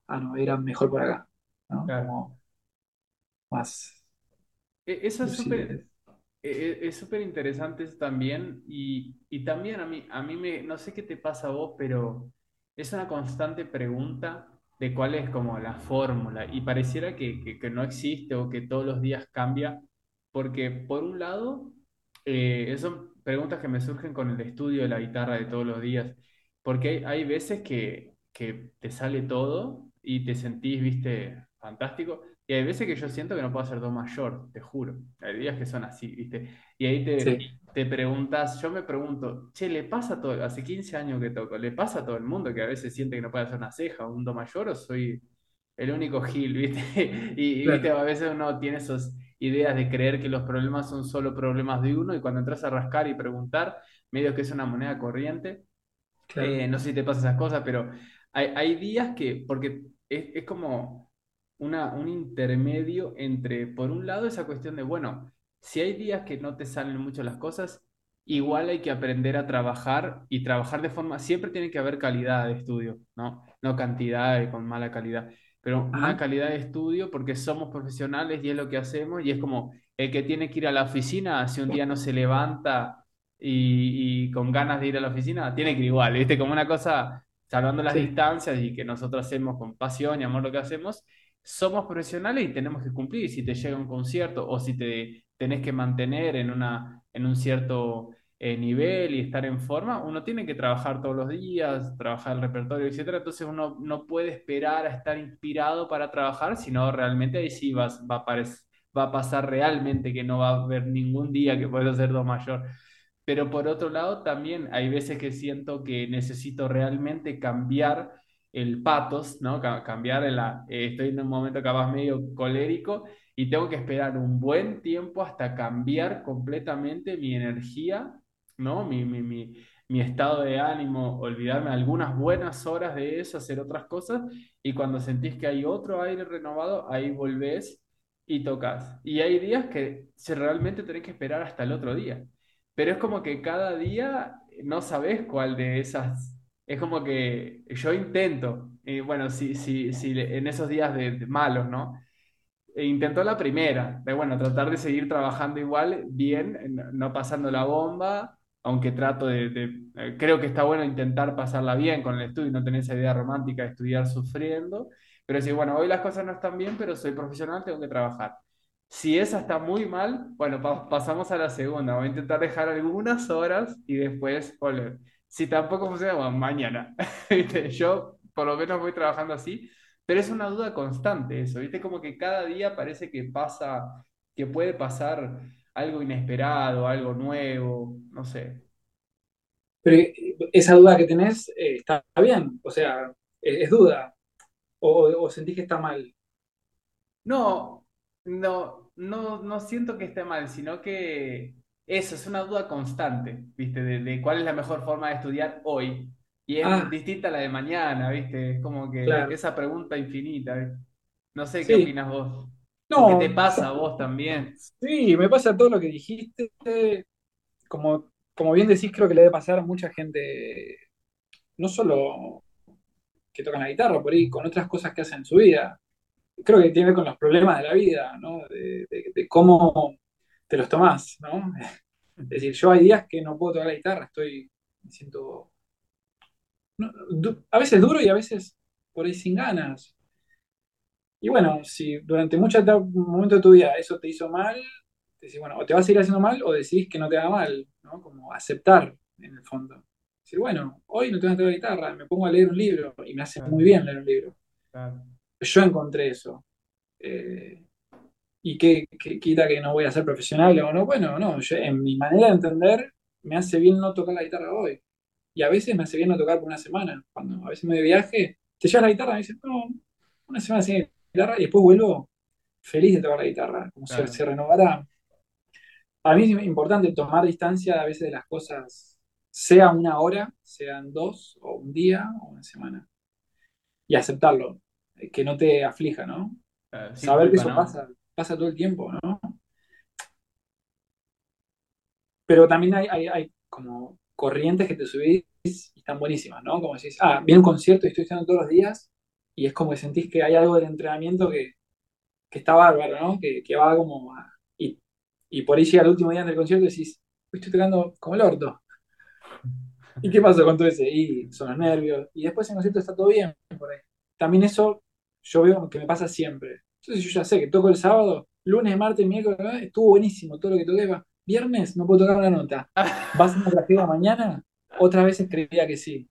ah, no, era mejor por acá. ¿no? Como más. E, eso es súper e, e, es súper interesante también y, y, también a mí, a mí me, no sé qué te pasa a vos, pero es una constante pregunta de cuál es como la fórmula y pareciera que, no existe o que todos los días cambia, porque por un lado, eh, son preguntas que me surgen con el estudio de la guitarra de todos los días, porque hay, veces que, que te sale todo y te sentís, viste, fantástico, y hay veces que yo siento que no puedo hacer do mayor, te juro. Hay días que son así, ¿viste? Y ahí te, te preguntas, yo me pregunto, che, ¿le pasa a todo, hace 15 años que toco, ¿le pasa a todo el mundo que a veces siente que no puede hacer una ceja o un do mayor o soy el único gil, ¿viste? Y, ¿viste? a veces uno tiene esas ideas de creer que los problemas son solo problemas de uno y cuando entras a rascar y preguntar, medio que es una moneda corriente. Eh, no sé si te pasa esas cosas, pero hay, hay días que, porque es, es como una, un intermedio entre, por un lado, esa cuestión de, bueno, si hay días que no te salen mucho las cosas, igual hay que aprender a trabajar y trabajar de forma, siempre tiene que haber calidad de estudio, ¿no? No cantidad con mala calidad, pero una calidad de estudio porque somos profesionales y es lo que hacemos y es como el que tiene que ir a la oficina, si un día no se levanta y, con ganas de ir a la oficina, tiene que ir igual, ¿viste? Como una cosa, salvando las distancias y que nosotros hacemos con pasión y amor lo que hacemos, somos profesionales y tenemos que cumplir. Si te llega un concierto o si te tenés que mantener en, una, en un cierto eh, nivel y estar en forma, uno tiene que trabajar todos los días, trabajar el repertorio, etcétera. Entonces uno no puede esperar a estar inspirado para trabajar, sino realmente ahí sí vas, va, va a pasar realmente, que no va a haber ningún día que pueda ser do mayor. Pero por otro lado, también hay veces que siento que necesito realmente cambiar el patos, ¿no? Cambiar la, eh, estoy en un momento capaz medio colérico y tengo que esperar un buen tiempo hasta cambiar completamente mi energía, ¿no? Mi, mi, mi, mi estado de ánimo, olvidarme algunas buenas horas de eso, hacer otras cosas, y cuando sentís que hay otro aire renovado, ahí volvés y tocas. Y hay días que se realmente tenés que esperar hasta el otro día. Pero es como que cada día no sabes cuál de esas. Es como que yo intento, y bueno, si, si, si en esos días de, malos, ¿no? E intento la primera, de bueno, tratar de seguir trabajando igual, bien, no pasando la bomba, aunque trato de, eh, creo que está bueno intentar pasarla bien con el estudio, no tener esa idea romántica de estudiar sufriendo, pero si, bueno, hoy las cosas no están bien, pero soy profesional, tengo que trabajar. Si esa está muy mal, bueno, pasamos a la segunda. Voy a intentar dejar algunas horas y después volver. Si tampoco funciona, bueno, mañana. Yo por lo menos voy trabajando así, pero es una duda constante eso, ¿viste? Como que cada día parece que pasa, que puede pasar algo inesperado, algo nuevo, no sé. Pero eh, esa duda que tenés eh, está bien, o sea, es, duda, o, o, sentís que está mal. No, no, no, no siento que esté mal, sino que eso es una duda constante, ¿viste? De, cuál es la mejor forma de estudiar hoy. Y es ah. distinta a la de mañana, ¿viste? Es como que esa pregunta infinita. No sé qué opinas vos. No, ¿Qué te pasa a vos también? Sí, me pasa todo lo que dijiste. Como, como bien decís, creo que le debe pasar a mucha gente, no solo que tocan la guitarra, por ahí, con otras cosas que hacen en su vida. Creo que tiene que ver con los problemas de la vida, ¿no? De, cómo te los tomás, ¿no? Es decir, yo hay días que no puedo tocar la guitarra, estoy, me siento a veces duro y a veces por ahí sin ganas. Y bueno, si durante mucho momento de tu vida eso te hizo mal, te decís, bueno, o te vas a ir haciendo mal o decís que no te haga mal, ¿no? Como aceptar en el fondo. Decir, bueno, hoy no tengo que tocar guitarra, me pongo a leer un libro y me hace muy bien leer un libro. Yo encontré eso. Eh, ¿Y qué, quita que no voy a ser profesional o no? Bueno, no, en mi manera de entender me hace bien no tocar la guitarra hoy. Y a veces me hace bien no tocar por una semana. Cuando a veces me de viaje, te llevas la guitarra y me dices, no, una semana sin guitarra y después vuelvo feliz de tocar la guitarra, como si se renovará. A mí es importante tomar distancia a veces de las cosas, sea una hora, sean dos, o un día, o una semana. Y aceptarlo, eh, que no te aflija, ¿no? Saber que eso pasa, pasa todo el tiempo, ¿no? Pero también hay, como corrientes que te subís y están buenísimas, ¿no? Como decís, ah, viene un concierto y estoy estudiando todos los días y es como que sentís que hay algo del entrenamiento que, que está bárbaro, ¿no? Que, que va como y, y, por ahí llega el último día del concierto y decís, estoy tocando como el orto. ¿Y qué pasó con todo ese? Y son los nervios. Y después en el concierto está todo bien por ahí. También eso yo veo que me pasa siempre. Entonces yo ya sé que toco el sábado, lunes, martes, miércoles, estuvo buenísimo todo lo que toqué. Viernes no puedo tocar una nota. ¿Vas a una tragedia mañana? Otra vez creía que sí.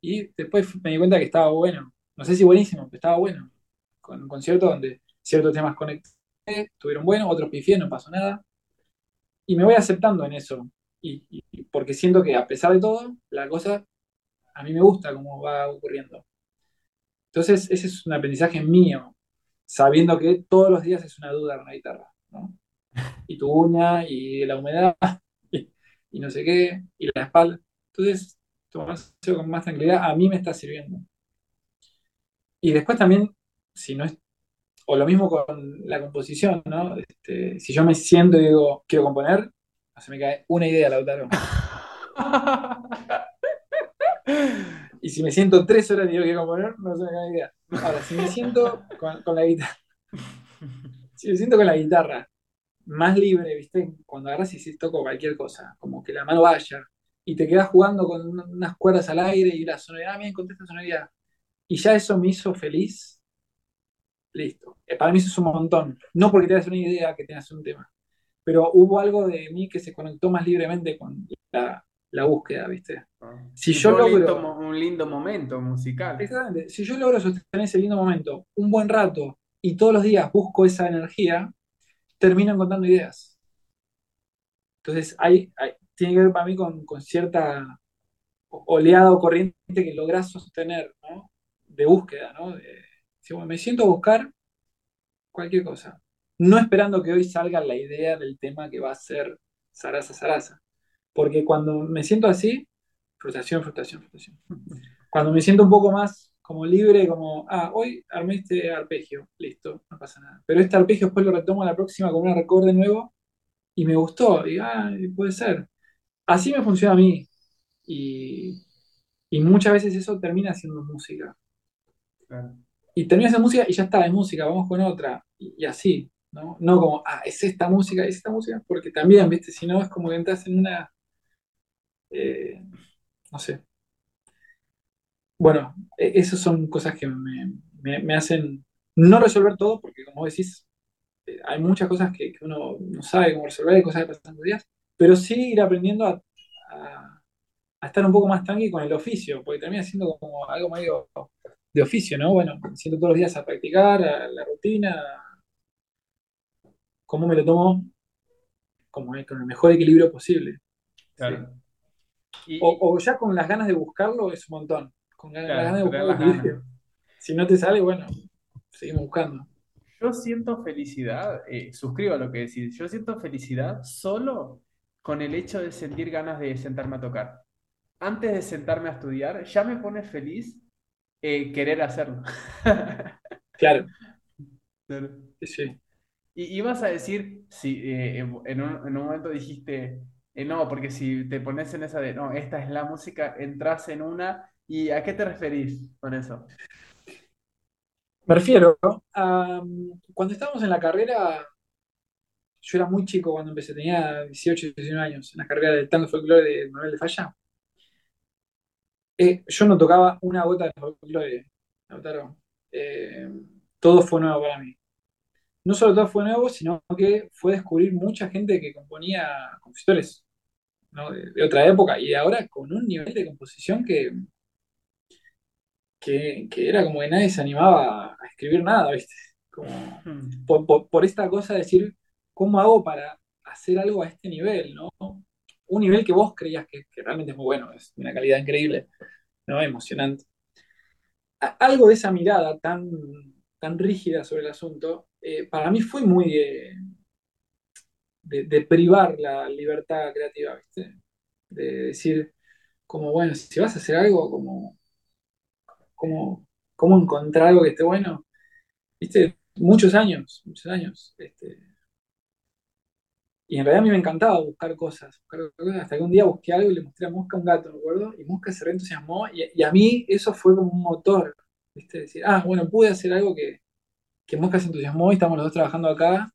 Y después me di cuenta que estaba bueno. No sé si buenísimo, pero estaba bueno. Con un concierto donde ciertos temas conecté, estuvieron buenos, otros pifié, no pasó nada. Y me voy aceptando en eso. Y, porque siento que a pesar de todo, la cosa a mí me gusta cómo va ocurriendo. Entonces, ese es un aprendizaje mío, sabiendo que todos los días es una duda con la guitarra. Y tu uña, y la humedad, y no sé qué, y la espalda. Entonces, tomarse con más tranquilidad a mí me está sirviendo. Y después también, si no es, o lo mismo con la composición, ¿no? Este, si yo me siento y digo, quiero componer, no se me cae una idea, Lautaro. y si me siento tres horas y digo, quiero componer, no se me cae idea. Ahora, si me siento con, la guitarra, si me siento con la guitarra más libre, ¿viste? Cuando agarras y si toco cualquier cosa, como que la mano vaya, y te quedas jugando con unas cuerdas al aire y la sonoridad, ah, bien, contesta sonoridad. Y ya eso me hizo feliz. Listo. Eh, para mí eso es un montón. No porque tengas una idea que tengas un tema, pero hubo algo de mí que se conectó más libremente con la, búsqueda, ¿viste? Ah. si yo logro. un lindo momento musical. Exactamente. Si yo logro sostener ese lindo momento un buen rato y todos los días busco esa energía, termino encontrando ideas. Entonces, hay, tiene que ver para mí con, cierta oleada o corriente que logras sostener, ¿no? De búsqueda, ¿no? me siento a buscar cualquier cosa, no esperando que hoy salga la idea del tema que va a ser Sarasa Sarasa. Porque cuando me siento así, frustración, frustración, frustración. Cuando me siento un poco más como libre, como, ah, hoy armé este arpegio, listo, no pasa nada. Pero este arpegio después lo retomo a la próxima con un acorde nuevo y me gustó, y ah, puede ser. Así me funciona a mí. Y, muchas veces eso termina siendo música. Y termina siendo música y ya está, es música, vamos con otra. Y, así, ¿no? No como, ah, es esta música, es esta música, porque también, viste, si no es como que entras en una. Eh, no sé. Bueno, e, esas son cosas que me, hacen no resolver todo, porque como decís, eh, hay muchas cosas que, uno no sabe cómo resolver, hay cosas que pasan los días, pero sí ir aprendiendo a, estar un poco más tranqui con el oficio, porque termina siendo como algo medio de oficio, ¿no? Bueno, me siento todos los días a practicar, a la rutina, cómo me lo tomo como con el mejor equilibrio posible. Claro. O, ya con las ganas de buscarlo es un montón. Con ganas, de buscarlo. Si no te sale, bueno, seguimos buscando. Yo siento felicidad, eh, suscribo a lo que decís, yo siento felicidad solo con el hecho de sentir ganas de sentarme a tocar. Antes de sentarme a estudiar, ya me pone feliz eh, querer hacerlo. claro. Sí. Y ibas a decir, si eh, en, un, momento dijiste, no, porque si te pones en esa de, no, esta es la música, entras en una, ¿y a qué te referís con eso? Me refiero a cuando estábamos en la carrera, yo era muy chico cuando empecé, tenía 18, 19 años, en la carrera de tango folclore de Manuel de Falla. Eh, yo no tocaba una gota de folclore, eh, todo fue nuevo para mí. No solo todo fue nuevo, sino que fue descubrir mucha gente que componía compositores de, otra época y ahora con un nivel de composición que, que, era como que nadie se animaba a escribir nada, ¿viste? Como, hmm. por, esta cosa de decir, ¿cómo hago para hacer algo a este nivel, ¿no? Un nivel que vos creías que, realmente es muy bueno, es de una calidad increíble, ¿no? Emocionante. algo de esa mirada tan, tan rígida sobre el asunto, eh, para mí fue muy de, privar la libertad creativa, ¿viste? De decir, como, bueno, si vas a hacer algo, como, como, cómo encontrar algo que esté bueno, ¿viste? Muchos años, muchos años. Este, y en realidad a mí me encantaba buscar cosas, hasta que un día busqué algo y le mostré a Mosca un gato, ¿me acuerdo? Y Mosca se reentusiasmó y, y a mí eso fue como un motor, ¿viste? Decir, ah, bueno, pude hacer algo que, que Mosca se entusiasmó y estamos los dos trabajando acá.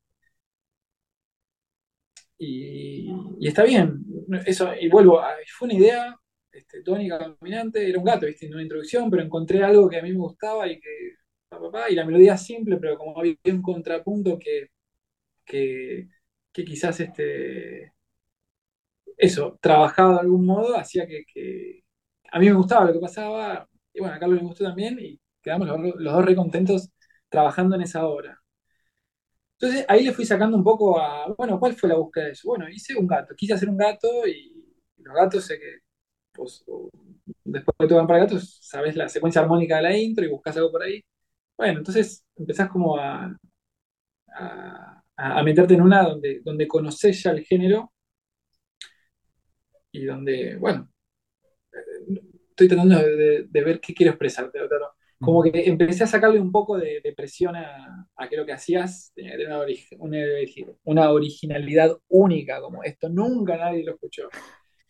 Y, está bien, eso, y vuelvo, fue una idea, este, tónica caminante, era un gato, ¿viste? una introducción, pero encontré algo que a mí me gustaba y que, y la melodía simple, pero como había un contrapunto que, que, quizás este, eso, trabajaba de algún modo, hacía que, a mí me gustaba lo que pasaba, y bueno, a Carlos le gustó también, y quedamos los, los dos re contentos trabajando en esa obra. Entonces ahí le fui sacando un poco a, bueno, ¿cuál fue la búsqueda de eso? Bueno, hice un gato, quise hacer un gato y los gatos sé que, pues, después de van para gatos, sabes la secuencia armónica de la intro y buscas algo por ahí. Bueno, entonces empezás como a, a, meterte en una donde, donde conoces ya el género y donde, bueno, eh, estoy tratando de, ver qué quiero expresarte, claro como que empecé a sacarle un poco de, presión a, a, que lo que hacías tenía que tener una, originalidad única, como esto nunca nadie lo escuchó.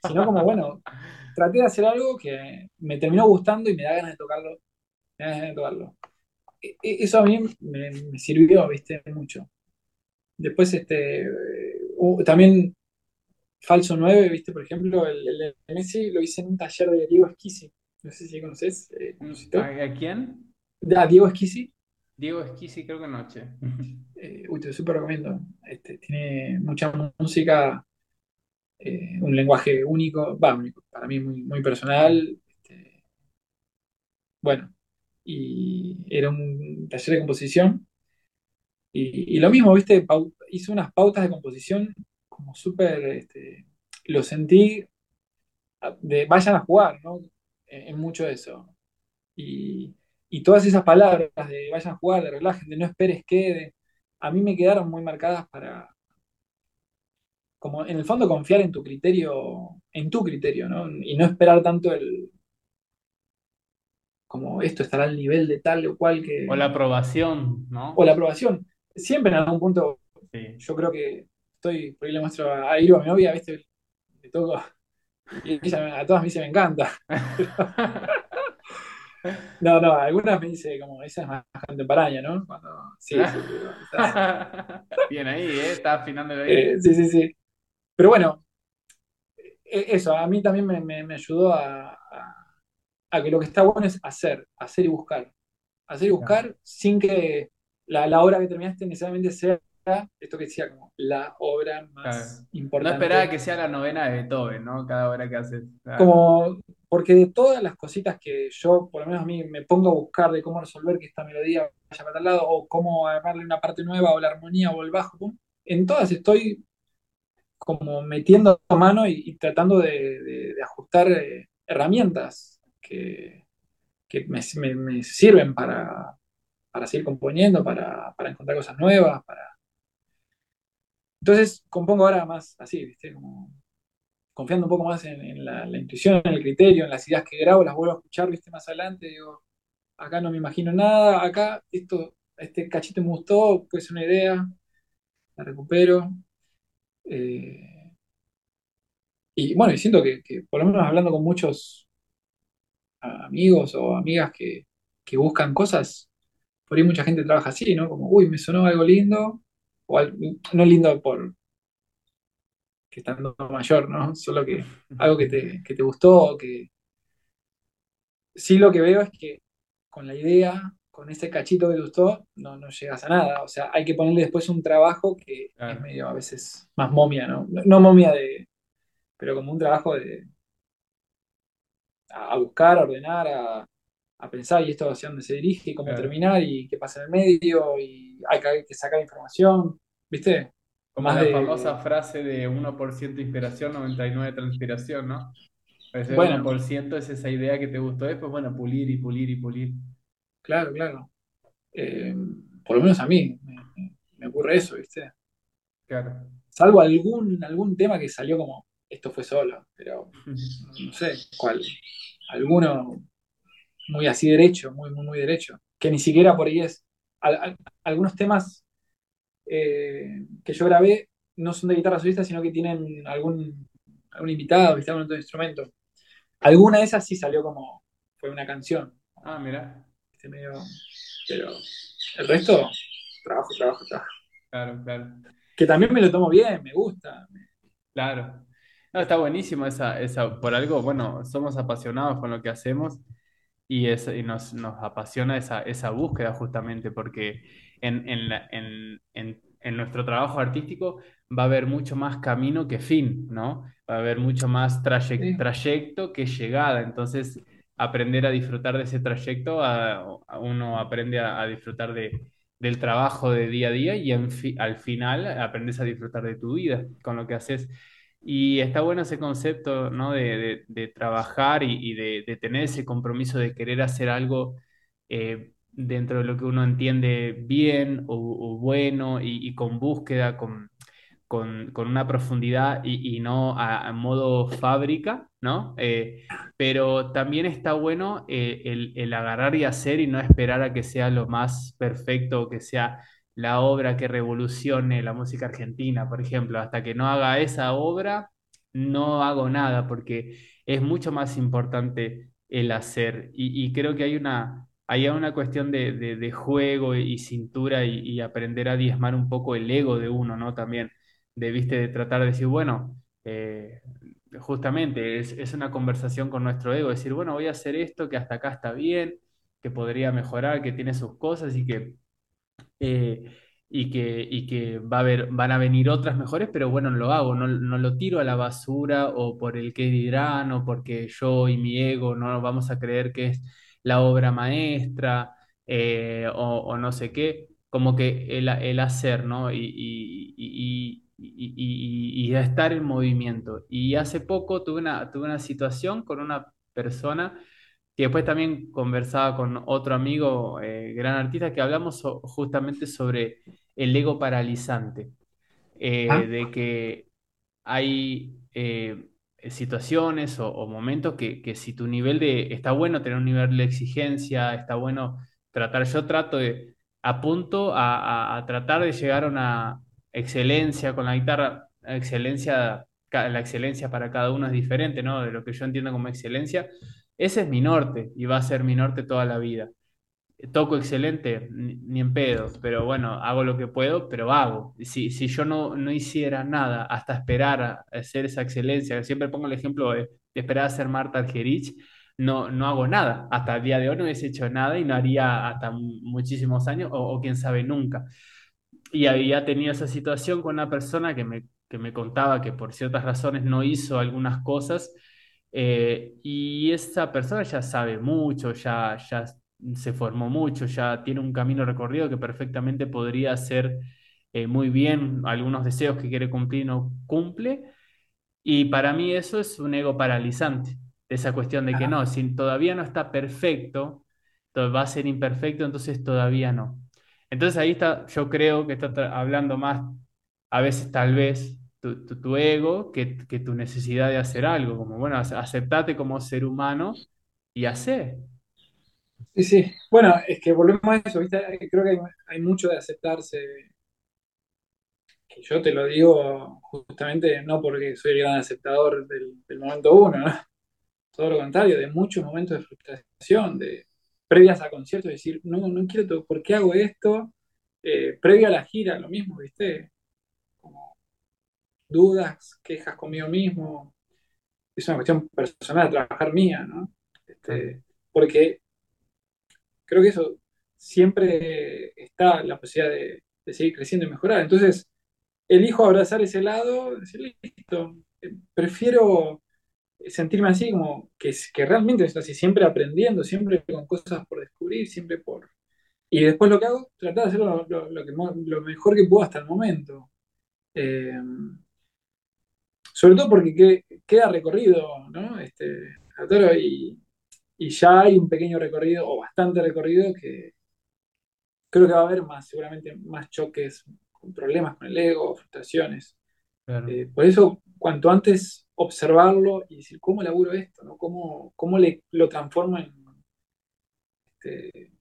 Sino como, bueno, traté de hacer algo que me terminó gustando y me da ganas de tocarlo. Me da ganas de tocarlo. E, e, eso a mí me, sirvió, viste, mucho. Después, este, también Falso 9, viste, por ejemplo, el, el, Messi lo hice en un taller de Diego Esquisi no sé si conoces. Eh, ¿A, quién? A Diego Esquisi. Diego Esquisi, creo que noche. Eh, uy, te súper recomiendo. Este, tiene mucha música, eh, un lenguaje único, va, único, para mí muy, muy personal. Este, bueno, y era un taller de composición. Y, lo mismo, viste, hice unas pautas de composición como súper, este, lo sentí de vayan a jugar, ¿no? En, mucho eso. Y, todas esas palabras de vayan a jugar, de relajen, de no esperes que, a mí me quedaron muy marcadas para, como en el fondo confiar en tu criterio, en tu criterio, ¿no? Y no esperar tanto el, como esto estará al nivel de tal o cual que... O la aprobación, ¿no? O la aprobación. Siempre en algún punto, yo creo que estoy, por ahí le muestro a Iru, a mi novia, ¿viste? Le toco, y a todas me dice, me encanta. No, no, algunas me dice como, esa es más contemporánea, ¿no? sí, sí, Bien ahí, ¿eh? Está afinando ahí. Eh, sí, sí, sí. Pero bueno, e, eso, a mí también me, ayudó a, a, que lo que está bueno es hacer, hacer y buscar. Hacer y buscar sin que la, la obra que terminaste necesariamente sea esto que decía como la obra más importante. No esperaba que sea la novena de Beethoven, ¿no? Cada obra que haces. Como, porque de todas las cositas que yo, por lo menos a mí, me pongo a buscar de cómo resolver que esta melodía vaya para tal lado, o cómo armarle una parte nueva, o la armonía, o el bajo, en todas estoy como metiendo mano y, tratando de, ajustar eh, herramientas que, me, sirven para, seguir componiendo, para, para encontrar cosas nuevas, para entonces compongo ahora más así, ¿viste? Como confiando un poco más en, la, intuición, en el criterio, en las ideas que grabo, las vuelvo a escuchar, ¿viste? Más adelante, digo, acá no me imagino nada, acá esto, este cachito me gustó, puede ser una idea, la recupero. Eh, y bueno, y siento que, por lo menos hablando con muchos amigos o amigas que, que buscan cosas, por ahí mucha gente trabaja así, ¿no? Como, uy, me sonó algo lindo, no lindo por que estando mayor, ¿no? Solo que algo que te, que te gustó, que sí lo que veo es que con la idea, con ese cachito que te gustó, no, no llegas a nada. O sea, hay que ponerle después un trabajo que es medio a veces más momia, ¿no? No momia de, pero como un trabajo de a, buscar, a ordenar, a, a pensar y esto hacia dónde se dirige, y cómo terminar y qué pasa en el medio y hay que, sacar información, ¿viste? Como la famosa frase de 1% inspiración, 99% transpiración, ¿no? Ese bueno, 1% es esa idea que te gustó después, bueno, pulir y pulir y pulir. Claro, claro. Eh, por lo menos a mí me, ocurre eso, ¿viste? Claro. Salvo algún, algún tema que salió como, esto fue solo, pero no sé cuál. Alguno muy así derecho, muy, muy, muy derecho, que ni siquiera por ahí es. Algunos temas eh, que yo grabé no son de guitarra solista, sino que tienen algún, algún invitado, ¿viste? algún otro instrumento. Alguna de esas sí salió como, fue una canción. Ah, mira. Este medio, pero el resto, trabajo, trabajo, trabajo. Claro, claro. Que también me lo tomo bien, me gusta. Claro. No, está buenísimo esa, esa, por algo, bueno, somos apasionados con lo que hacemos y, es, y nos, nos, apasiona esa, esa, búsqueda justamente porque en, en, en, en, nuestro trabajo artístico va a haber mucho más camino que fin, ¿no? Va a haber mucho más trayecto que llegada. Entonces, aprender a disfrutar de ese trayecto, a, uno aprende a, disfrutar de, del trabajo de día a día y al final aprendes a disfrutar de tu vida con lo que haces. Y está bueno ese concepto, ¿no? De, trabajar y, de, tener ese compromiso de querer hacer algo eh, dentro de lo que uno entiende bien o, bueno y, con búsqueda, con, con, una profundidad y, no a, modo fábrica, ¿no? Eh, pero también está bueno eh, el, el agarrar y hacer y no esperar a que sea lo más perfecto, que sea la obra que revolucione la música argentina, por ejemplo. Hasta que no haga esa obra, no hago nada, porque es mucho más importante el hacer. Y, creo que hay una, hay una cuestión de, juego y cintura y, aprender a diezmar un poco el ego de uno, ¿no? También, de, ¿viste? de tratar de decir, bueno, eh, justamente es, es, una conversación con nuestro ego, decir, bueno, voy a hacer esto que hasta acá está bien, que podría mejorar, que tiene sus cosas y que eh, y que, y que va a haber, van a venir otras mejores, pero bueno, lo hago, no, no, lo tiro a la basura o por el que dirán o porque yo y mi ego no vamos a creer que es la obra maestra eh, o, no sé qué. como que el, el hacer, ¿no? Y, y, y, estar en movimiento. Y hace poco tuve una, tuve una situación con una persona que después también conversaba con otro amigo, eh, gran artista, que hablamos so- justamente sobre el ego paralizante, eh, Ah, de que hay eh, situaciones o, o momentos que, que si tu nivel de, está bueno tener un nivel de exigencia, está bueno tratar, yo trato de, apunto a, a- a tratar de llegar a una excelencia con la guitarra, excelencia, la excelencia para cada uno es diferente, ¿no? De lo que yo entiendo como excelencia, ese es mi norte y va a ser mi norte toda la vida toco excelente, ni, en pedo, pero bueno, hago lo que puedo, pero hago. Si, si yo no, no hiciera nada hasta esperar a hacer esa excelencia, siempre pongo el ejemplo de, de esperar a ser Marta Argerich, no, no hago nada. Hasta el día de hoy no hubiese hecho nada y no haría hasta muchísimos años o, o quién sabe nunca. Y había tenido esa situación con una persona que me, que me contaba que por ciertas razones no hizo algunas cosas. Eh, y esa persona ya sabe mucho, ya, ya se formó mucho, ya tiene un camino recorrido que perfectamente podría hacer eh, muy bien algunos deseos que quiere cumplir y no cumple. Y para mí eso es un ego paralizante, esa cuestión de que no, si todavía no está perfecto, to- va a ser imperfecto, entonces todavía no. Entonces ahí está, yo creo que está hablando más, a veces tal vez, tu, ego que, que tu necesidad de hacer algo, como bueno, ace- aceptate como ser humano y hacer. sí, sí. Bueno, es que volvemos a eso, ¿viste? Creo que hay, mucho de aceptarse, que yo te lo digo justamente no porque soy el gran aceptador del, del momento uno, ¿no? Todo lo contrario, de muchos momentos de frustración, de previas a conciertos, decir, no, no quiero, todo, ¿por qué hago esto? Eh, previa a la gira, lo mismo, ¿viste? Dudas, quejas conmigo mismo, es una cuestión personal, trabajar mía, ¿no? Este, porque creo que eso siempre está la posibilidad de, de seguir creciendo y mejorar. Entonces, elijo abrazar ese lado, decir, listo, eh, prefiero sentirme así como que, que realmente estoy así, siempre aprendiendo, siempre con cosas por descubrir, siempre por... Y después lo que hago, tratar de hacer lo, lo- lo que, mo- lo mejor que puedo hasta el momento. Eh, sobre todo porque que- queda recorrido, ¿no? Este, a Toro y, y ya hay un pequeño recorrido, o bastante recorrido, que creo que va a haber más, seguramente más choques, problemas con el ego, frustraciones. claro, Eh, por eso, cuanto antes observarlo y decir, ¿cómo laburo esto? ¿no? ¿Cómo, cómo le, lo transformo en este,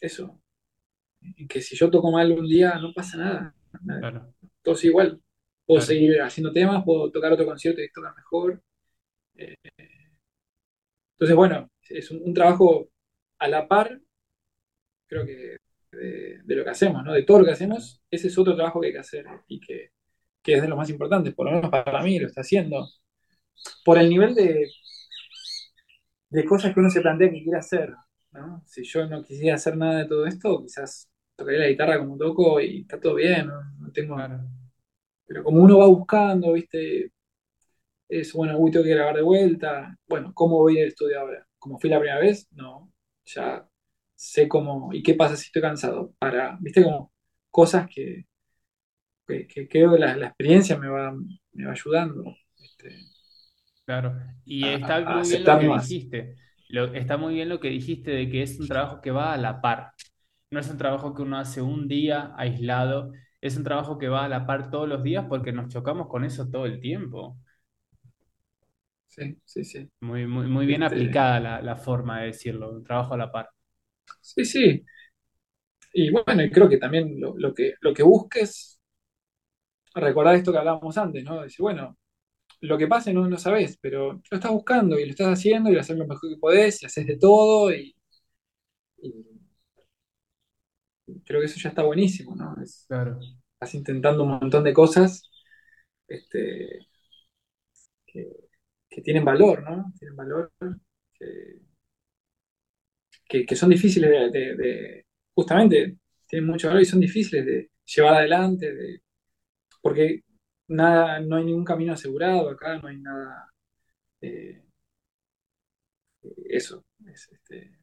eso? En que si yo toco mal un día, no pasa nada. nada, claro, todo es igual. Puedo claro, seguir haciendo temas, puedo tocar otro concierto y tocar mejor. Eh, entonces, bueno, es un, un trabajo a la par, creo que de, de lo que hacemos, ¿no? De todo lo que hacemos, ese es otro trabajo que hay que hacer y que, que es de los más importantes, por lo menos para mí lo está haciendo. Por el nivel de, de cosas que uno se plantea que quiere hacer, ¿no? Si yo no quisiera hacer nada de todo esto, quizás tocaría la guitarra como toco y está todo bien, no, no tengo... Pero como uno va buscando, ¿viste? Eso, bueno, uy, tengo que grabar de vuelta. Bueno, ¿cómo voy al estudio ahora? ¿Como fui la primera vez? No. Ya sé cómo... ¿Y qué pasa si estoy cansado? Para, ¿viste? Como cosas que, que, que creo que la, la experiencia me va, me va ayudando este, claro. Y a, está a muy bien lo que más. dijiste. Lo, está muy bien lo que dijiste de que es un trabajo que va a la par. No es un trabajo que uno hace un día aislado, es un trabajo que va a la par todos los días porque nos chocamos con eso todo el tiempo. Sí, sí, sí. Muy, muy, muy bien Este, aplicada la, la forma de decirlo, un trabajo a la par. sí, sí. Y bueno, creo que también lo, lo que, lo que busques, recordar esto que hablábamos antes, ¿no? Decir, bueno, lo que pase no, no sabes, pero lo estás buscando y lo estás haciendo y lo haces lo mejor que podés y haces de todo y, y creo que eso ya está buenísimo, ¿no? Es- Claro, estás intentando un montón de cosas este, que, que tienen valor, ¿no? Tienen valor, que, que- que son difíciles de, de- de- justamente, tienen mucho valor y son difíciles de llevar adelante, de, porque nada, no hay ningún camino asegurado acá, no hay nada, eh, eso, es, este,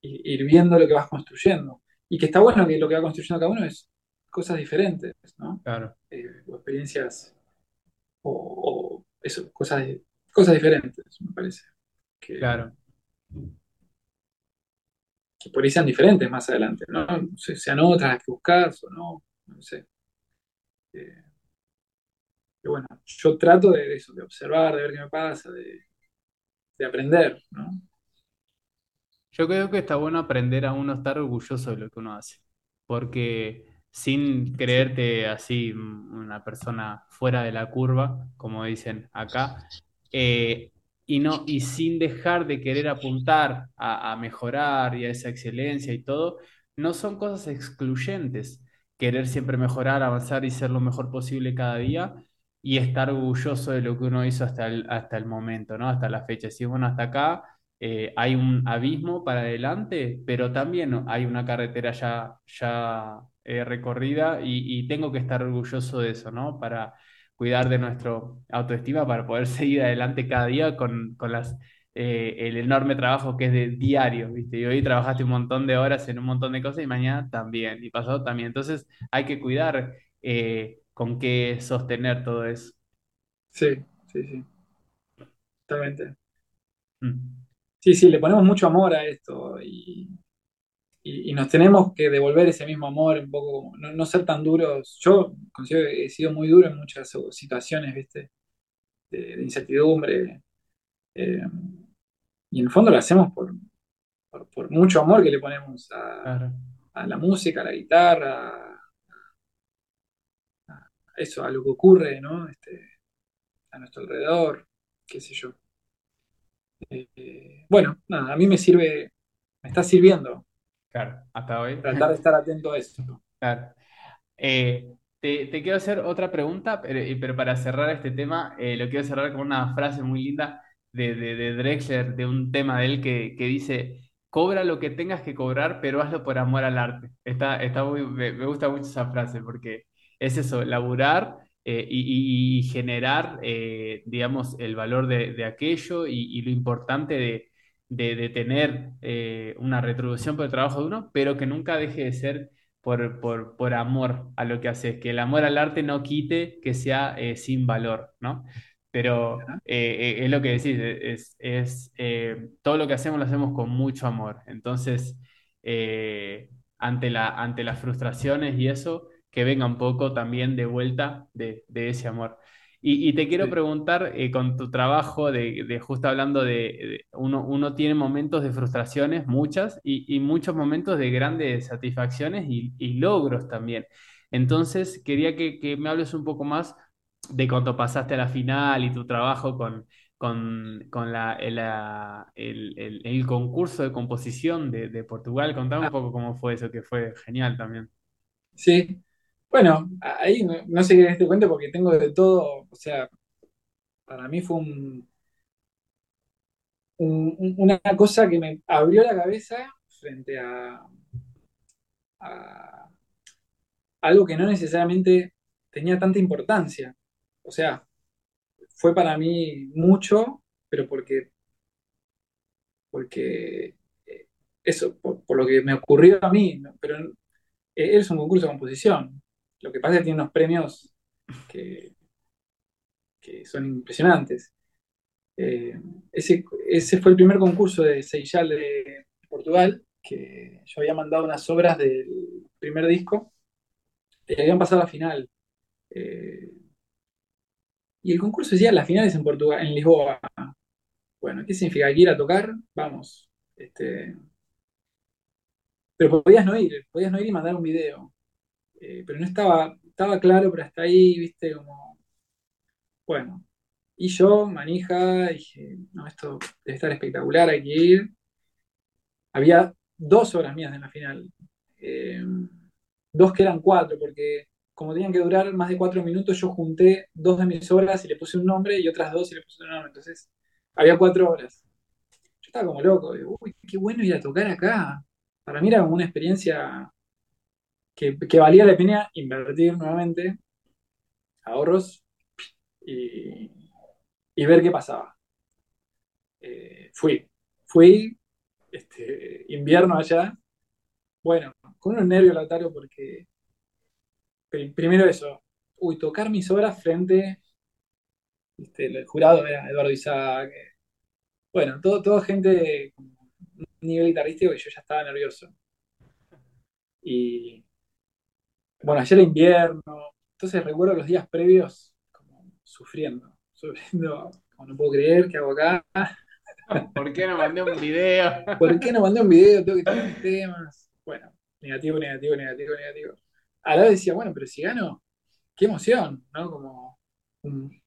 ir viendo lo que vas construyendo. Y que está bueno que lo que va construyendo cada uno es cosas diferentes, ¿no? Claro. Eh, o experiencias, o, eso, cosas, cosas diferentes, me parece. claro. Que por ahí sean diferentes más adelante, ¿no? sean otras las que buscas o no, no sé. Eh, pero bueno, yo trato de eso, de observar, de ver qué me pasa, de, de aprender, ¿no? Yo creo que está bueno aprender a uno estar orgulloso de lo que uno hace, porque sin creerte así una persona fuera de la curva, como dicen acá, eh, y, no, y sin dejar de querer apuntar a, a mejorar y a esa excelencia y todo, no son cosas excluyentes. Querer siempre mejorar, avanzar y ser lo mejor posible cada día y estar orgulloso de lo que uno hizo hasta el, hasta el momento, ¿no? Hasta la fecha. Si bueno, hasta acá eh, hay un abismo para adelante, pero también hay una carretera ya, ya eh, recorrida y, tengo que estar orgulloso de eso, ¿no? Para cuidar de nuestro autoestima, para poder seguir adelante cada día con, con las, eh, el enorme trabajo que es de diario, ¿viste? Y hoy trabajaste un montón de horas en un montón de cosas y mañana también, y pasado también. Entonces hay que cuidar con qué sostener todo eso. Sí, sí, sí. Totalmente. Mm. Sí, sí, le ponemos mucho amor a esto y, nos tenemos que devolver ese mismo amor, un poco, no, ser tan duros. Yo considero que he sido muy duro en muchas situaciones, ¿viste? De, incertidumbre. Eh, y en el fondo lo hacemos por, por, mucho amor que le ponemos a, la música, a la guitarra, a, eso, a lo que ocurre, ¿no? Este, a nuestro alrededor, qué sé yo. Eh, bueno, nada, a mí me sirve, me está sirviendo. Claro, hasta hoy. Tratar de estar atento a eso. Claro. Eh, te, quiero hacer otra pregunta, pero, para cerrar este tema, eh, lo quiero cerrar con una frase muy linda de, de, Drexler, de un tema de él que, dice, cobra lo que tengas que cobrar, pero hazlo por amor al arte. Está, está muy, me, me gusta mucho esa frase porque es eso, laburar eh, y, generar, eh, digamos, el valor de, aquello y, lo importante de, tener eh, una retribución por el trabajo de uno, pero que nunca deje de ser por, por, amor a lo que haces, que el amor al arte no quite que sea sin valor, ¿no? Pero es lo que decís, es, es todo lo que hacemos lo hacemos con mucho amor. Entonces, ante la, ante las frustraciones y eso, que venga un poco también de vuelta de, ese amor. Y, te quiero preguntar, eh, con tu trabajo, de, justo hablando de, uno, uno, tiene momentos de frustraciones, muchas, y, muchos momentos de grandes satisfacciones y, logros también. Entonces, quería que, me hables un poco más de cuando pasaste a la final y tu trabajo con, con, la, el, el, concurso de composición de, Portugal. Contame un poco cómo fue eso, que fue genial también. Sí, bueno, ahí no, sé qué te cuento porque tengo de todo, o sea, para mí fue un, una cosa que me abrió la cabeza frente a, algo que no necesariamente tenía tanta importancia. O sea, fue para mí mucho, pero porque, porque eh, eso, por, lo que me ocurrió a mí, pero es un concurso de composición. Lo que pasa es que tiene unos premios que, son impresionantes. Eh, ese, fue el primer concurso de Seychal de Portugal, que yo había mandado unas obras del primer disco, y habían pasado a la final. Eh, y el concurso decía las finales en Portugal, en Lisboa. Bueno, ¿qué significa? ¿Que ir a tocar? Vamos. Este, pero podías no ir, podías no ir y mandar un video. Eh, pero no estaba, estaba claro, pero hasta ahí, viste, como, bueno. Y yo, manija, dije, no, esto debe estar espectacular, hay que ir. Había dos horas mías en la final. Eh, dos que eran cuatro, porque como tenían que durar más de cuatro minutos, yo junté dos de mis obras y le puse un nombre y otras dos y le puse un nombre. Entonces, había cuatro horas. Yo estaba como loco, digo, uy, qué bueno ir a tocar acá. Para mí era como una experiencia que, valía la pena invertir nuevamente ahorros y, ver qué pasaba. Eh, fui, fui este, invierno allá. Bueno, con unos nervios, Lautaro, porque primero eso, uy, tocar mis obras frente, este, el jurado era Eduardo Isaac, bueno, todo, todo gente con un nivel guitarrístico y yo ya estaba nervioso. Y bueno, ayer era invierno, entonces recuerdo los días previos como sufriendo, sufriendo, como no puedo creer que hago acá. ¿Por qué no mandé un video? ¿Por qué no mandé un video? Tengo que tener temas. Bueno, negativo, negativo, negativo, negativo. A la vez decía, bueno, pero si gano, qué emoción, ¿no? Como,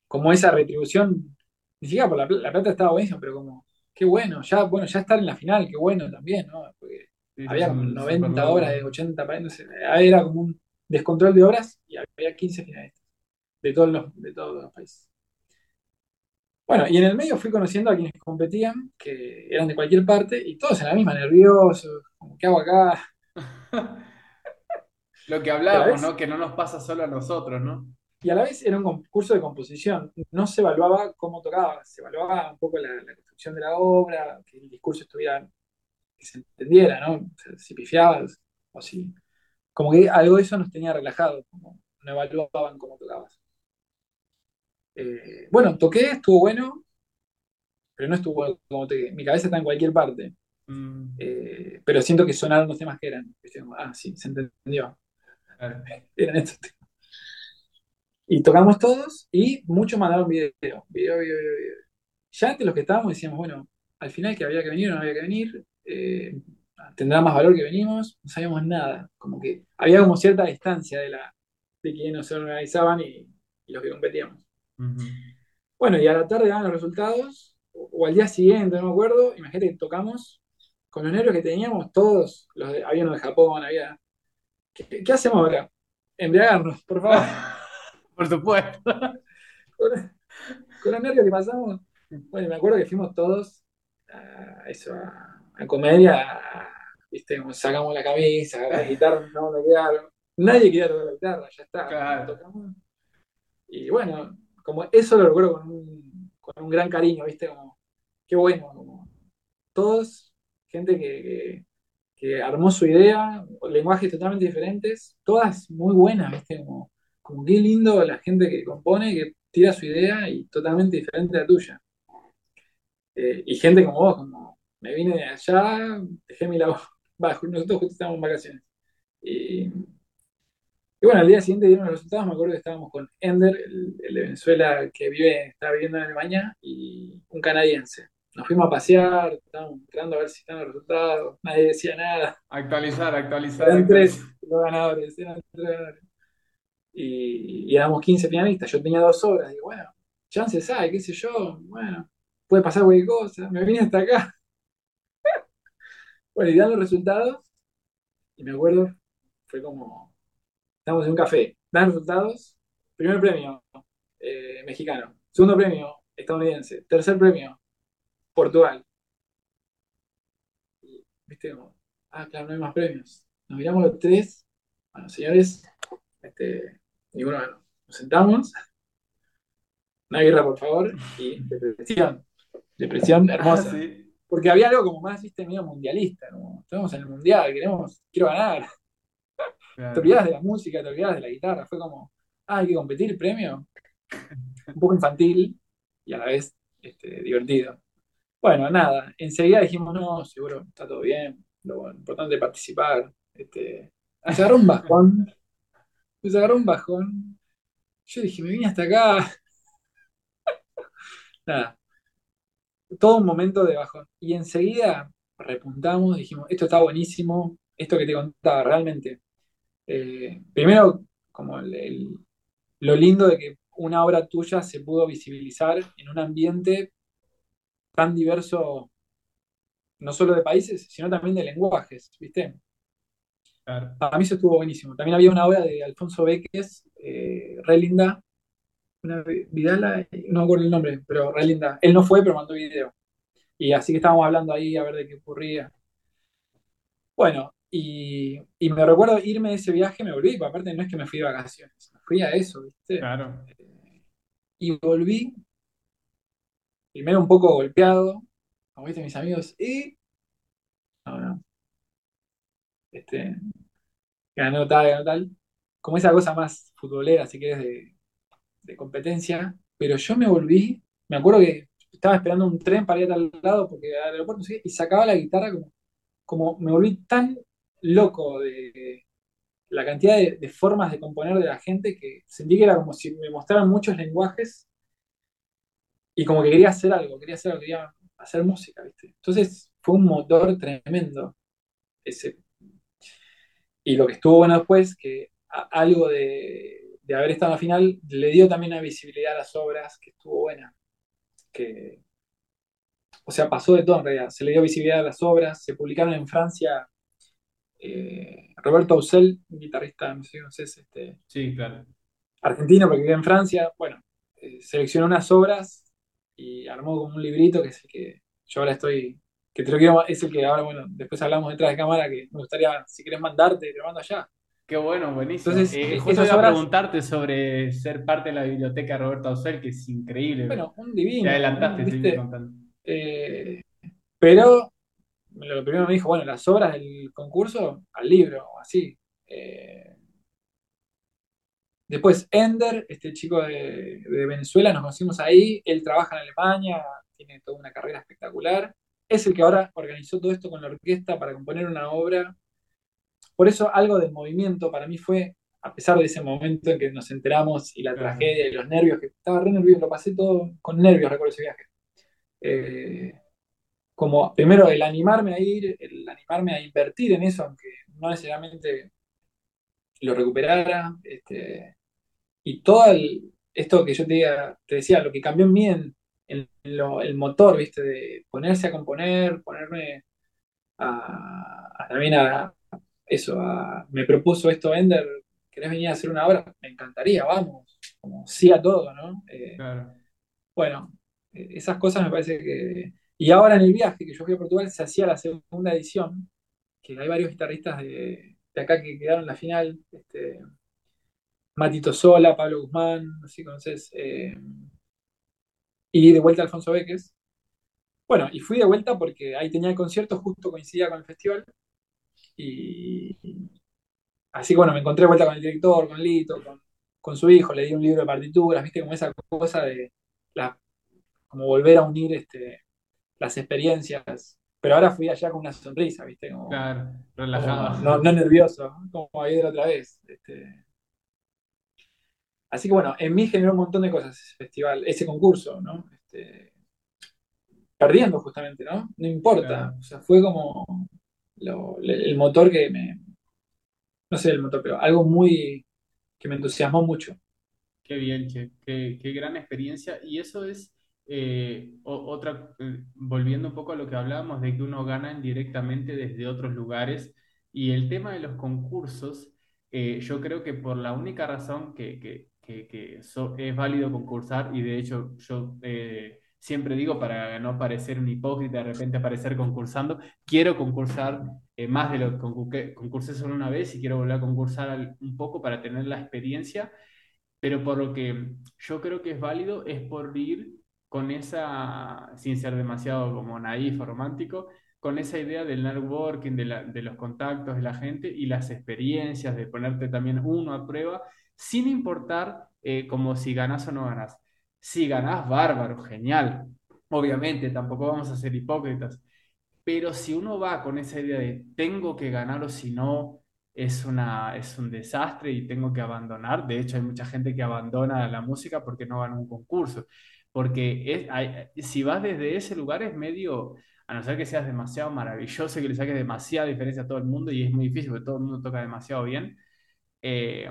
como esa retribución, ni siquiera por la, la plata estaba buenísima, pero como, qué bueno, ya, bueno, ya estar en la final, qué bueno también, ¿no? Porque había como 90 horas de 80, no sé, era como un descontrol de horas y había 15 finalistas de todos los, de todos los países. Bueno, y en el medio fui conociendo a quienes competían, que eran de cualquier parte, y todos en la misma, nerviosos, como, ¿qué hago acá? Lo que hablábamos, ¿no? Que no nos pasa solo a nosotros, ¿no? Y a la vez era un concurso de composición. No se evaluaba cómo tocaba, se evaluaba un poco la, construcción de la obra, que el discurso estuviera, que se entendiera, ¿no? si pifiabas o si. Como que algo de eso nos tenía relajado, como no evaluaban cómo tocabas. Eh, bueno, toqué, estuvo bueno, pero no estuvo como te, mi cabeza está en cualquier parte. Mm. Eh, pero siento que sonaron los temas que eran. Ah, sí, se entendió. Eran estos temas. Y tocamos todos y muchos mandaron video, video, video, video. Ya antes los que estábamos decíamos, bueno, al final que había que venir o no había que venir, eh, tendrá más valor que venimos, no sabíamos nada. Como que había como cierta distancia de, la, de quienes se organizaban y, los que competíamos. Bueno, y a la tarde dan los resultados, o, al día siguiente, no me acuerdo, imagínate que tocamos con los nervios que teníamos todos, los había uno de Japón, había... ¿Qué, qué hacemos ahora? Embriagarnos, por favor. Por supuesto. con, los nervios que pasamos. Bueno, me acuerdo que fuimos todos a eso, a, comedia, viste, como sacamos la camisa, la guitarra, no me quedaron. Nadie quería tocar la guitarra, ya está. Tocamos. Y bueno, como eso lo recuerdo con un, con un gran cariño, viste, como, qué bueno, como todos, gente que, que armó su idea, lenguajes totalmente diferentes, todas muy buenas, ¿viste? Como, como qué lindo la gente que compone, que tira su idea y totalmente diferente a la tuya. Eh, y gente como vos, como me vine de allá, dejé mi labor bajo, nosotros justo estábamos en vacaciones. Y, bueno, al día siguiente dieron los resultados, me acuerdo que estábamos con Ender, el, de Venezuela que vive, está viviendo en Alemania, y un canadiense. Nos fuimos a pasear, estábamos entrando a ver si están los resultados, nadie decía nada. Actualizar, actualizar. Eran tres los ganadores, eran tres ganadores y, éramos 15 pianistas, yo tenía dos obras, digo, bueno, chances hay, qué sé yo, bueno, puede pasar cualquier cosa, me vine hasta acá. Bueno, y dan los resultados, y me acuerdo, fue como, estamos en un café, dan resultados, primer premio, eh, mexicano, segundo premio, estadounidense, tercer premio, Portugal. ¿Viste? ah, claro, no hay más premios. Nos miramos los tres. Bueno, señores, este, y bueno, nos sentamos, una guerra, por favor, y depresión. Depresión ah, hermosa. Porque había algo como más, viste, medio mundialista, estamos en el mundial, queremos, quiero ganar. Te olvidabas de la música, te olvidabas de la guitarra, fue como, ah, hay que competir, premio. Un poco infantil y a la vez este, divertido. Bueno, nada, enseguida dijimos, no, seguro, está todo bien, lo importante es participar. Este, se agarró un bajón pues agarró un bajón. Yo dije, me vine hasta acá. Nada. Todo un momento de bajón. Y enseguida repuntamos, dijimos, esto está buenísimo, esto que te contaba, realmente. Eh, primero, como lo lindo de que una obra tuya se pudo visibilizar en un ambiente tan diverso, no solo de países, sino también de lenguajes, ¿viste? A mí eso estuvo buenísimo. También había una obra de Alfonso Beques, eh, re linda, una Vidala, no me acuerdo el nombre, pero re linda. Él no fue, pero mandó video. Y así que estábamos hablando ahí a ver de qué ocurría. Bueno, y, me recuerdo irme de ese viaje, me volví, aparte no es que me fui de vacaciones, me fui a eso, ¿viste? Claro. Y volví, primero un poco golpeado, como viste mis amigos, y este, ganó tal, ganó tal, como esa cosa más futbolera, si querés, de, de competencia, pero yo me volví, me acuerdo que estaba esperando un tren para ir a tal lado porque al aeropuerto y sacaba la guitarra como, como me volví tan loco de la cantidad de, formas de componer de la gente que sentí que era como si me mostraran muchos lenguajes y como que quería hacer algo, quería hacer algo, quería hacer música, ¿viste? Entonces fue un motor tremendo ese. Y lo que estuvo bueno después, que algo de, de haber estado en la final le dio también una visibilidad a las obras que estuvo buena. Que, o sea, pasó de todo en realidad. Se le dio visibilidad a las obras, se publicaron en Francia eh, Roberto Ausel, guitarrista, no sé, no sé, este, sí, claro. argentino, porque vive en Francia, bueno, eh, seleccionó unas obras y armó como un librito que es el que yo ahora estoy, que te lo quiero, es el que ahora, bueno, después hablamos detrás de cámara, que me gustaría, si querés mandarte, te lo mando allá. Qué bueno, buenísimo. Entonces, eh, justo iba a preguntarte sobre ser parte de la biblioteca de Roberto Ausel, que es increíble. Bueno, un divino. Te adelantaste, contando. pero lo primero me dijo, bueno, las obras del concurso al libro, así. Eh, después Ender, este chico de, Venezuela, nos conocimos ahí, él trabaja en Alemania, tiene toda una carrera espectacular, es el que ahora organizó todo esto con la orquesta para componer una obra. Por eso algo del movimiento para mí fue, a pesar de ese momento en que nos enteramos y la tragedia y los nervios, que estaba re nervioso, lo pasé todo con nervios, recuerdo ese viaje. Eh, como primero el animarme a ir, el animarme a invertir en eso, aunque no necesariamente lo recuperara, este, y todo esto que yo te, te, decía, lo que cambió en mí en, el motor, ¿viste? De ponerse a componer, ponerme a, también a eso, me propuso esto Ender, ¿querés venir a hacer una obra? Me encantaría, vamos, como sí a todo, ¿no? Eh, bueno, esas cosas me parece que y ahora en el viaje que yo fui a Portugal se hacía la segunda edición, que hay varios guitarristas de, acá que quedaron en la final, este, Matito Sola, Pablo Guzmán, si conoces, eh, y de vuelta Alfonso Beques. Bueno, y fui de vuelta porque ahí tenía el concierto, justo coincidía con el festival. Y así bueno, me encontré de vuelta con el director, con Lito, con, su hijo, le di un libro de partituras, viste, como esa cosa de la, como volver a unir este, las experiencias. Pero ahora fui allá con una sonrisa, ¿viste? claro, relajado. no, no, nervioso, como ayer otra vez. Este. Así que bueno, en mí generó un montón de cosas ese festival, ese concurso, ¿no? Este, perdiendo justamente, ¿no? No importa. O sea, fue como el motor que me. No sé el motor, pero algo muy. que me entusiasmó mucho. Qué bien, qué, qué gran experiencia. Y eso es eh, otra, eh, volviendo un poco a lo que hablábamos de que uno gana indirectamente desde otros lugares y el tema de los concursos, eh, yo creo que por la única razón que, que, que, es válido concursar y de hecho yo siempre digo para no parecer un hipócrita de repente aparecer concursando, quiero concursar más de lo que concursé solo una vez y quiero volver a concursar un poco para tener la experiencia, pero por lo que yo creo que es válido es por ir con esa, sin ser demasiado como naif o romántico, con esa idea del networking, de, los contactos de la gente y las experiencias, de ponerte también uno a prueba, sin importar eh, como si ganas o no ganas. Si ganás, bárbaro, genial. Obviamente, tampoco vamos a ser hipócritas. Pero si uno va con esa idea de tengo que ganar o si no, es, una, es un desastre y tengo que abandonar. De hecho, hay mucha gente que abandona la música porque no gana un concurso porque es, si vas desde ese lugar es medio, a no ser que seas demasiado maravilloso y que le saques demasiada diferencia a todo el mundo y es muy difícil porque todo el mundo toca demasiado bien, eh,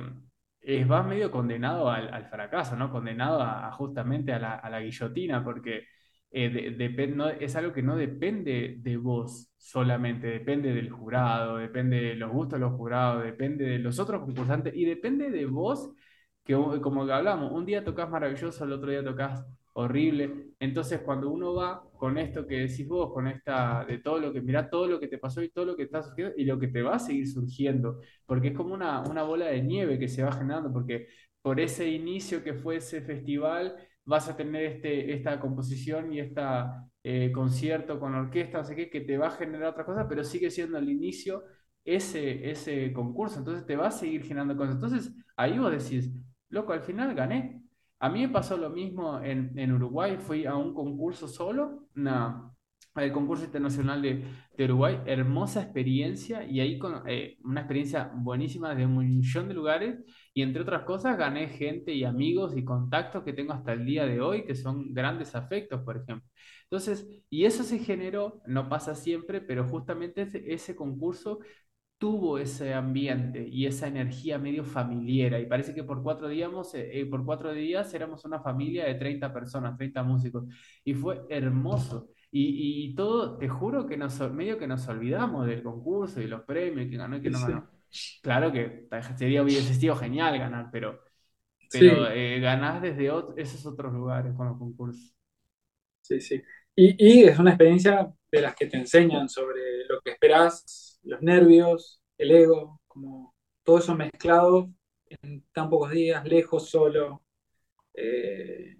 es, vas medio condenado al, fracaso, ¿no? Condenado a, justamente a la, guillotina, porque eh, es algo que no depende de vos solamente, depende del jurado, depende de los gustos de los jurados, depende de los otros concursantes y depende de vos, que como hablamos, un día tocas maravilloso, el otro día tocas horrible. Entonces, cuando uno va con esto que decís vos, con esta, de todo lo que, mira todo lo que te pasó y todo lo que está surgiendo y lo que te va a seguir surgiendo, porque es como una, una bola de nieve que se va generando, porque por ese inicio que fue ese festival, vas a tener este, esta composición y este concierto con orquesta, no sé qué, que te va a generar otra cosa, pero sigue siendo el inicio ese, ese concurso, entonces te va a seguir generando cosas. Entonces ahí vos decís, loco, al final gané. A mí me pasó lo mismo en, en Uruguay, fui a un concurso solo, una, el concurso internacional de, de, Uruguay, hermosa experiencia y ahí con eh, una experiencia buenísima de un millón de lugares y entre otras cosas gané gente y amigos y contactos que tengo hasta el día de hoy que son grandes afectos, por ejemplo. Entonces, y eso se generó, no pasa siempre, pero justamente ese, ese concurso tuvo ese ambiente y esa energía medio familiar y parece que por cuatro, días, eh, por cuatro días éramos una familia de 30 personas, 30 músicos y fue hermoso. Y, y todo, te juro que nos, medio que nos olvidamos del concurso y los premios que ganó y que no ganó. Claro que sería hubiese sido genial ganar, pero, pero eh, ganás desde esos otros lugares con los concursos. Sí, sí. Y, y, es una experiencia de las que te enseñan sobre lo que esperas, los nervios, el ego, como todo eso mezclado en tan pocos días, lejos, solo. Eh,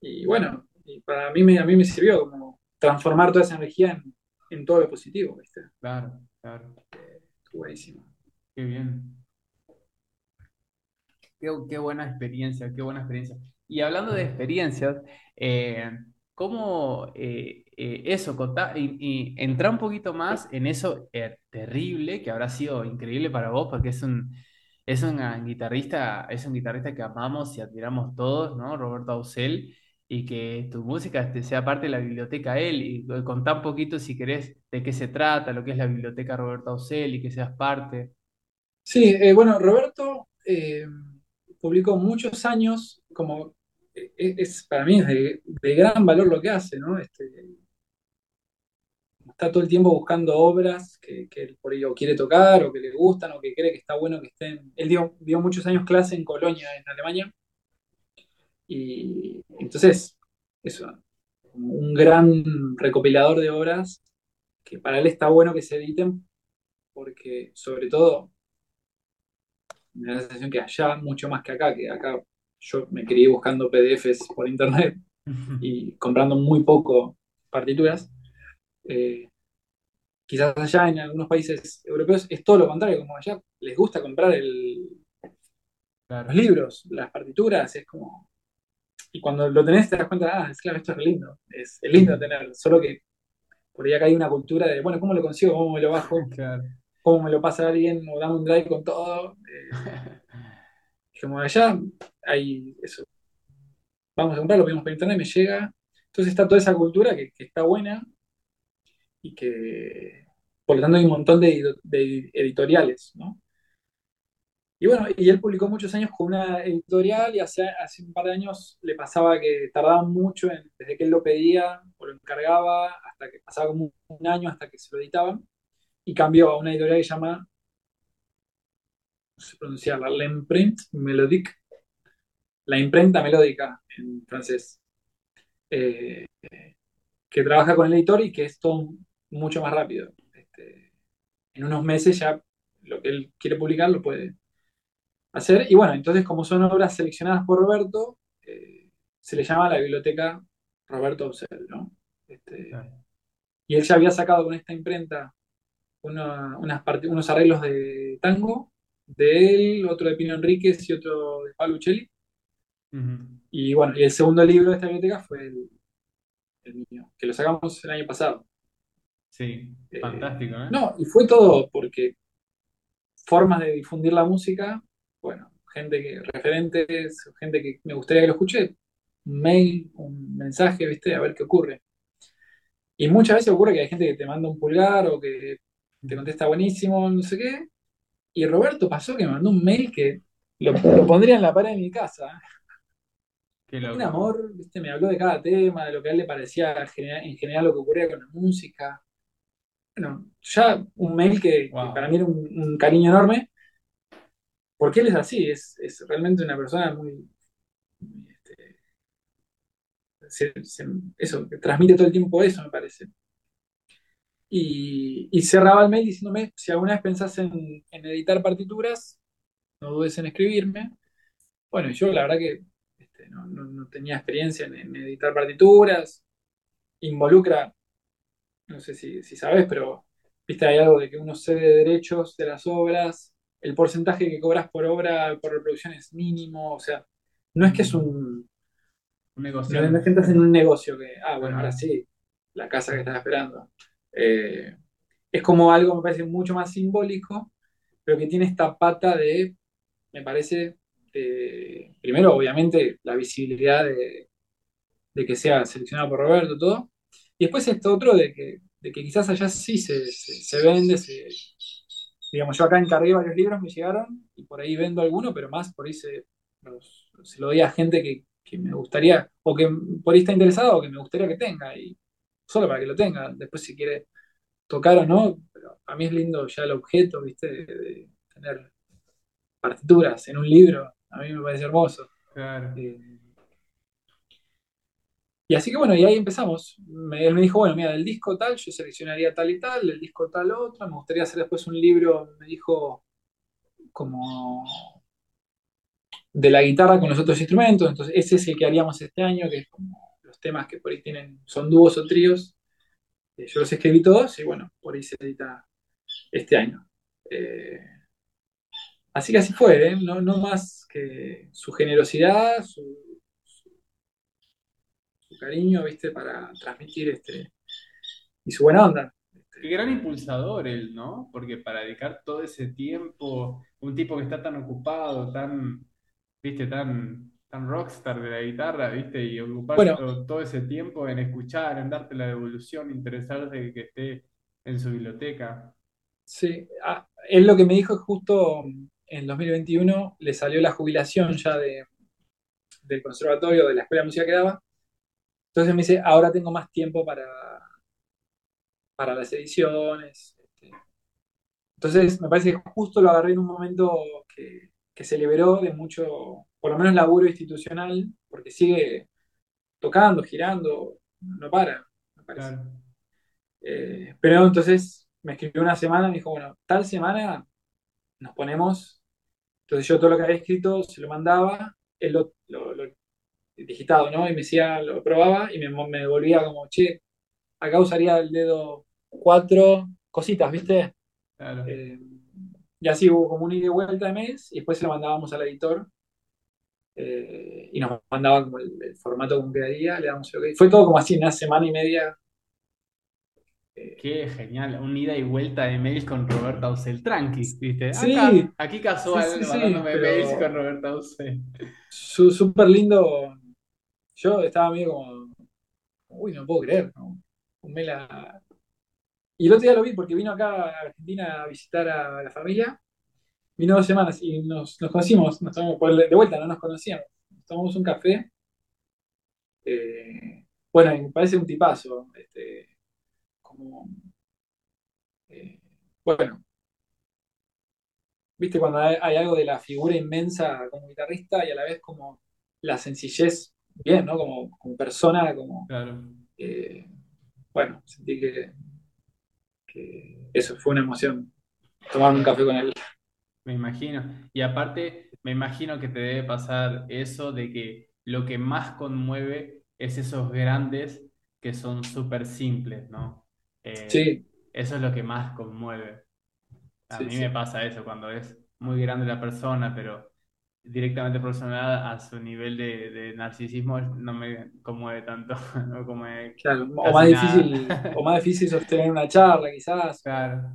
y bueno, y para mí me, a mí me sirvió como transformar toda esa energía en, todo lo positivo, ¿viste? Claro, claro. Eh, buenísimo. Qué bien. Qué, buena experiencia, qué buena experiencia. Y hablando de experiencias, eh, ¿cómo eh, eso, y, y entra un poquito más en eso terrible que habrá sido increíble para vos, porque es un, es un guitarrista, es un guitarrista que amamos y admiramos todos, ¿no? Roberto Ausel y que tu música sea parte de la biblioteca él y contá un poquito si querés de qué se trata, lo que es la biblioteca Roberto Ausel y que seas parte. Sí, eh, bueno, Roberto eh, publicó muchos años, como eh, es, para mí es de, gran valor lo que hace, ¿no? Este, está todo el tiempo buscando obras que, que por ello quiere tocar o que le gustan o que cree que está bueno que estén. Él dio, dio muchos años clase en Colonia, en Alemania, y entonces, eso, un gran recopilador de obras que para él está bueno que se editen, porque sobre todo me da la sensación que allá, mucho más que acá, que acá yo me crié buscando PDFs por internet y comprando muy poco partituras. Eh, quizás allá en algunos países europeos es todo lo contrario, como allá les gusta comprar el, los libros, las partituras, es como y cuando lo tenés te das cuenta, ah, es claro, esto es lindo, es, lindo tenerlo, solo que por ahí acá hay una cultura de, bueno, ¿cómo lo consigo? ¿Cómo me lo bajo? ¿Cómo me lo pasa alguien? ¿O dame un drive con todo? Eh, como allá hay eso. Vamos a comprarlo, pedimos por internet, me llega. Entonces está toda esa cultura que, está buena y que, por lo tanto, hay un montón de, editoriales, ¿no? Y bueno, y él publicó muchos años con una editorial y hace, hace un par de años le pasaba que tardaba mucho desde que él lo pedía o lo encargaba hasta que pasaba como un año hasta que se lo editaban y cambió a una editorial que se llama, no sé pronunciarla, L'Imprint Melodique, la imprenta melódica en francés, eh, que trabaja con el editor y que es todo mucho más rápido. Este, en unos meses ya lo que él quiere publicar lo puede hacer. Y bueno, entonces como son obras seleccionadas por Roberto, eh, se le llama la biblioteca Roberto Obsel, ¿no? Este, y él ya había sacado con esta imprenta unos arreglos de tango, de él, otro de Pino Enríquez y otro de Pablo Uccelli. Y bueno, y el segundo libro de esta biblioteca fue el, mío, que lo sacamos el año pasado. Sí, eh, fantástico, ¿eh? No, y fue todo porque formas de difundir la música bueno, gente que, referentes, gente que me gustaría que lo escuche, un mail, un mensaje, ¿viste? A ver qué ocurre. Y muchas veces ocurre que hay gente que te manda un pulgar o que te contesta buenísimo, no sé qué. Y Roberto pasó que me mandó un mail que lo, pondría en la pared de mi casa. un amor, ¿viste? me habló de cada tema, de lo que a él le parecía en general, lo que ocurría con la música. Bueno, ya un mail que, para mí era un, cariño enorme porque él es así, es, realmente una persona muy... Este, eso, que transmite todo el tiempo eso, me parece. Y, cerraba el mail diciéndome, si alguna vez pensás en, editar partituras, no dudes en escribirme. Bueno, yo la verdad que este, no, tenía experiencia en, editar partituras. Involucra, no sé si, si sabes, pero viste, hay algo de que uno cede derechos de las obras, el porcentaje que cobras por obra, por reproducción es mínimo, o sea, no es que es un... Un negocio. No, es que en un negocio que, ah, bueno, ahora sí, la casa que estás esperando. Eh, es como algo, me parece, mucho más simbólico, pero que tiene esta pata de, me parece, primero, obviamente, la visibilidad de, de que sea seleccionado por Roberto, todo. Y después esto otro de que, de que quizás allá sí se, se, vende, se, digamos, yo acá encargué varios libros, me llegaron, y por ahí vendo alguno, pero más por ahí se, se lo doy a gente que, que, me gustaría, o que por ahí está interesado, o que me gustaría que tenga, y solo para que lo tenga. Después si quiere tocar o no, pero a mí es lindo ya el objeto, ¿viste? De, tener partituras en un libro, a mí me parece hermoso. Claro. Eh, y así que bueno, y ahí empezamos. él me dijo, bueno, mira, del disco tal, yo seleccionaría tal y tal, del disco tal otro, me gustaría hacer después un libro, me dijo, como de la guitarra con los otros instrumentos, entonces ese es el que haríamos este año, que es como los temas que por ahí tienen, son dúos o tríos. Eh, yo los escribí todos y bueno, por ahí se edita este año. Eh, así que así fue, ¿eh? no, no más que su generosidad, su cariño, ¿viste? Para transmitir este. Y su buena onda. Qué gran impulsador él, ¿no? Porque para dedicar todo ese tiempo, un tipo que está tan ocupado, tan, viste, tan, tan rockstar de la guitarra, viste, y ocupar todo, ese tiempo en escuchar, en darte la devolución, interesarse de que esté en su biblioteca. Sí, ah, él lo que me dijo es justo en 2021 le salió la jubilación ya de, del conservatorio, de la escuela de música que daba, entonces me dice, ahora tengo más tiempo para, para las ediciones. Este. Entonces me parece que justo lo agarré en un momento que, se liberó de mucho, por lo menos laburo institucional, porque sigue tocando, girando, no para, me parece. Eh, pero entonces me escribió una semana me dijo, bueno, tal semana nos ponemos. Entonces yo todo lo que había escrito se lo mandaba, él lo, digitado, ¿no? Y me decía, lo probaba y me, me volvía como, che, acá usaría el dedo cuatro cositas, ¿viste? Eh, y así hubo como un ida y vuelta de mes y después se lo mandábamos al editor eh, y nos mandaban como el, formato como quedaría, le damos OK. Fue todo como así, una semana y media. Eh, Qué genial, un ida y vuelta de mails con Roberta Ausel, tranqui, ¿viste? sí, aquí casual, sí, mails con Roberta Ausel. Súper lindo yo estaba medio como, uy, no puedo creer, ¿no? Y el otro día lo vi porque vino acá a Argentina a visitar a la familia. Vino dos semanas y nos, conocimos, nos tomamos de vuelta, no nos conocíamos. Nos tomamos un café. Eh, bueno, me parece un tipazo. Este, como, eh, bueno, viste cuando hay, algo de la figura inmensa como guitarrista y a la vez como la sencillez bien, ¿no? Como, persona, como... Eh, bueno, sentí que, eso fue una emoción, tomar un café con él. Me imagino. Y aparte, me imagino que te debe pasar eso de que lo que más conmueve es esos grandes que son súper simples, ¿no? Eh, sí. Eso es lo que más conmueve. A mí me pasa eso cuando es muy grande la persona, pero directamente proporcionada a su nivel de, narcisismo no me conmueve tanto. claro, o más, difícil, o más difícil sostener una charla, quizás. Claro.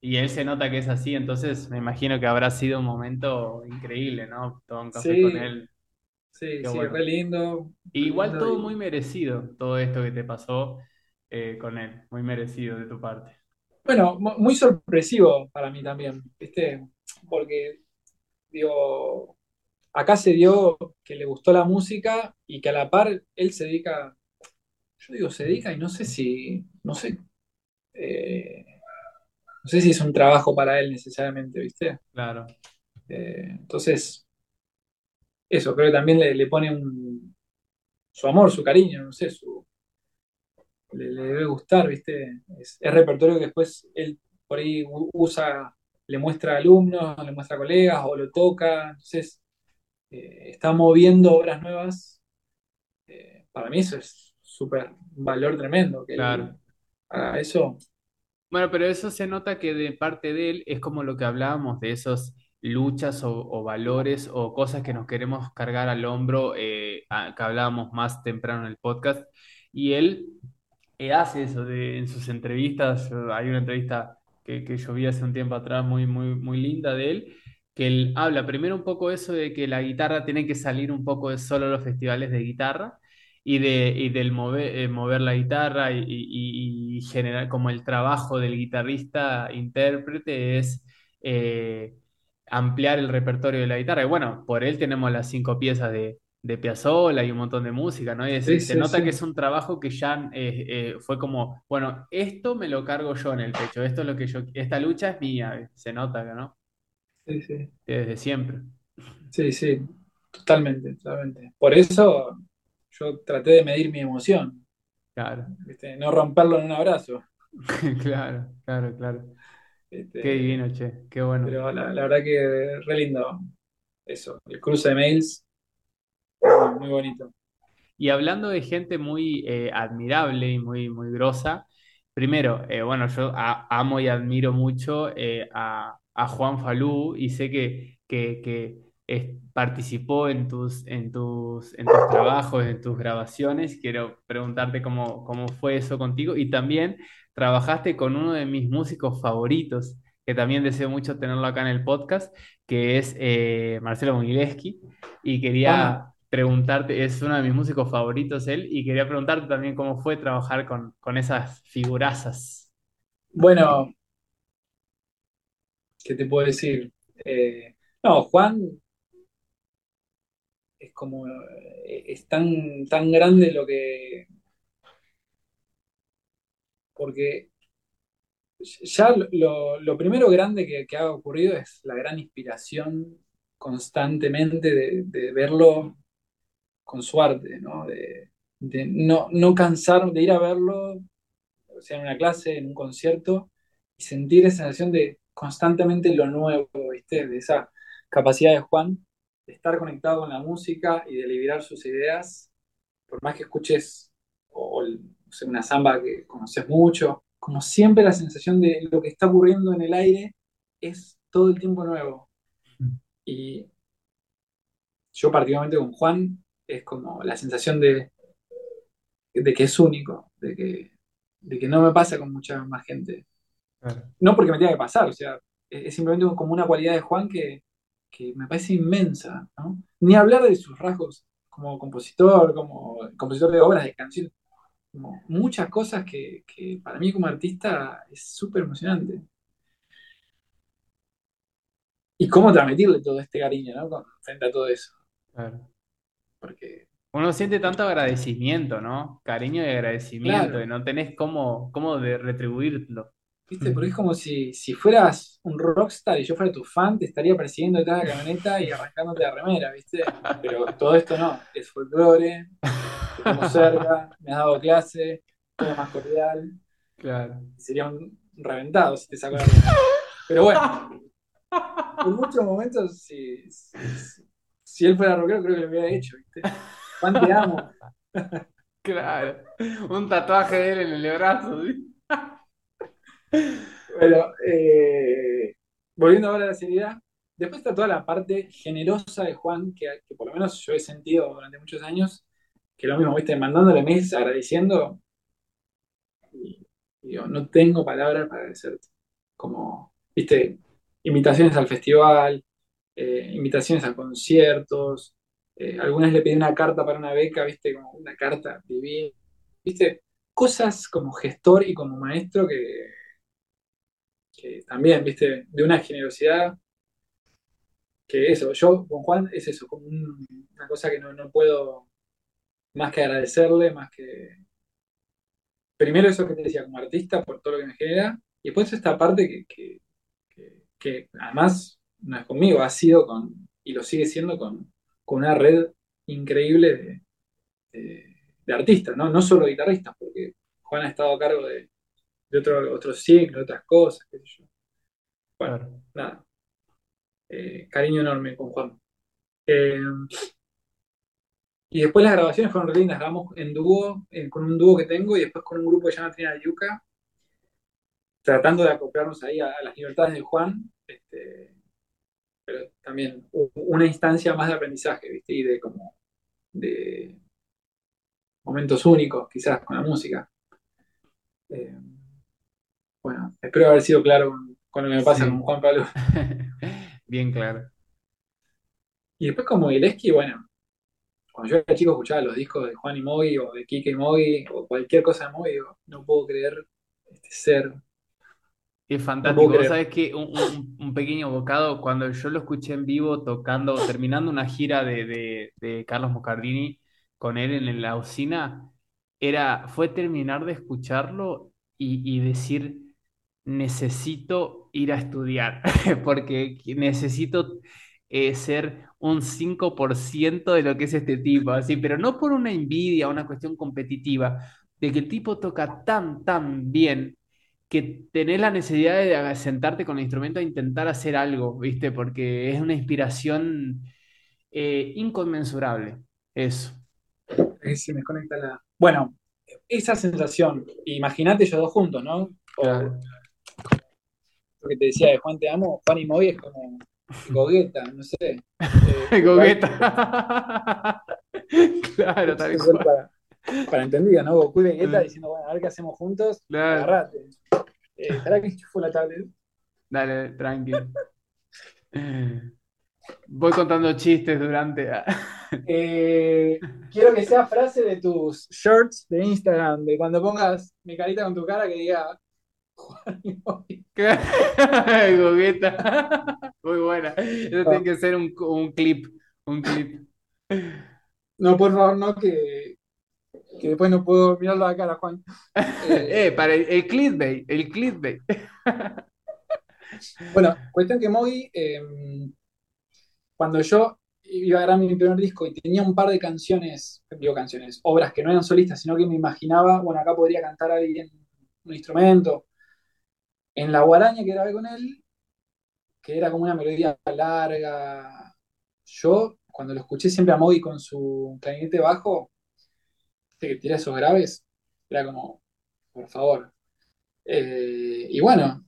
Y él se nota que es así, entonces me imagino que habrá sido un momento increíble, ¿no? Todo un café con él. Sí, sí, re lindo. igual todo muy merecido, todo esto que te pasó eh, con él, muy merecido de tu parte. Bueno, muy sorpresivo para mí también, ¿viste? Porque digo, acá se dio que le gustó la música y que a la par él se dedica, yo digo se dedica y no sé si, no sé, eh, no sé si es un trabajo para él necesariamente, ¿viste? Claro. Eh, entonces, eso, creo que también le, pone su amor, su cariño, no sé, su, le, debe gustar, ¿viste? Es, es repertorio que después él por ahí usa le muestra a alumnos, le muestra a colegas o lo toca. Entonces, eh, está moviendo obras nuevas. Eh, para mí eso es súper valor tremendo. Que claro. haga eso. Bueno, pero eso se nota que de parte de él es como lo que hablábamos de esos luchas o, o valores o cosas que nos queremos cargar al hombro, eh, a- que hablábamos más temprano en el podcast. Y él hace eso de, en sus entrevistas. Hay una entrevista que, que yo vi hace un tiempo atrás muy, muy, muy linda de él, que él habla primero un poco eso de que la guitarra tiene que salir un poco de solo los festivales de guitarra y, de, y del mover, eh, mover la guitarra y, generar como el trabajo del guitarrista intérprete es eh, ampliar el repertorio de la guitarra. Y bueno, por él tenemos las cinco piezas de, de Piazzolla y un montón de música, ¿no? Y es- Sí, se sí, nota que es un trabajo que ya eh, eh, fue como, bueno, esto me lo cargo yo en el pecho, esto es lo que yo, esta lucha es mía, se nota, ¿no? Sí, sí. Desde siempre. Sí, sí, totalmente, totalmente. Por eso yo traté de medir mi emoción, Claro, ¿viste? No romperlo en un abrazo. claro, claro, claro. Qué Este, divino, che, qué bueno. pero la, la verdad que re lindo eso, el cruce de mails, muy, bonito. Y hablando de gente muy eh, admirable y muy, muy grosa, primero, eh, bueno, yo amo y admiro mucho eh, a, a Juan Falú y sé que, que, que, participó en tus, en tus, en tus trabajos, en tus grabaciones. Quiero preguntarte cómo, cómo fue eso contigo. Y también trabajaste con uno de mis músicos favoritos, que también deseo mucho tenerlo acá en el podcast, que es Marcelo Mogilevsky. Y quería preguntarte, es uno de mis músicos favoritos él, y quería preguntarte también cómo fue trabajar con, con esas figurazas. bueno, ¿qué te puedo decir? Eh, no, Juan es como, eh, es tan, tan grande lo que, porque ya lo, lo primero grande que, ha ocurrido es la gran inspiración constantemente de verlo con su arte, ¿no? De, de no, no cansar de ir a verlo, o sea, en una clase, en un concierto, y sentir esa sensación de constantemente lo nuevo, ¿viste? De esa capacidad de Juan de estar conectado con la música y de liberar sus ideas, por más que escuches o, o sea, una samba que conoces mucho, como siempre la sensación de lo que está ocurriendo en el aire es todo el tiempo nuevo. Y yo particularmente con Juan es como la sensación de, de que es único, de que, de que no me pasa con mucha más gente. Claro. No porque me tenga que pasar, o sea, es, es simplemente como una cualidad de Juan que, que me parece inmensa, ¿no? Ni hablar de sus rasgos como compositor, como compositor de obras, de canciones, como muchas cosas que, que para mí como artista es súper emocionante. Y cómo transmitirle todo este cariño, ¿no? Frente a todo eso. Claro. Porque, Uno siente tanto agradecimiento, ¿no? Cariño y agradecimiento, y no tenés cómo, cómo de retribuirlo. ¿viste? Porque es como si, si fueras un rockstar y yo fuera tu fan, te estaría persiguiendo detrás de la camioneta y arrancándote la remera, ¿viste? Pero todo esto no, es folclore, te tengo cerca, me has dado clase, todo más cordial, Claro. sería un reventado si te saco la remera. Pero bueno, en muchos momentos, si, si él fuera rockero, creo que lo hubiera hecho, ¿viste? Juan, te amo. Claro. Un tatuaje de él en el brazo, ¿sí? Bueno, eh, volviendo ahora a la seriedad, después está toda la parte generosa de Juan, que, que por lo menos yo he sentido durante muchos años, que lo mismo, viste, mandándole mails agradeciendo, y, y digo, no tengo palabras para agradecerte. Como, viste, invitaciones al festival, eh, invitaciones a conciertos, eh, algunas le pedí una carta para una beca, viste, como una carta divina, viste, cosas como gestor y como maestro que que también, viste, de una generosidad que eso, yo con Juan es eso, como un- una cosa que no, no puedo más que agradecerle, más que... Primero eso que te decía como artista, por todo lo que me genera, y después esta parte que, que, que- que además no es conmigo, ha sido con, y lo sigue siendo con, con una red increíble de, de- de artistas, ¿no? No solo guitarristas, porque Juan ha estado a cargo de, de otro, otros ciclos, de otras cosas, qué sé yo. Bueno, Claro. nada. Eh, cariño enorme con Juan. Eh, y después las grabaciones fueron re lindas, grabamos en dúo, eh, con un dúo que tengo y después con un grupo que se llama Trina Yuca, tratando de acoplarnos ahí a, las libertades de Juan, este, pero también una instancia más de aprendizaje, ¿viste? Y de como de momentos únicos, quizás, con la música. Eh, bueno, espero haber sido claro con, lo que me pasa con Juan Pablo. Bien claro. Y después como Gillespie, bueno, cuando yo era chico escuchaba los discos de Juan y Mogi o de Kike y Mogi o cualquier cosa de Mogi, no puedo creer este ser es fantástico. Vos sabés que un, pequeño bocado, cuando yo lo escuché en vivo tocando, terminando una gira de, Carlos Moscardini con él en la usina, era, fue terminar de escucharlo y, decir, necesito ir a estudiar, porque necesito eh, ser un 5% de lo que es este tipo, así, pero no por una envidia, una cuestión competitiva, de que el tipo toca tan, tan bien que tenés la necesidad de sentarte con el instrumento a intentar hacer algo, ¿viste? Porque es una inspiración eh, inconmensurable, eso. Se me conecta la... Bueno, esa sensación, imagínate ellos dos juntos, ¿no? lo que te decía de Juan Te Amo, Juan y Moy es como gogueta, no sé. Eh, gogueta. claro, tal cual para entendida, ¿no? Goku y Vegeta diciendo, bueno, a ver qué hacemos juntos, claro. agarrate. Eh, ¿Estará que fue la tablet? Dale, tranquilo. Voy contando chistes durante. Eh, quiero que sea frase de tus shirts de Instagram, de cuando pongas mi carita con tu cara que diga Juan y Gogueta. Muy buena. Eso tiene que ser un, un clip. Un clip. No, por favor, no, que, que después no puedo mirar la cara, Juan. Eh, para el, clickbait, el clickbait. bueno, cuestión que Mogi, em, cuando yo iba a grabar mi primer disco y tenía un par de canciones, digo canciones, obras que no eran solistas, sino que me imaginaba, bueno, acá podría cantar alguien un instrumento. En La Guaraña que grabé con él, que era como una melodía larga, yo cuando lo escuché siempre a Mogi con su clarinete bajo, que tira esos graves, era como, por favor. Eh, y bueno,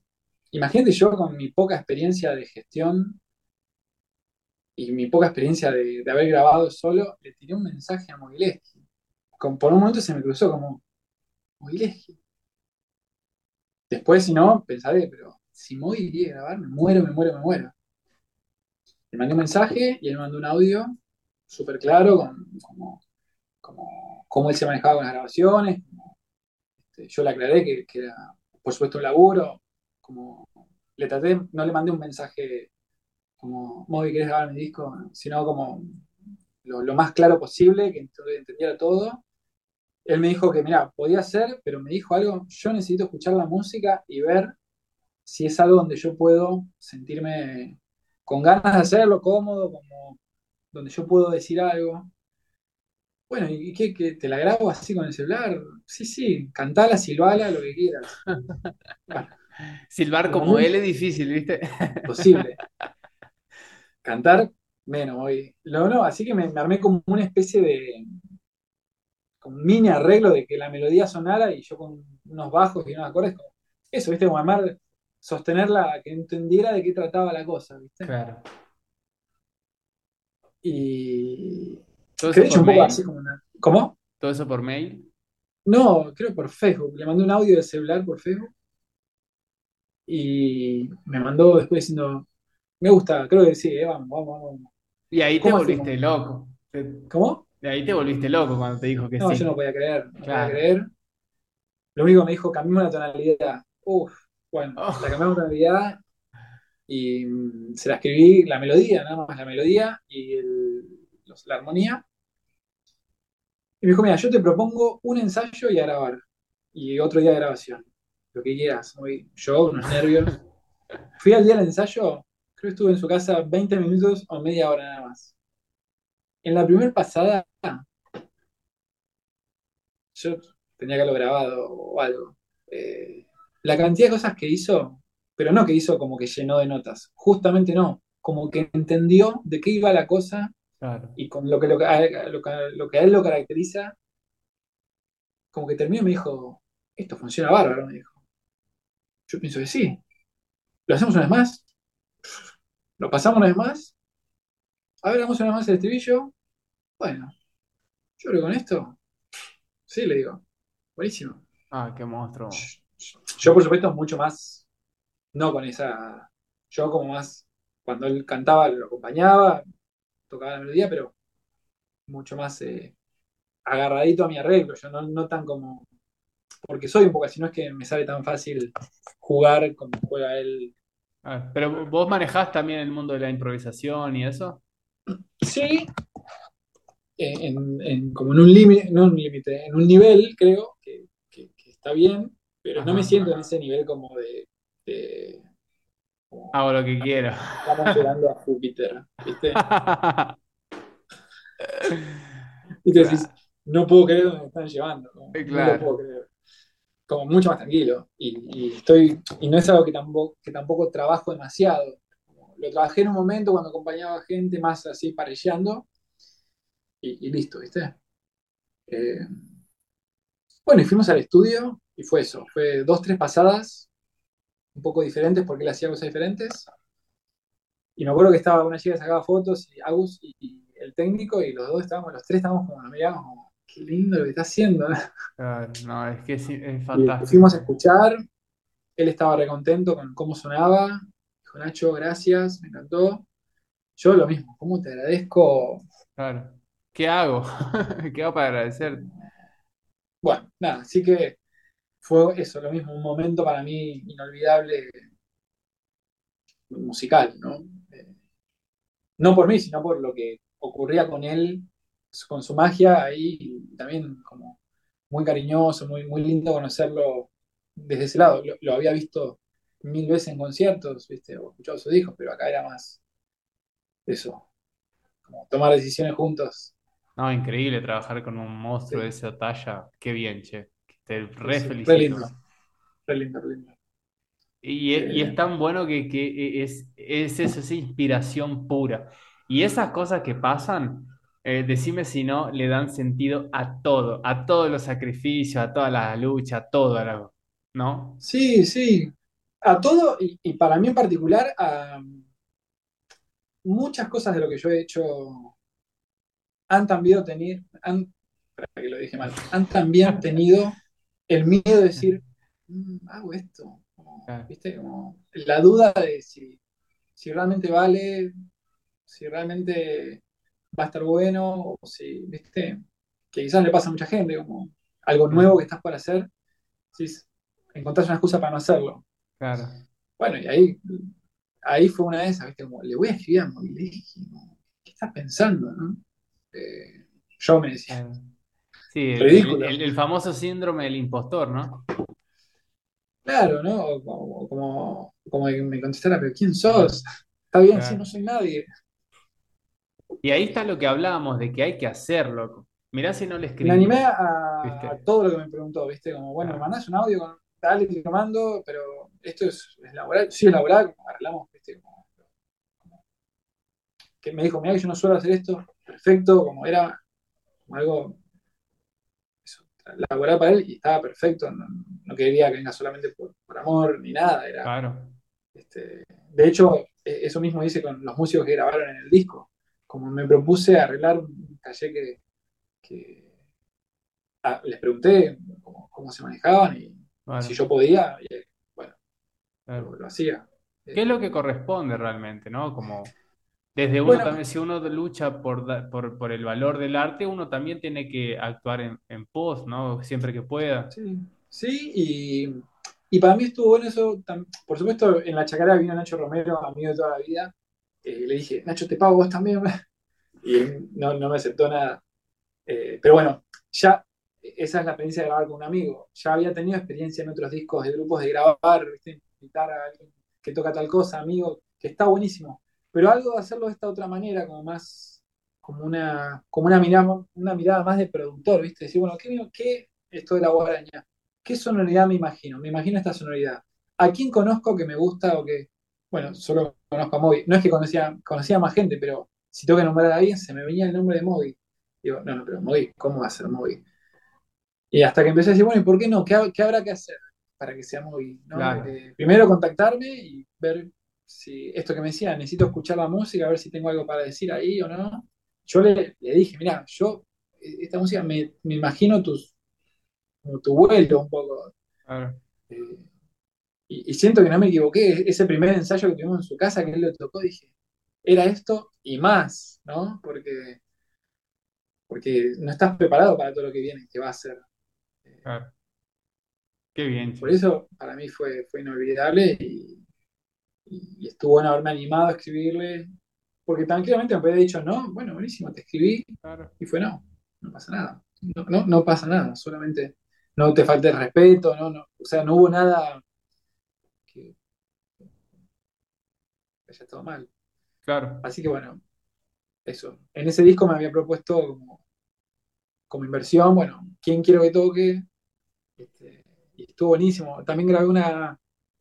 imagínate yo con mi poca experiencia de gestión y mi poca experiencia de, haber grabado solo, le tiré un mensaje a Mogileski. por un momento se me cruzó como, Mogileski. Después, si no, pensaré, pero si Mogi a grabar, me muero, me muero, me muero. Le mandé un mensaje y él me mandó un audio súper claro, como cómo él se manejaba con las grabaciones. Este, yo le aclaré que, era, por supuesto, un laburo. Como le traté, no le mandé un mensaje como, Moby, ¿querés grabar mi disco? Sino como lo, más claro posible, que entendiera todo. Él me dijo que, mira, podía ser, pero me dijo algo, yo necesito escuchar la música y ver si es algo donde yo puedo sentirme con ganas de hacerlo, cómodo, como donde yo puedo decir algo. Bueno, ¿y qué, ¿Te la grabo así con el celular? Sí, sí, cantala, silbala, lo que quieras. Silbar como él es difícil, ¿viste? Posible. Cantar, menos hoy. No, no, así que me, armé como una especie de como un mini arreglo de que la melodía sonara y yo con unos bajos y unos acordes, como eso, ¿viste? Como armar, sostenerla, que entendiera de qué trataba la cosa, ¿viste? Claro. Y, ¿Todo eso por mail? ¿Cómo? ¿Todo eso por mail? No, creo por Facebook. Le mandé un audio de celular por Facebook. Y me mandó después diciendo, me gusta, creo que sí, eh, vamos, vamos, vamos. Y ahí te volviste loco. ¿Cómo? Y ahí te volviste loco cuando te dijo que sí. No, yo no podía creer, no podía creer. Lo único que me dijo, cambiamos la tonalidad. Uf, bueno, oh. la cambiamos la tonalidad y mm, se la escribí, la melodía, nada más la melodía y la armonía. Y me dijo, mira, yo te propongo un ensayo y a grabar. Y otro día de grabación. Lo que quieras. yo, unos nervios. Fui al día del ensayo, creo que estuve en su casa 20 minutos o media hora nada más. En la primera pasada, yo tenía que haberlo grabado o algo. Eh, la cantidad de cosas que hizo, pero no que hizo como que llenó de notas, justamente no, como que entendió de qué iba la cosa y con lo que, lo, que, lo, que, a él lo caracteriza, como que terminó y me dijo, esto funciona bárbaro, me dijo. Yo pienso que sí. ¿Lo hacemos una vez más? ¿Lo pasamos una vez más? A ver, vamos una vez más el estribillo. Bueno, yo creo que con esto, sí, le digo. Buenísimo. Ah, qué monstruo. Yo, por supuesto, mucho más, no con esa, yo como más, cuando él cantaba, lo acompañaba, tocaba la melodía, pero mucho más eh, agarradito a mi arreglo, yo no, tan como, porque soy un poco así, no es que me sale tan fácil jugar como juega él. Ah, pero vos manejás también el mundo de la improvisación y eso. Sí, en, como en un límite, no un límite, en un nivel, creo, que, está bien, pero no me siento en ese nivel como de... Hago lo que quiero. Estamos llegando a Júpiter, ¿viste? ¿Viste? no puedo creer dónde me están llevando. No, lo puedo creer. Como mucho más tranquilo. Y, estoy, y no es algo que tampoco, que tampoco trabajo demasiado. Lo trabajé en un momento cuando acompañaba gente más así parejeando y, listo, ¿viste? Eh, bueno, y fuimos al estudio y fue eso. Fue dos, tres pasadas un poco diferentes porque él hacía cosas diferentes. Y me acuerdo que estaba una chica que sacaba fotos y Agus y, el técnico y los dos estábamos, los tres estábamos como, nos mirábamos como, qué lindo lo que está haciendo. no, es que es, es fantástico. fuimos a escuchar, él estaba recontento con cómo sonaba, dijo Nacho, gracias, me encantó. Yo lo mismo, ¿cómo te agradezco? Claro. ¿Qué hago? ¿Qué hago para agradecer? Bueno, nada, así que fue eso, lo mismo, un momento para mí inolvidable musical, ¿no? Eh, no por mí, sino por lo que ocurría con él, con su magia ahí, también como muy cariñoso, muy, muy lindo conocerlo desde ese lado. Lo, había visto mil veces en conciertos, ¿viste? o escuchado sus discos, pero acá era más eso, como tomar decisiones juntos no, increíble trabajar con un monstruo de esa talla. Qué bien, che. Te re felicito. Re lindo. Re lindo, re lindo. Y, es, tan bueno que, e, es, es eso, esa inspiración pura. Y esas cosas que pasan, eh, decime si no, le dan sentido a todo, a todos los sacrificios, a toda la lucha, a todo, ¿no? Sí, sí. A todo, y, y para mí en particular, a muchas cosas de lo que yo he hecho han también tenido, han, que lo dije mal, han también tenido el miedo de decir, mm, hago esto, ¿viste? Como la duda de si, si realmente vale, si realmente va a estar bueno, o si, ¿viste? Que quizás le pasa a mucha gente, como algo nuevo que estás para hacer, si encontrás una excusa para no hacerlo. Claro. Bueno, y ahí, ahí fue una de esas, ¿viste? Como, le voy a escribir a ¿qué estás pensando, no? Eh, yo me decía. Sí, el, famoso síndrome del impostor, ¿no? Claro, ¿no? Como, como, me contestara, pero ¿quién sos? Está bien, si no soy nadie. Y ahí está lo que hablábamos, de que hay que hacerlo. Mirá si no le escribí. Me animé a, todo lo que me preguntó, ¿viste? Como, bueno, me mandás un audio con dale, te mando, pero esto es, laboral. Sí, es laboral, arreglamos, ¿viste? que me dijo, mira que yo no suelo hacer esto, perfecto, como era algo laboral para él y estaba perfecto, no, quería que venga solamente por, amor ni nada, era... Claro. Este, de hecho, e, eso mismo hice con los músicos que grabaron en el disco, como me propuse arreglar un taller que, ah, les pregunté cómo, se manejaban y si yo podía, bueno, lo, hacía. ¿Qué es lo que corresponde realmente, no? Como desde uno también, si uno lucha por, por, el valor del arte, uno también tiene que actuar en, en pos, ¿no? Siempre que pueda. Sí, sí y, para mí estuvo bueno eso. Por supuesto, en la chacara vino Nacho Romero, amigo de toda la vida. Eh, le dije, Nacho, te pago vos también. Y él no, me aceptó nada. Eh, pero bueno, ya esa es la experiencia de grabar con un amigo. Ya había tenido experiencia en otros discos de grupos de grabar, ¿viste? invitar a alguien que toca tal cosa, amigo, que está buenísimo pero algo de hacerlo de esta otra manera, como más, como una, como una mirada, una mirada más de productor, ¿viste? Decir, bueno, ¿qué, qué esto de la guaraña? ¿Qué sonoridad me imagino? Me imagino esta sonoridad. ¿A quién conozco que me gusta o que, bueno, solo conozco a Moby? No es que conocía, conocía más gente, pero si tengo que nombrar a alguien, se me venía el nombre de Moby. Digo, no, no, pero Moby, ¿cómo va a ser Moby? Y hasta que empecé a decir, bueno, ¿y por qué no? ¿Qué, qué habrá que hacer? para que sea móvil. Eh, primero contactarme y ver si esto que me decía, necesito escuchar la música, a ver si tengo algo para decir ahí o no. Yo le, dije, mira, yo, eh, esta música me, imagino tus, como tu vuelo un poco. Eh, y, siento que no me equivoqué. Ese primer ensayo que tuvimos en su casa, que él lo tocó, dije, era esto y más, ¿no? Porque, porque no estás preparado para todo lo que viene, que va a ser. Claro. Qué bien. Por eso para mí fue, fue inolvidable y, estuvo bueno haberme animado a escribirle, porque tranquilamente me había dicho, no, bueno, buenísimo, te escribí y fue no, no pasa nada. No, no, pasa nada, solamente no te falte respeto, no, no, o sea, no hubo nada que haya estado mal. Claro. Así que bueno, eso. En ese disco me había propuesto como, como inversión, bueno, ¿quién quiero que toque? Este, y estuvo buenísimo. También grabé una, un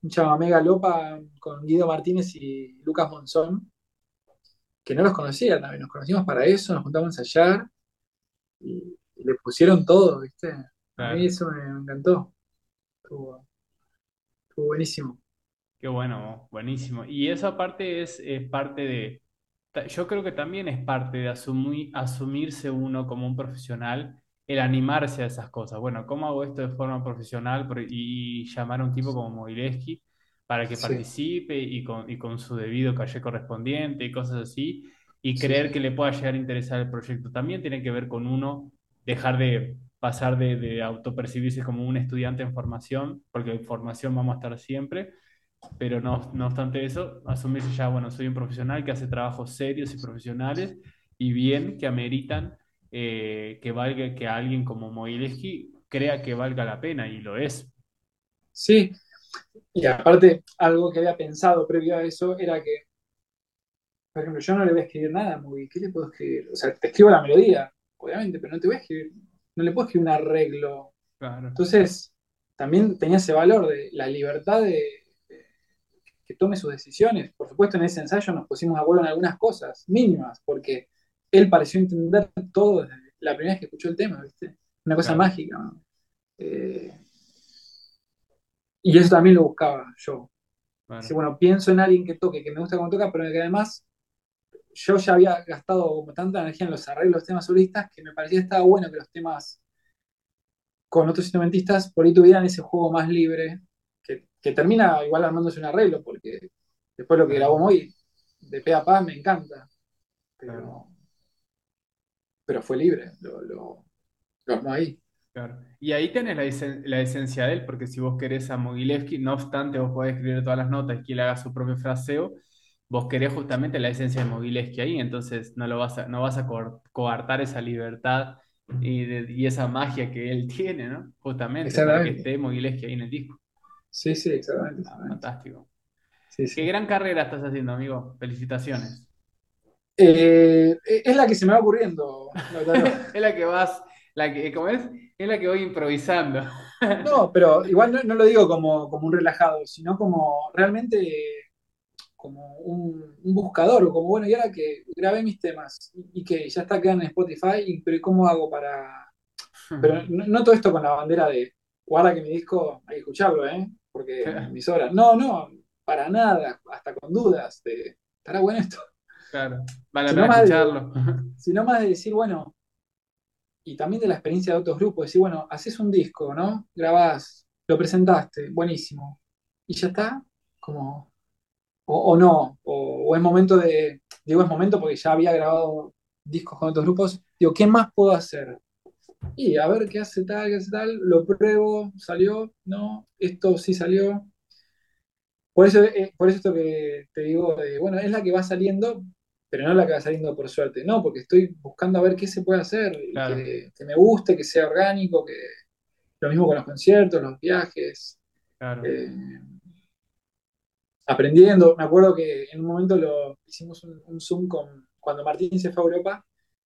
chamamé lopa con Guido Martínez y Lucas Monzón, que no los conocía también, nos conocimos para eso, nos juntamos a ensayar y, le pusieron todo, ¿viste? A mí eso me, encantó. Estuvo, buenísimo. Qué bueno, buenísimo. Y eso aparte es, es parte de, yo creo que también es parte de asumir, asumirse uno como un profesional el animarse a esas cosas. Bueno, ¿cómo hago esto de forma profesional y llamar a un tipo como Mogileski para que participe y con, y con su debido calle correspondiente y cosas así, y creer que le pueda llegar a interesar el proyecto? También tiene que ver con uno dejar de pasar de, de autopercibirse como un estudiante en formación, porque en formación vamos a estar siempre, pero no, no obstante eso, asumirse ya, bueno, soy un profesional que hace trabajos serios y profesionales y bien que ameritan eh, que valga, que alguien como Moileski crea que valga la pena y lo es. Sí, y aparte, algo que había pensado previo a eso era que, por ejemplo, yo no le voy a escribir nada a ¿qué le puedo escribir? O sea, te escribo la melodía, obviamente, pero no te voy a escribir, no le puedo escribir un arreglo. Entonces, también tenía ese valor de la libertad de, que tome sus decisiones. Por supuesto, en ese ensayo nos pusimos de acuerdo en algunas cosas mínimas, porque él pareció entender todo desde la primera vez que escuchó el tema, ¿viste? Una cosa mágica. Eh, y eso también lo buscaba yo. Bueno. pienso en alguien que toque, que me gusta cómo toca, pero que además yo ya había gastado como tanta energía en los arreglos, los temas solistas, que me parecía que estaba bueno que los temas con otros instrumentistas por ahí tuvieran ese juego más libre, que, termina igual armándose un arreglo, porque después lo que grabó hoy, de pe a pa, me encanta. Pero, pero fue libre, lo, lo, armó ahí. Claro. Y ahí tenés la, esencia de él, porque si vos querés a Mogilevsky, no obstante, vos podés escribir todas las notas y que él haga su propio fraseo, vos querés justamente la esencia de Mogilevsky ahí, entonces no, lo vas a, no vas a coartar esa libertad y, esa magia que él tiene, ¿no? Justamente, para que esté Mogilevsky ahí en el disco. Sí, sí, exactamente. Ah, fantástico. Qué gran carrera estás haciendo, amigo. Felicitaciones. Eh, es la que se me va ocurriendo. es la que vas, la que, ¿cómo es? Es la que voy improvisando. no, pero igual no, lo digo como, como, un relajado, sino como realmente como un, buscador, o como, bueno, y ahora que grabé mis temas y, que ya está quedando en Spotify, pero ¿cómo hago para...? Pero no, todo esto con la bandera de, guarda que mi disco hay que escucharlo, ¿eh? Porque mis horas. No, no, para nada, hasta con dudas de, ¿estará bueno esto? Claro, vale sino escucharlo. sino más de decir, bueno, y también de la experiencia de otros grupos, decir, bueno, haces un disco, ¿no? Grabás, lo presentaste, buenísimo. Y ya está, como, o, no, o, es momento de, digo es momento porque ya había grabado discos con otros grupos, digo, ¿qué más puedo hacer? Y a ver qué hace tal, qué hace tal, lo pruebo, salió, no, esto sí salió. Por eso, eh, por eso esto que te digo, bueno, es la que va saliendo, pero no la que va saliendo por suerte, no, porque estoy buscando a ver qué se puede hacer, que, me guste, que sea orgánico, que lo mismo con los conciertos, los viajes. Eh, aprendiendo, me acuerdo que en un momento lo hicimos un, Zoom con cuando Martín se fue a Europa,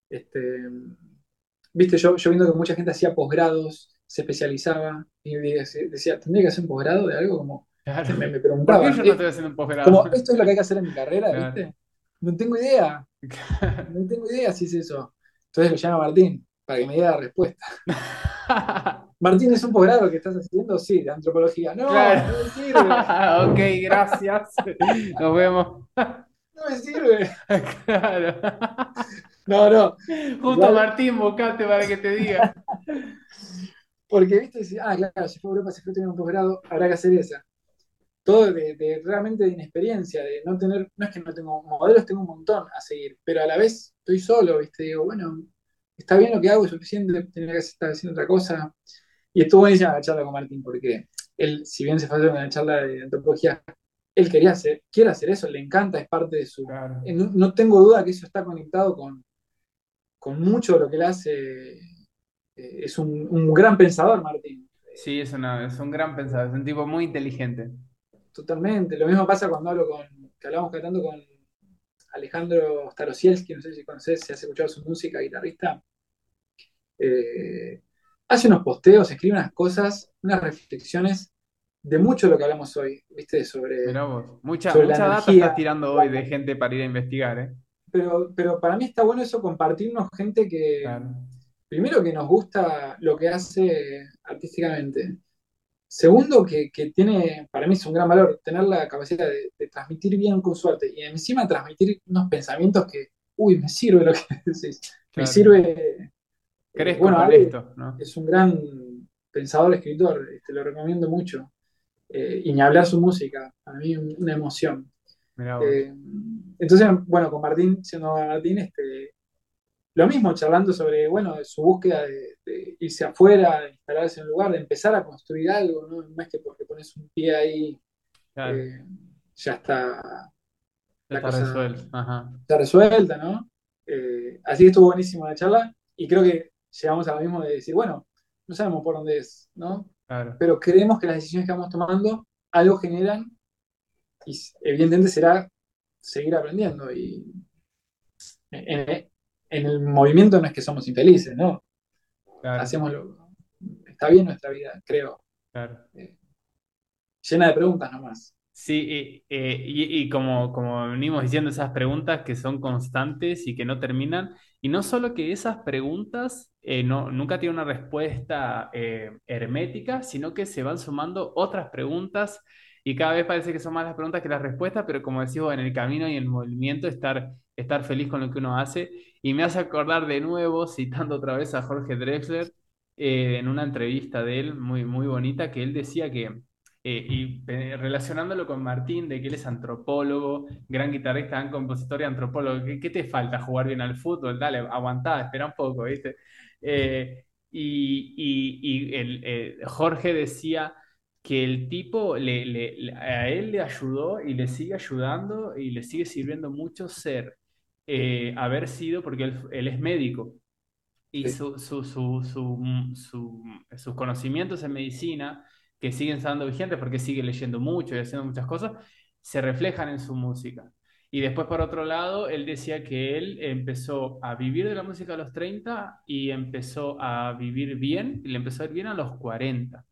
este, viste, yo, yo viendo que mucha gente hacía posgrados, se especializaba, y decía, ¿tendría que hacer un posgrado de algo? Como, me, me preguntaba. ¿Por qué yo no estoy haciendo un posgrado? Como, esto es lo que hay que hacer en mi carrera, ¿viste? No tengo idea. No tengo idea si es eso. Entonces lo llama Martín para que me diera la respuesta. Martín, ¿es un posgrado que estás haciendo? Sí, de antropología. No, no me sirve. ok, gracias. Nos vemos. no me sirve. claro. No, no. Justo Martín, buscaste para que te diga. Porque, viste, ah, claro, si fue a Europa, si fue a tener un posgrado, habrá que hacer esa. Todo de, realmente de inexperiencia, de no tener, no es que no tengo modelos, tengo un montón a seguir, pero a la vez estoy solo, viste, digo, bueno, está bien lo que hago, es suficiente, tenía que estar haciendo otra cosa. Y estuvo buenísima la charla con Martín, porque él, si bien se fue a una charla de antropología, él quería hacer, quiere hacer eso, le encanta, es parte de su... No, tengo duda que eso está conectado con, con mucho de lo que él hace. Eh, es un, gran pensador, Martín. Sí, es, es un gran pensador, es un tipo muy inteligente. Totalmente. Lo mismo pasa cuando hablo con, que hablamos cantando con Alejandro Starosielski, no sé si conoces, si has escuchado su música, guitarrista. Eh, hace unos posteos, escribe unas cosas, unas reflexiones de mucho de lo que hablamos hoy, ¿viste? Sobre. Mucha, mucha data estás tirando hoy de gente para ir a investigar, ¿eh? Pero, pero para mí está bueno eso, compartirnos gente que. Primero, que nos gusta lo que hace artísticamente. Segundo, que, tiene, para mí es un gran valor, tener la capacidad de, transmitir bien con suerte y encima transmitir unos pensamientos que, uy, me sirve lo que decís, me sirve bueno, esto, es un gran pensador, escritor, te este, lo recomiendo mucho. Eh, y ni hablar su música, para mí una emoción. Eh, entonces, bueno, con Martín, siendo Martín, este, lo mismo, charlando sobre, bueno, su búsqueda de, irse afuera, de instalarse en un lugar, de empezar a construir algo, ¿no? No es que porque pones un pie ahí, eh, ya está la cosa resuelta. Está resuelta, ¿no? así que estuvo buenísima la charla y creo que llegamos a lo mismo de decir, bueno, no sabemos por dónde es, ¿no? Pero creemos que las decisiones que vamos tomando algo generan y evidentemente será seguir aprendiendo. Y en, el movimiento no es que somos infelices, ¿no? Hacemos lo, está bien nuestra vida, creo. Eh, llena de preguntas nomás. Sí, y, como, como venimos diciendo, esas preguntas que son constantes y que no terminan, y no solo que esas preguntas eh, no, nunca tienen una respuesta eh, hermética, sino que se van sumando otras preguntas y cada vez parece que son más las preguntas que las respuestas, pero como decimos, en el camino y en el movimiento, estar, estar feliz con lo que uno hace. Y me hace acordar de nuevo, citando otra vez a Jorge Drexler, eh, en una entrevista de él muy, muy bonita, que él decía que eh, y eh, relacionándolo con Martín, de que él es antropólogo, gran guitarrista, gran compositor y antropólogo, ¿qué, te falta? ¿Jugar bien al fútbol? Dale, aguantá, espera un poco, ¿viste? Eh, y, el, Jorge decía que el tipo le, a él le ayudó y le sigue ayudando y le sigue sirviendo mucho ser, haber sido, porque él, es médico, y su, su, sus conocimientos en medicina que siguen estando vigentes porque sigue leyendo mucho y haciendo muchas cosas, se reflejan en su música. Y después, por otro lado, él decía que él empezó a vivir de la música a los 30 y empezó a vivir bien, y le empezó a ir bien a los 40.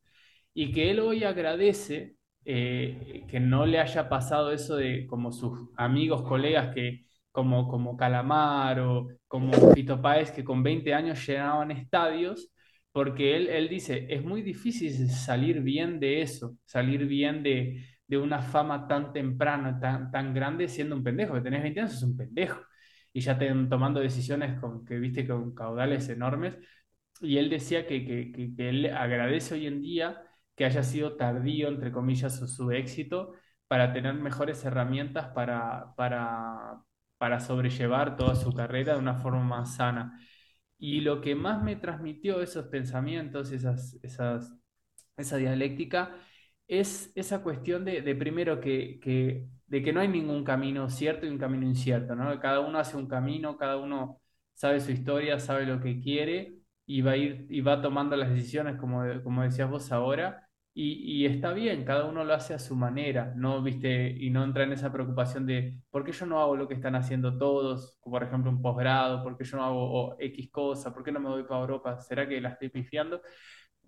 Y que él hoy agradece eh, que no le haya pasado eso de como sus amigos, colegas que como, como Calamaro, como Fito Páez, que con 20 años llenaban estadios, porque él, él dice, es muy difícil salir bien de eso, salir bien de, de una fama tan temprana, tan, tan grande, siendo un pendejo, que tenés 20 años, es un pendejo, y ya te, tomando decisiones con, que viste con caudales enormes, y él decía que, que, que, él agradece hoy en día que haya sido tardío, entre comillas, su, su éxito, para tener mejores herramientas para, para, para sobrellevar toda su carrera de una forma más sana. Y lo que más me transmitió esos pensamientos, esas, esas, esa dialéctica, es esa cuestión de, primero que, de que no hay ningún camino cierto y un camino incierto, ¿no? Cada uno hace un camino, cada uno sabe su historia, sabe lo que quiere y va a ir y va tomando las decisiones, como, como decías vos ahora, y, está bien, cada uno lo hace a su manera, ¿no? ¿Viste? Y no entra en esa preocupación de por qué yo no hago lo que están haciendo todos, por ejemplo un posgrado, por qué yo no hago X cosa, por qué no me voy para Europa, ¿será que la estoy pifiando?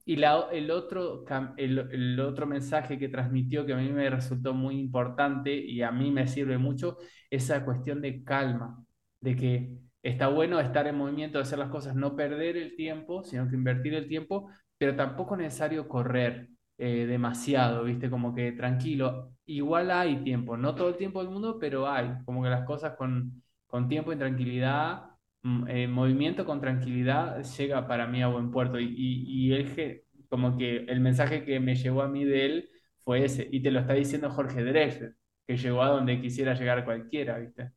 Y la, el, otro, el, el, otro mensaje que transmitió que a mí me resultó muy importante y a mí me sirve mucho, esa cuestión de calma, de que está bueno estar en movimiento, hacer las cosas, no perder el tiempo, sino que invertir el tiempo pero tampoco es necesario correr eh, demasiado, ¿viste? Como que tranquilo. Igual hay tiempo, no todo el tiempo del mundo, pero hay, como que las cosas con, con tiempo y tranquilidad, mm, eh, movimiento con tranquilidad llega para mí a buen puerto. Y, y, y él, como que el mensaje que me llegó a mí de él fue ese, y te lo está diciendo Jorge Drexler, que llegó a donde quisiera llegar cualquiera, ¿viste?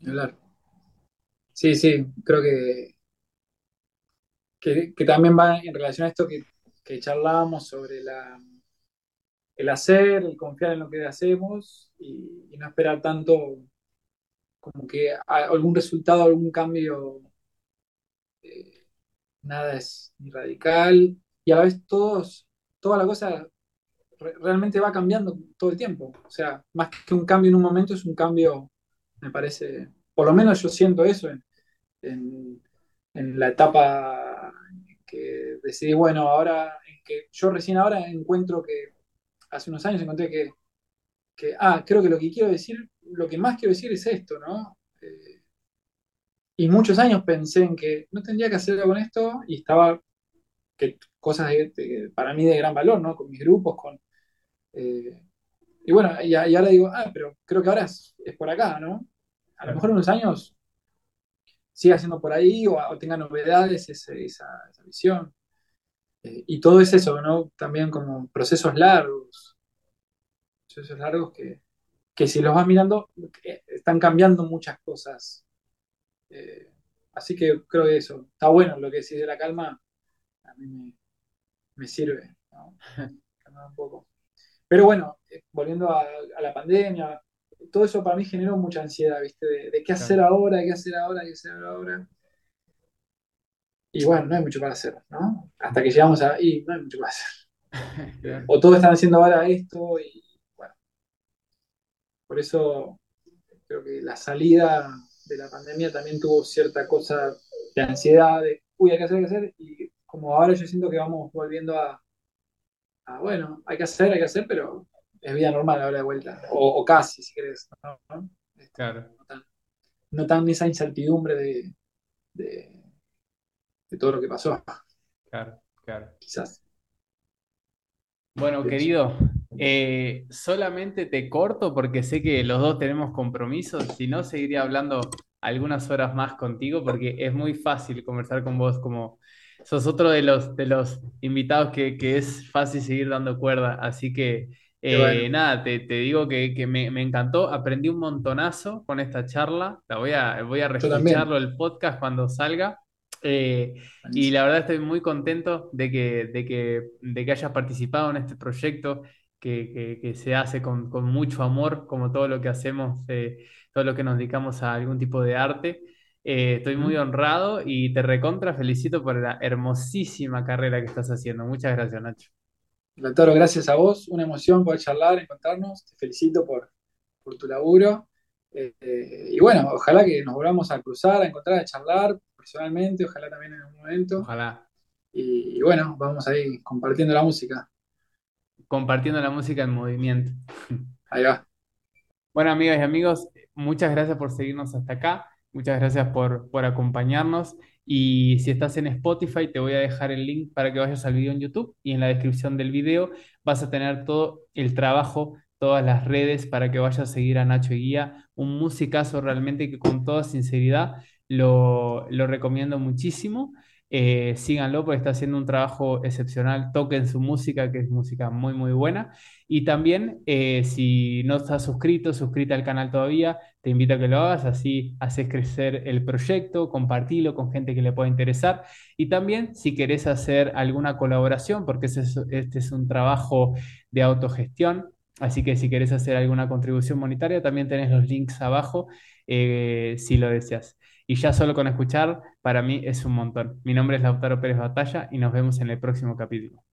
Claro. Sí, sí, creo que, que, también va en relación a esto que, que charlábamos sobre la, el hacer, el confiar en lo que hacemos y, no esperar tanto como que algún resultado, algún cambio, eh, nada es ni radical y a vez todos, toda la cosa realmente va cambiando todo el tiempo. O sea, más que un cambio en un momento, es un cambio, me parece, por lo menos yo siento eso en, la etapa que decidí, bueno, ahora, en que yo recién ahora encuentro que, hace unos años encontré que, que, ah, creo que lo que quiero decir, lo que más quiero decir es esto, ¿no? Eh, y muchos años pensé en que no tendría que hacerlo con esto y estaba, que cosas para mí de gran valor, ¿no? Con mis grupos, con, eh, y bueno, y, ahora digo, ah, pero creo que ahora es, por acá, ¿no? A lo mejor en unos años siga siendo por ahí o, tenga novedades esa, visión. Eh, y todo es eso, ¿no? También como procesos largos, procesos largos que, que si los vas mirando, están cambiando muchas cosas. Eh, así que creo que eso, está bueno lo que decís de la calma, a mí me, sirve, ¿no? un poco. Pero bueno, eh, volviendo a, la pandemia, todo eso para mí generó mucha ansiedad, ¿viste? De, qué hacer ahora, qué hacer ahora, qué hacer ahora. Y bueno, no hay mucho para hacer, ¿no? Hasta que llegamos ahí, no hay mucho para hacer. O todos están haciendo ahora esto y bueno. Por eso creo que la salida de la pandemia también tuvo cierta cosa de ansiedad, de, uy, hay que hacer, hay que hacer. Y como ahora yo siento que vamos volviendo a, ah, bueno, hay que hacer, hay que hacer, pero es vida normal ahora de vuelta, o, casi, si querés. ¿no? Este, claro. No tan, esa incertidumbre de, de, todo lo que pasó. Claro, claro. Quizás. Bueno, querido, eh, solamente te corto porque sé que los dos tenemos compromisos, si no seguiría hablando algunas horas más contigo porque es muy fácil conversar con vos como sos otro de los, de los invitados que, es fácil seguir dando cuerda. Así que eh, nada, te, digo que, me, encantó, aprendí un montonazo con esta charla. La voy a, voy a reescucharlo el podcast cuando salga. Eh, y la verdad estoy muy contento de que, de que, de que hayas participado en este proyecto que, se hace con, mucho amor, como todo lo que hacemos, eh, todo lo que nos dedicamos a algún tipo de arte. Eh, estoy muy honrado y te recontra felicito por la hermosísima carrera que estás haciendo. Muchas gracias, Nacho. Doctor, gracias a vos. Una emoción poder charlar, encontrarnos. Te felicito por, tu laburo. Eh, y bueno, ojalá que nos volvamos a cruzar, a encontrar, a charlar personalmente, ojalá también en algún momento. Ojalá. Y, bueno, vamos ahí compartiendo la música. Compartiendo la música en movimiento. Ahí va. Bueno, amigas y amigos, muchas gracias por seguirnos hasta acá. Muchas gracias por, por acompañarnos. Y si estás en Spotify, te voy a dejar el link para que vayas al video en YouTube y en la descripción del video vas a tener todo el trabajo, todas las redes para que vayas a seguir a Nacho Guía. Un musicazo realmente que con toda sinceridad lo, lo recomiendo muchísimo. Eh, síganlo porque está haciendo un trabajo excepcional. Toquen su música, que es música muy, muy buena. Y también, eh, si no estás suscrito, suscrita al canal todavía, te invito a que lo hagas, así haces crecer el proyecto, compartilo con gente que le pueda interesar. Y también, si querés hacer alguna colaboración, porque este es un trabajo de autogestión, así que si querés hacer alguna contribución monetaria, también tenés los links abajo eh, si lo deseas. Y ya solo con escuchar, para mí es un montón. Mi nombre es Lautaro Pérez Batalla y nos vemos en el próximo capítulo.